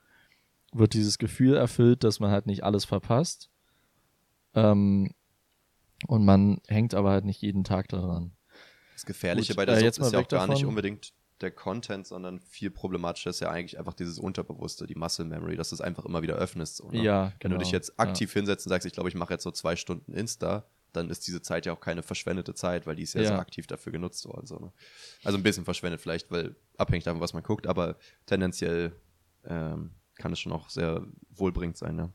wird dieses Gefühl erfüllt, dass man halt nicht alles verpasst. Ähm, und man hängt aber halt nicht jeden Tag daran. Das Gefährliche Gut, bei der äh, jetzt ist ja auch gar nicht davon. unbedingt der Content, sondern viel problematischer ist ja eigentlich einfach dieses Unterbewusste, die Muscle Memory, dass du es einfach immer wieder öffnest. Ne? Ja, Wenn genau. du dich jetzt aktiv hinsetzt und sagst, ich glaube, ich mache jetzt so zwei Stunden Insta, dann ist diese Zeit ja auch keine verschwendete Zeit, weil die ist ja, so Ja. aktiv dafür genutzt worden. So, ne? Also ein bisschen verschwendet vielleicht, weil abhängig davon, was man guckt, aber tendenziell ähm, kann es schon auch sehr wohlbringend sein. Ne?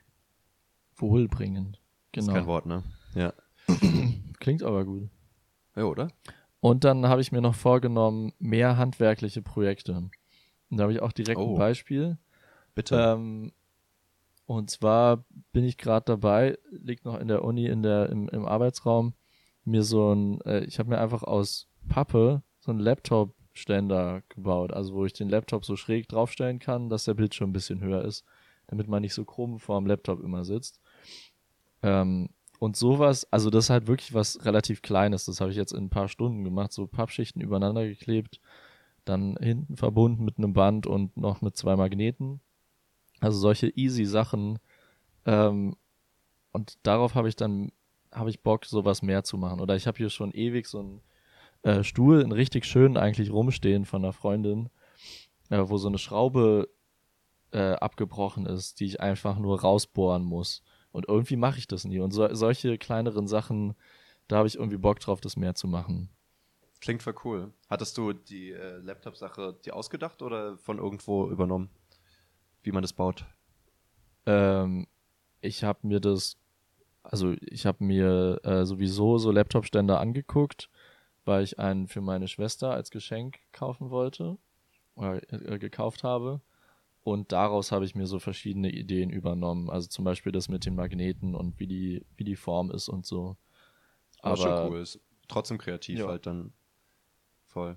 Wohlbringend. Ist Genau. kein Wort, ne? Ja. [CLEARS THROAT] Klingt aber gut. Ja, oder? Und dann habe ich mir noch vorgenommen, mehr handwerkliche Projekte. Und da habe ich auch direkt Oh. ein Beispiel. Bitte. Ähm, und zwar bin ich gerade dabei, liegt noch in der Uni, in der, im, im Arbeitsraum, mir so ein, äh, ich habe mir einfach aus Pappe so einen Laptop-Ständer gebaut, also wo ich den Laptop so schräg draufstellen kann, dass der Bildschirm ein bisschen höher ist, damit man nicht so krumm vor dem Laptop immer sitzt. Ähm, und sowas, also das ist halt wirklich was relativ Kleines. Das habe ich jetzt in ein paar Stunden gemacht, so Pappschichten übereinander geklebt, dann hinten verbunden mit einem Band und noch mit zwei Magneten. Also solche easy Sachen. Ähm, und darauf habe ich dann, habe ich Bock, sowas mehr zu machen. Oder ich habe hier schon ewig so einen äh, Stuhl, einen richtig schönen eigentlich rumstehen von einer Freundin, äh, wo so eine Schraube äh, abgebrochen ist, die ich einfach nur rausbohren muss. Und irgendwie mache ich das nie. Und so, solche kleineren Sachen, da habe ich irgendwie Bock drauf, das mehr zu machen. Klingt voll cool. Hattest du die äh, Laptop-Sache dir ausgedacht oder von irgendwo übernommen, wie man das baut? Ähm, ich habe mir das, also ich habe mir äh, sowieso so Laptop-Ständer angeguckt, weil ich einen für meine Schwester als Geschenk kaufen wollte oder äh, gekauft habe. Und daraus habe ich mir so verschiedene Ideen übernommen. Also zum Beispiel das mit den Magneten und wie die, wie die Form ist und so. Aber schon cool. Ist trotzdem kreativ ja. halt dann voll.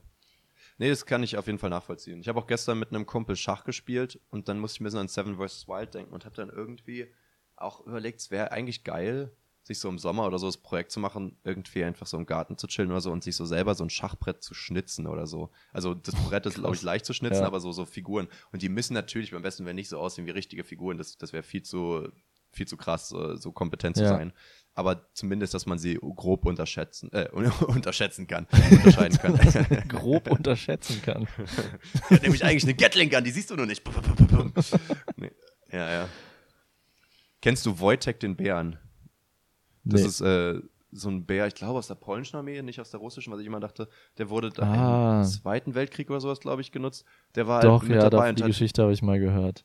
Nee, das kann ich auf jeden Fall nachvollziehen. Ich habe auch gestern mit einem Kumpel Schach gespielt und dann musste ich mir so an Seven vs. Wild denken und habe dann irgendwie auch überlegt, es wäre eigentlich geil, sich so im Sommer oder so das Projekt zu machen, irgendwie einfach so im Garten zu chillen oder so und sich so selber so ein Schachbrett zu schnitzen oder so. Also das Brett ist, glaube ich, leicht zu schnitzen, ja. aber so, so Figuren. Und die müssen natürlich beim besten wenn nicht so aussehen wie richtige Figuren. Das, das wäre viel zu, viel zu krass, so, so kompetent zu sein. Aber zumindest, dass man sie grob unterschätzen, äh, [LAUGHS] unterschätzen kann. Unterscheiden kann. [LAUGHS] grob unterschätzen kann. [LAUGHS] ja, nämlich eigentlich eine Gatling Gun, die siehst du nur nicht. nee. Ja, ja. Kennst du Wojtek den Bären? Das nee. ist äh, so ein Bär, ich glaube aus der polnischen Armee, nicht aus der russischen, was ich immer dachte. Der wurde ah. im Zweiten Weltkrieg oder sowas, glaube ich, genutzt. Der war Doch, halt mit ja, dabei. die Geschichte habe ich mal gehört.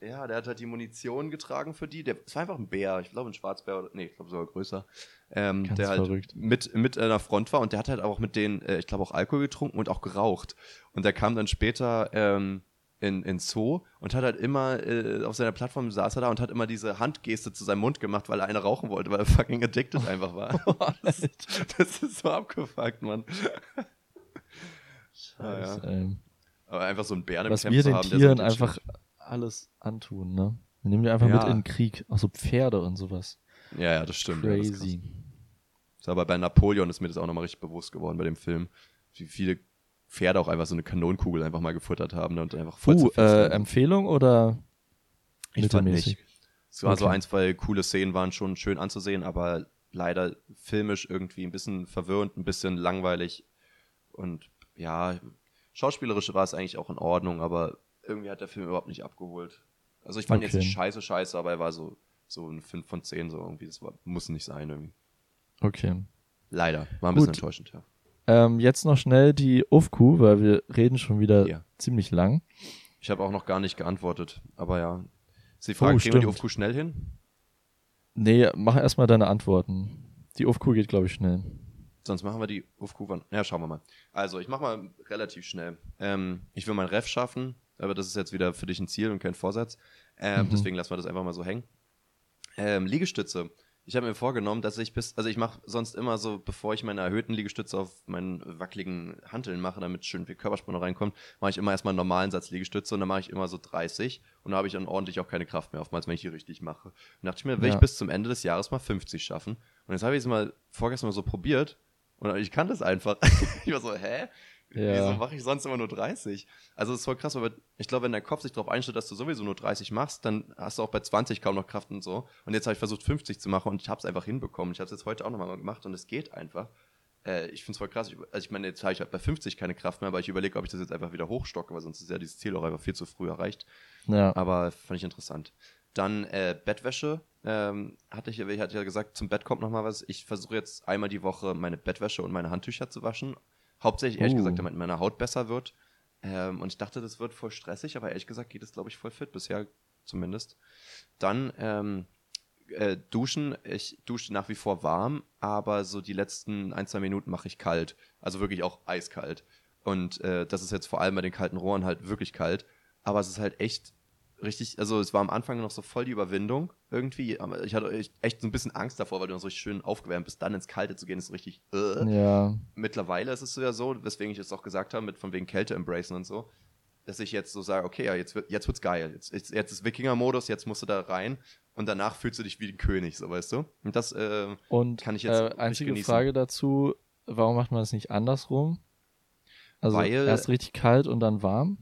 Ja, der hat halt die Munition getragen für die. Der, es war einfach ein Bär, ich glaube ein Schwarzbär oder, nee, ich glaube sogar größer. Ähm, Ganz der halt verrückt. mit, mit an der Front war und der hat halt auch mit denen, äh, ich glaube auch Alkohol getrunken und auch geraucht. Und der kam dann später, ähm, in, in Zoo und hat halt immer äh, auf seiner Plattform saß er da und hat immer diese Handgeste zu seinem Mund gemacht, weil er eine rauchen wollte, weil er fucking addicted [LAUGHS] einfach war. das, [LAUGHS] das, ist so abgefuckt, Mann. Scheiße, ja, ja. Aber einfach so ein Bär im Was Camp wir den haben, Tieren einfach alles antun, ne? Wir nehmen die einfach ja. mit in den Krieg. Auch so Pferde und sowas. Ja, ja, das stimmt. Crazy. Ja, das aber bei Napoleon ist mir das auch nochmal richtig bewusst geworden bei dem Film. Wie viele Pferde auch einfach so eine Kanonenkugel einfach mal gefuttert haben ne, und einfach voll uh, äh, Empfehlung oder ich fand nicht. Es war okay. so ein, zwei coole Szenen waren schon schön anzusehen, aber leider filmisch irgendwie ein bisschen verwirrend, ein bisschen langweilig und ja, schauspielerisch war es eigentlich auch in Ordnung, aber irgendwie hat der Film überhaupt nicht abgeholt. Also ich fand okay. jetzt nicht scheiße, scheiße, aber er war so, so ein 5 von 10 so irgendwie. Das war, muss nicht sein irgendwie. Okay. Leider. War ein Gut. bisschen enttäuschend, ja. Ähm, jetzt noch schnell die UFQ, weil wir reden schon wieder ja. ziemlich lang. Ich habe auch noch gar nicht geantwortet, aber ja. Sie fragen, oh, kriegen wir die UFQ schnell hin? Nee, mach erstmal deine Antworten. Die UFQ geht, glaube ich, schnell. Sonst machen wir die UFQ wann? Ja, schauen wir mal. Also, ich mache mal relativ schnell. Ähm, ich will mein Ref schaffen, aber das ist jetzt wieder für dich ein Ziel und kein Vorsatz. Ähm, mhm. Deswegen lassen wir das einfach mal so hängen. Ähm, Liegestütze ich habe mir vorgenommen, dass ich bis, also ich mache sonst immer so, bevor ich meine erhöhten Liegestütze auf meinen wackeligen Hanteln mache, damit schön viel Körperspannung reinkommt, mache ich immer erstmal einen normalen Satz Liegestütze und dann mache ich immer so 30 und da habe ich dann ordentlich auch keine Kraft mehr, oftmals, wenn ich die richtig mache. Und dachte ich mir, will ja. ich bis zum Ende des Jahres mal 50 schaffen. Und jetzt habe ich es mal vorgestern mal so probiert und ich kann das einfach. [LAUGHS] ich war so, hä? Ja. Wieso mache ich sonst immer nur 30? Also das ist voll krass, weil ich glaube, wenn dein Kopf sich darauf einstellt, dass du sowieso nur 30 machst, dann hast du auch bei 20 kaum noch Kraft und so. Und jetzt habe ich versucht 50 zu machen und ich habe es einfach hinbekommen. Ich habe es jetzt heute auch nochmal gemacht und es geht einfach. Äh, ich finde es voll krass. Ich, also ich meine, jetzt habe ich halt bei 50 keine Kraft mehr, aber ich überlege, ob ich das jetzt einfach wieder hochstocke, weil sonst ist ja dieses Ziel auch einfach viel zu früh erreicht. Ja. Aber fand ich interessant. Dann äh, Bettwäsche. Ähm, hatte ich, ich hatte ja gesagt, zum Bett kommt nochmal was. Ich versuche jetzt einmal die Woche meine Bettwäsche und meine Handtücher zu waschen Hauptsächlich, ehrlich uh. gesagt, damit meine Haut besser wird. Ähm, und ich dachte, das wird voll stressig, aber ehrlich gesagt geht es, glaube ich, voll fit, bisher zumindest. Dann ähm, äh, duschen. Ich dusche nach wie vor warm, aber so die letzten ein, zwei Minuten mache ich kalt. Also wirklich auch eiskalt. Und äh, das ist jetzt vor allem bei den kalten Rohren halt wirklich kalt. Aber es ist halt echt richtig, also es war am Anfang noch so voll die Überwindung irgendwie. Aber ich hatte echt so ein bisschen Angst davor, weil du noch so schön aufgewärmt bist, dann ins Kalte zu gehen, ist so richtig. Äh. Ja. Mittlerweile ist es ja so, weswegen ich es auch gesagt habe, mit von wegen Kälte embracen und so. dass ich jetzt so sage, okay, ja, jetzt, wird, jetzt wird's geil. Jetzt, jetzt, jetzt ist Wikinger-Modus, jetzt musst du da rein und danach fühlst du dich wie ein König, so weißt du? Und das äh, Und kann ich jetzt äh, richtig einzige genießen. Frage dazu, warum macht man das nicht andersrum? Also Weil- erst richtig kalt und dann warm?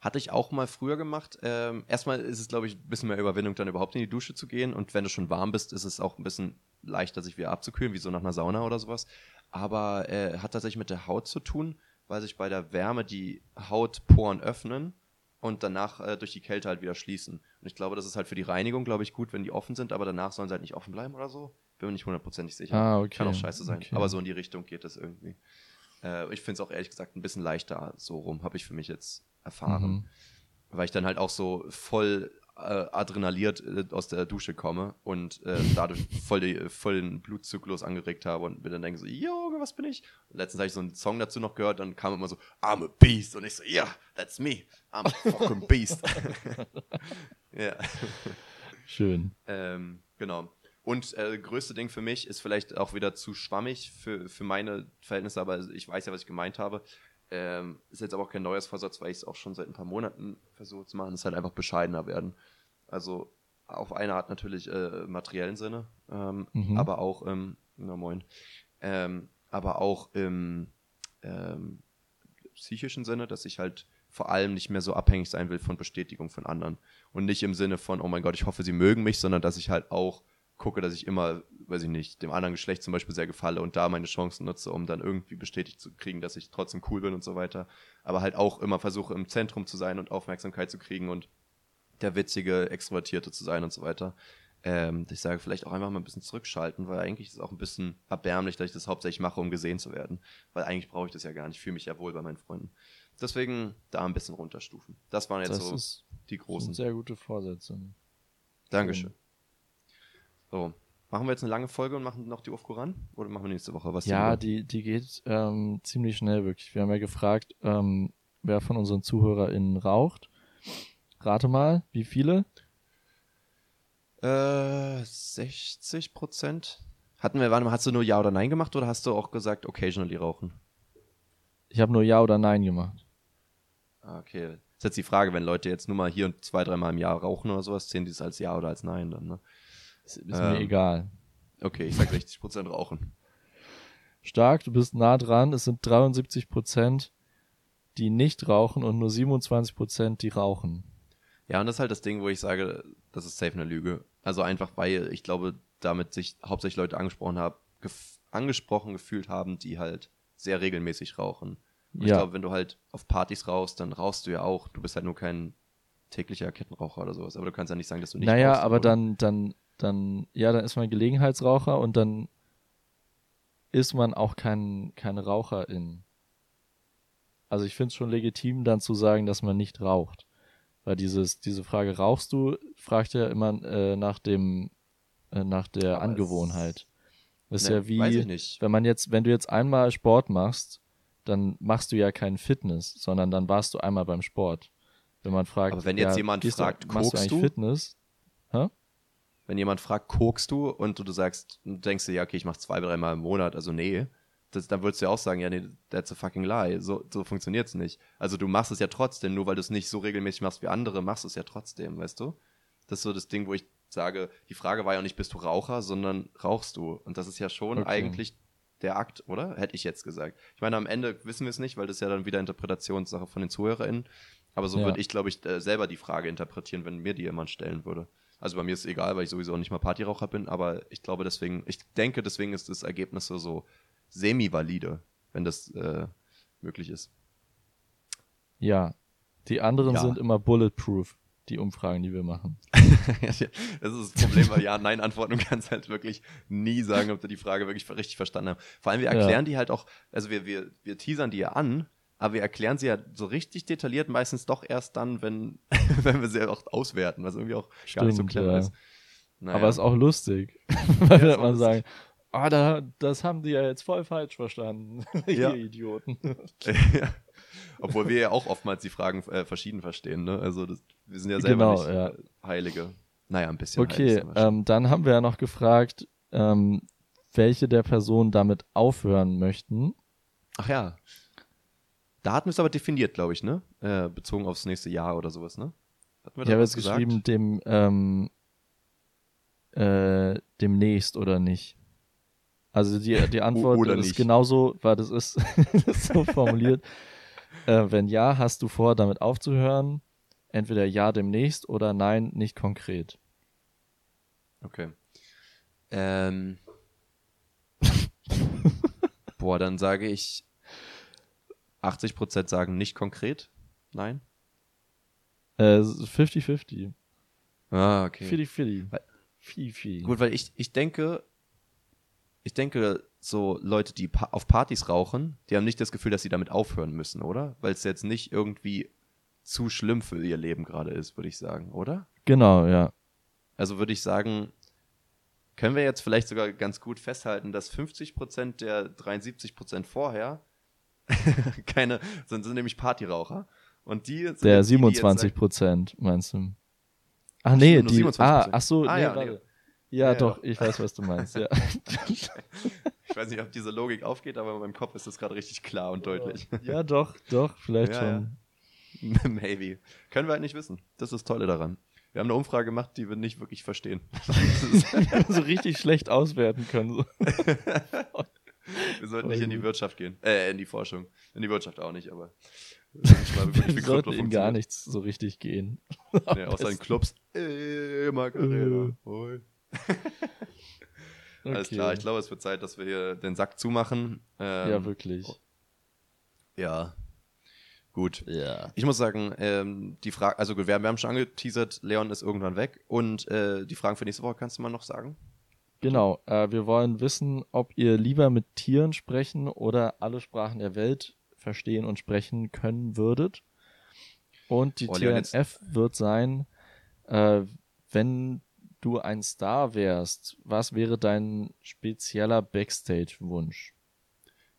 Hatte ich auch mal früher gemacht. Ähm, erstmal ist es, glaube ich, ein bisschen mehr Überwindung, dann überhaupt in die Dusche zu gehen. Und wenn du schon warm bist, ist es auch ein bisschen leichter, sich wieder abzukühlen, wie so nach einer Sauna oder sowas. Aber äh, hat tatsächlich mit der Haut zu tun, weil sich bei der Wärme die Hautporen öffnen und danach äh, durch die Kälte halt wieder schließen. Und ich glaube, das ist halt für die Reinigung, glaube ich, gut, wenn die offen sind, aber danach sollen sie halt nicht offen bleiben oder so. Bin mir nicht hundertprozentig sicher. Ah, okay. Kann auch scheiße sein. Okay. Aber so in die Richtung geht das irgendwie. Äh, ich finde es auch ehrlich gesagt ein bisschen leichter so rum, habe ich für mich jetzt erfahren. Mhm. Weil ich dann halt auch so voll äh, adrenaliert äh, aus der Dusche komme und äh, dadurch [LAUGHS] voll, die, voll den Blutzyklus angeregt habe und mir dann denke so, Junge, was bin ich? Und letztens habe ich so einen Song dazu noch gehört, dann kam immer so, I'm a beast. Und ich so, ja, yeah, that's me. I'm a fucking beast. [LAUGHS] ja. Schön. Ähm, genau. Und äh, größte Ding für mich ist vielleicht auch wieder zu schwammig für, für meine Verhältnisse, aber ich weiß ja, was ich gemeint habe. Ähm, ist jetzt aber auch kein neues Vorsatz, weil ich es auch schon seit ein paar Monaten versuche zu machen, ist halt einfach bescheidener werden. Also auf eine Art natürlich äh, materiellen Sinne, ähm, Mhm. aber auch im, na moin, ähm, aber auch im ähm, psychischen Sinne, dass ich halt vor allem nicht mehr so abhängig sein will von Bestätigung von anderen. Und nicht im Sinne von, oh mein Gott, ich hoffe, sie mögen mich, sondern dass ich halt auch gucke, dass ich immer, weiß ich nicht, dem anderen Geschlecht zum Beispiel sehr gefalle und da meine Chancen nutze, um dann irgendwie bestätigt zu kriegen, dass ich trotzdem cool bin und so weiter. Aber halt auch immer versuche, im Zentrum zu sein und Aufmerksamkeit zu kriegen und der witzige, Extrovertierte zu sein und so weiter. Ähm, ich sage, vielleicht auch einfach mal ein bisschen zurückschalten, weil eigentlich ist es auch ein bisschen erbärmlich, dass ich das hauptsächlich mache, um gesehen zu werden. Weil eigentlich brauche ich das ja gar nicht. Ich fühle mich ja wohl bei meinen Freunden. Deswegen da ein bisschen runterstufen. Das waren jetzt Das so die großen. sehr gute Vorsätze. Dankeschön. So, machen wir jetzt eine lange Folge und machen noch die Aufkur ran? Oder machen wir nächste Woche was? Ja, die, die geht ähm, ziemlich schnell wirklich. Wir haben ja gefragt, ähm, wer von unseren ZuhörerInnen raucht. Rate mal, wie viele? Äh, 60 Prozent. Hatten wir, warte mal, hast du nur Ja oder Nein gemacht oder hast du auch gesagt, occasionally rauchen? Ich habe nur Ja oder Nein gemacht. Ah, okay. Das ist jetzt die Frage, wenn Leute jetzt nur mal hier und zwei, dreimal im Jahr rauchen oder sowas, zählen die es als Ja oder als Nein dann, ne? Ist, ist mir Ähm. egal. Okay, ich sag 60 Prozent rauchen. Stark, du bist nah dran. Es sind 73 Prozent, die nicht rauchen und nur 27 Prozent, die rauchen. Ja, und das ist halt das Ding, wo ich sage, das ist safe eine Lüge. Also einfach, weil ich glaube, damit sich hauptsächlich Leute angesprochen haben, gef angesprochen gefühlt haben, die halt sehr regelmäßig rauchen. Und ich Ja. glaube, wenn du halt auf Partys rauchst, dann rauchst du ja auch. Du bist halt nur kein täglicher Kettenraucher oder sowas. Aber du kannst ja nicht sagen, dass du nicht naja, rauchst. aber oder? dann, dann, dann, ja, dann ist man Gelegenheitsraucher und dann ist man auch kein, keine Raucherin. Also ich finde es schon legitim, dann zu sagen, dass man nicht raucht. Weil dieses, diese Frage, rauchst du, fragt ja immer äh, nach dem, äh, nach der Aber Angewohnheit. Das ist Ne, ja wie, Weiß ich nicht. wenn man jetzt, wenn du jetzt einmal Sport machst, dann machst du ja keinen Fitness, sondern dann warst du einmal beim Sport. Wenn man fragt, Aber wenn jetzt ja, jemand fragt, du, machst du eigentlich du? Fitness? Wenn jemand fragt, kokst du und du, du sagst, du denkst dir, ja, okay, ich mach zwei, dreimal im Monat, also nee, das, dann würdest du ja auch sagen, ja, nee, that's a fucking lie. So, so funktioniert's nicht. Also du machst es ja trotzdem, nur weil du es nicht so regelmäßig machst wie andere, machst du es ja trotzdem, weißt du? Das ist so das Ding, wo ich sage, die Frage war ja nicht, bist du Raucher, sondern rauchst du. Und das ist ja schon Okay. eigentlich der Akt, oder? Hätte ich jetzt gesagt. Ich meine, am Ende wissen wir es nicht, weil das ist ja dann wieder Interpretationssache von den ZuhörerInnen. Aber so Ja. würde ich, glaube ich, äh, selber die Frage interpretieren, wenn mir die jemand stellen würde. Also bei mir ist es egal, weil ich sowieso nicht mal Partyraucher bin, aber ich glaube deswegen, ich denke, deswegen ist das Ergebnis so, so semi-valide, wenn das äh, möglich ist. Ja. Die anderen Ja. sind immer bulletproof, die Umfragen, die wir machen. [LAUGHS] das ist das Problem, weil Ja-Nein-Antworten du kannst halt wirklich nie sagen, ob du die Frage wirklich richtig verstanden hast. Vor allem, wir Ja. erklären die halt auch, also wir, wir, wir teasern die ja an, aber wir erklären sie ja so richtig detailliert meistens doch erst dann, wenn, [LAUGHS] wenn wir sie auch auswerten, was irgendwie auch gar nicht so Stimmt, clever ja. ist. Naja. Aber ist auch lustig. Weil [LAUGHS] Ja, lustig. sagen, ah, da, das haben die ja jetzt voll falsch verstanden. [LAUGHS] Ja. Ihr Idioten. ja. Obwohl wir ja auch oftmals die Fragen äh, verschieden verstehen, ne? Also das, wir sind ja selber Genau, nicht ja. Heilige. Naja, ein bisschen Okay, ähm, dann haben wir ja noch gefragt, ähm, welche der Personen damit aufhören möchten. Ach ja. Da hatten wir es aber definiert, glaube ich, ne? Äh, bezogen aufs nächste Jahr oder sowas, ne? Ich habe jetzt gesagt? geschrieben, dem, ähm, äh, demnächst oder nicht. Also die, [LAUGHS] die Antwort ist nicht. genauso, weil das ist, [LAUGHS] das ist so formuliert. äh, wenn ja, hast du vor, damit aufzuhören? Entweder ja demnächst oder nein, nicht konkret. Okay. Ähm. [LAUGHS] Boah, dann sage ich 80% sagen nicht konkret. Nein. 50-50. Äh, ah, okay. 50-50. Gut, weil ich, ich denke, ich denke, so Leute, die pa auf Partys rauchen, die haben nicht das Gefühl, dass sie damit aufhören müssen, oder? Weil es jetzt nicht irgendwie zu schlimm für ihr Leben gerade ist, würde ich sagen, oder? Genau, ja. Also würde ich sagen, können wir jetzt vielleicht sogar ganz gut festhalten, dass 50% der 73% vorher [LAUGHS] keine, sind, sind nämlich Partyraucher. Und die sind Der 27 Prozent, meinst du? Ach nee, die. Ah, ach so, ah, nee, ja. Nee. Ja, ja, doch, ja. ich weiß, was du meinst, ja. [LAUGHS] ich weiß nicht, ob diese Logik aufgeht, aber in meinem Kopf ist das gerade richtig klar und deutlich. Ja, doch, doch, vielleicht schon. [LAUGHS] Maybe. Können wir halt nicht wissen. Das ist das Tolle daran. Wir haben eine Umfrage gemacht, die wir nicht wirklich verstehen. so richtig schlecht auswerten können. So. Wir sollten nicht in die Wirtschaft gehen. Äh, in die Forschung. In die Wirtschaft auch nicht, aber. Wir sollten in gar nichts so richtig gehen. nee, außer in Clubs. Ey, Macarena. Äh. [LAUGHS] Alles klar, ich glaube, es wird Zeit, dass wir hier den Sack zumachen. Ähm, ja, wirklich. Ja. Gut. Ja. Ich muss sagen, ähm, die Frage, also wir, wir, haben schon angeteasert, Leon ist irgendwann weg. Und äh, die Fragen für nächste Woche kannst du mal noch sagen? Genau. Äh, wir wollen wissen, ob ihr lieber mit Tieren sprechen oder alle Sprachen der Welt verstehen und sprechen können würdet. Und die oh, TNF wird sein, äh, wenn du ein Star wärst, was wäre dein spezieller Backstage-Wunsch?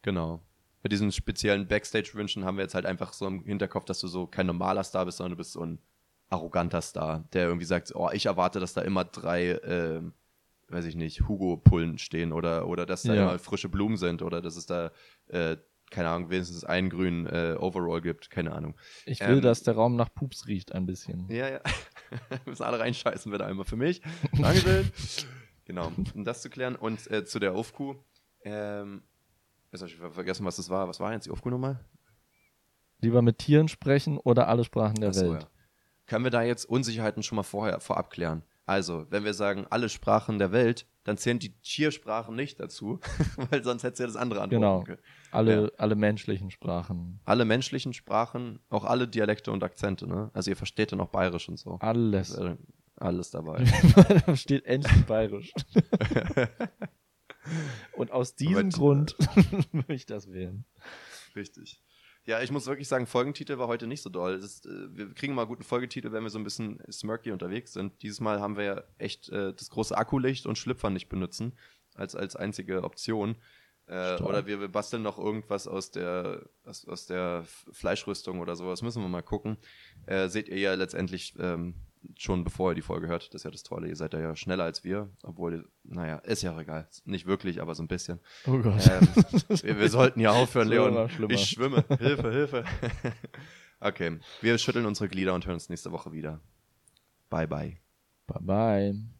Genau. Bei diesen speziellen Backstage-Wünschen haben wir jetzt halt einfach so im Hinterkopf, dass du so kein normaler Star bist, sondern du bist so ein arroganter Star, der irgendwie sagt, oh, ich erwarte, dass da immer drei, äh, weiß ich nicht, Hugo-Pullen stehen oder, oder dass da ja. immer frische Blumen sind oder dass es da äh, keine Ahnung, wenigstens einen grünen äh, Overall gibt, keine Ahnung. Ich will, ähm, dass der Raum nach Pups riecht ein bisschen. Ja, ja. [LAUGHS] Müssen alle reinscheißen wieder einmal für mich. Dankeschön. [LAUGHS] genau, um das zu klären. Und äh, zu der Aufkuh. Ähm, jetzt habe ich vergessen, was das war. Was war jetzt die Aufkuh-Nummer? Lieber mit Tieren sprechen oder alle Sprachen der Achso, Welt. Ja. Können wir da jetzt Unsicherheiten schon mal vorher vorab klären? Also, wenn wir sagen, alle Sprachen der Welt, dann zählen die Tiersprachen nicht dazu, [LAUGHS] weil sonst hätte sie ja das andere antworten genau. können. Alle, ja. alle menschlichen Sprachen. Alle menschlichen Sprachen, auch alle Dialekte und Akzente, ne? Also ihr versteht dann auch Bayerisch und so. Alles. Äh, alles dabei. [LAUGHS] da steht endlich Bayerisch. [LAUGHS] und aus diesem Grund würde ich das wählen. Richtig. Ja, ich muss wirklich sagen, Folgentitel war heute nicht so doll. Ist, äh, wir kriegen mal guten Folgetitel, wenn wir so ein bisschen smirky unterwegs sind. Dieses Mal haben wir ja echt äh, das große Akkulicht und Schlüpfer nicht benutzen als, als einzige Option. Äh, oder wir, wir, basteln noch irgendwas aus der, aus, aus der Fleischrüstung oder sowas. Müssen wir mal gucken. Äh, seht ihr ja letztendlich ähm, schon bevor ihr die Folge hört. Das ist ja das Tolle. Ihr seid ja schneller als wir. Obwohl, naja, ist ja auch egal. Nicht wirklich, aber so ein bisschen. Oh Gott. Ähm, wir, wir, sollten ja aufhören, [LAUGHS] Leon. Ich schwimme. Hilfe, Hilfe. [LAUGHS] okay. Wir schütteln unsere Glieder und hören uns nächste Woche wieder. Bye, bye. Bye, bye.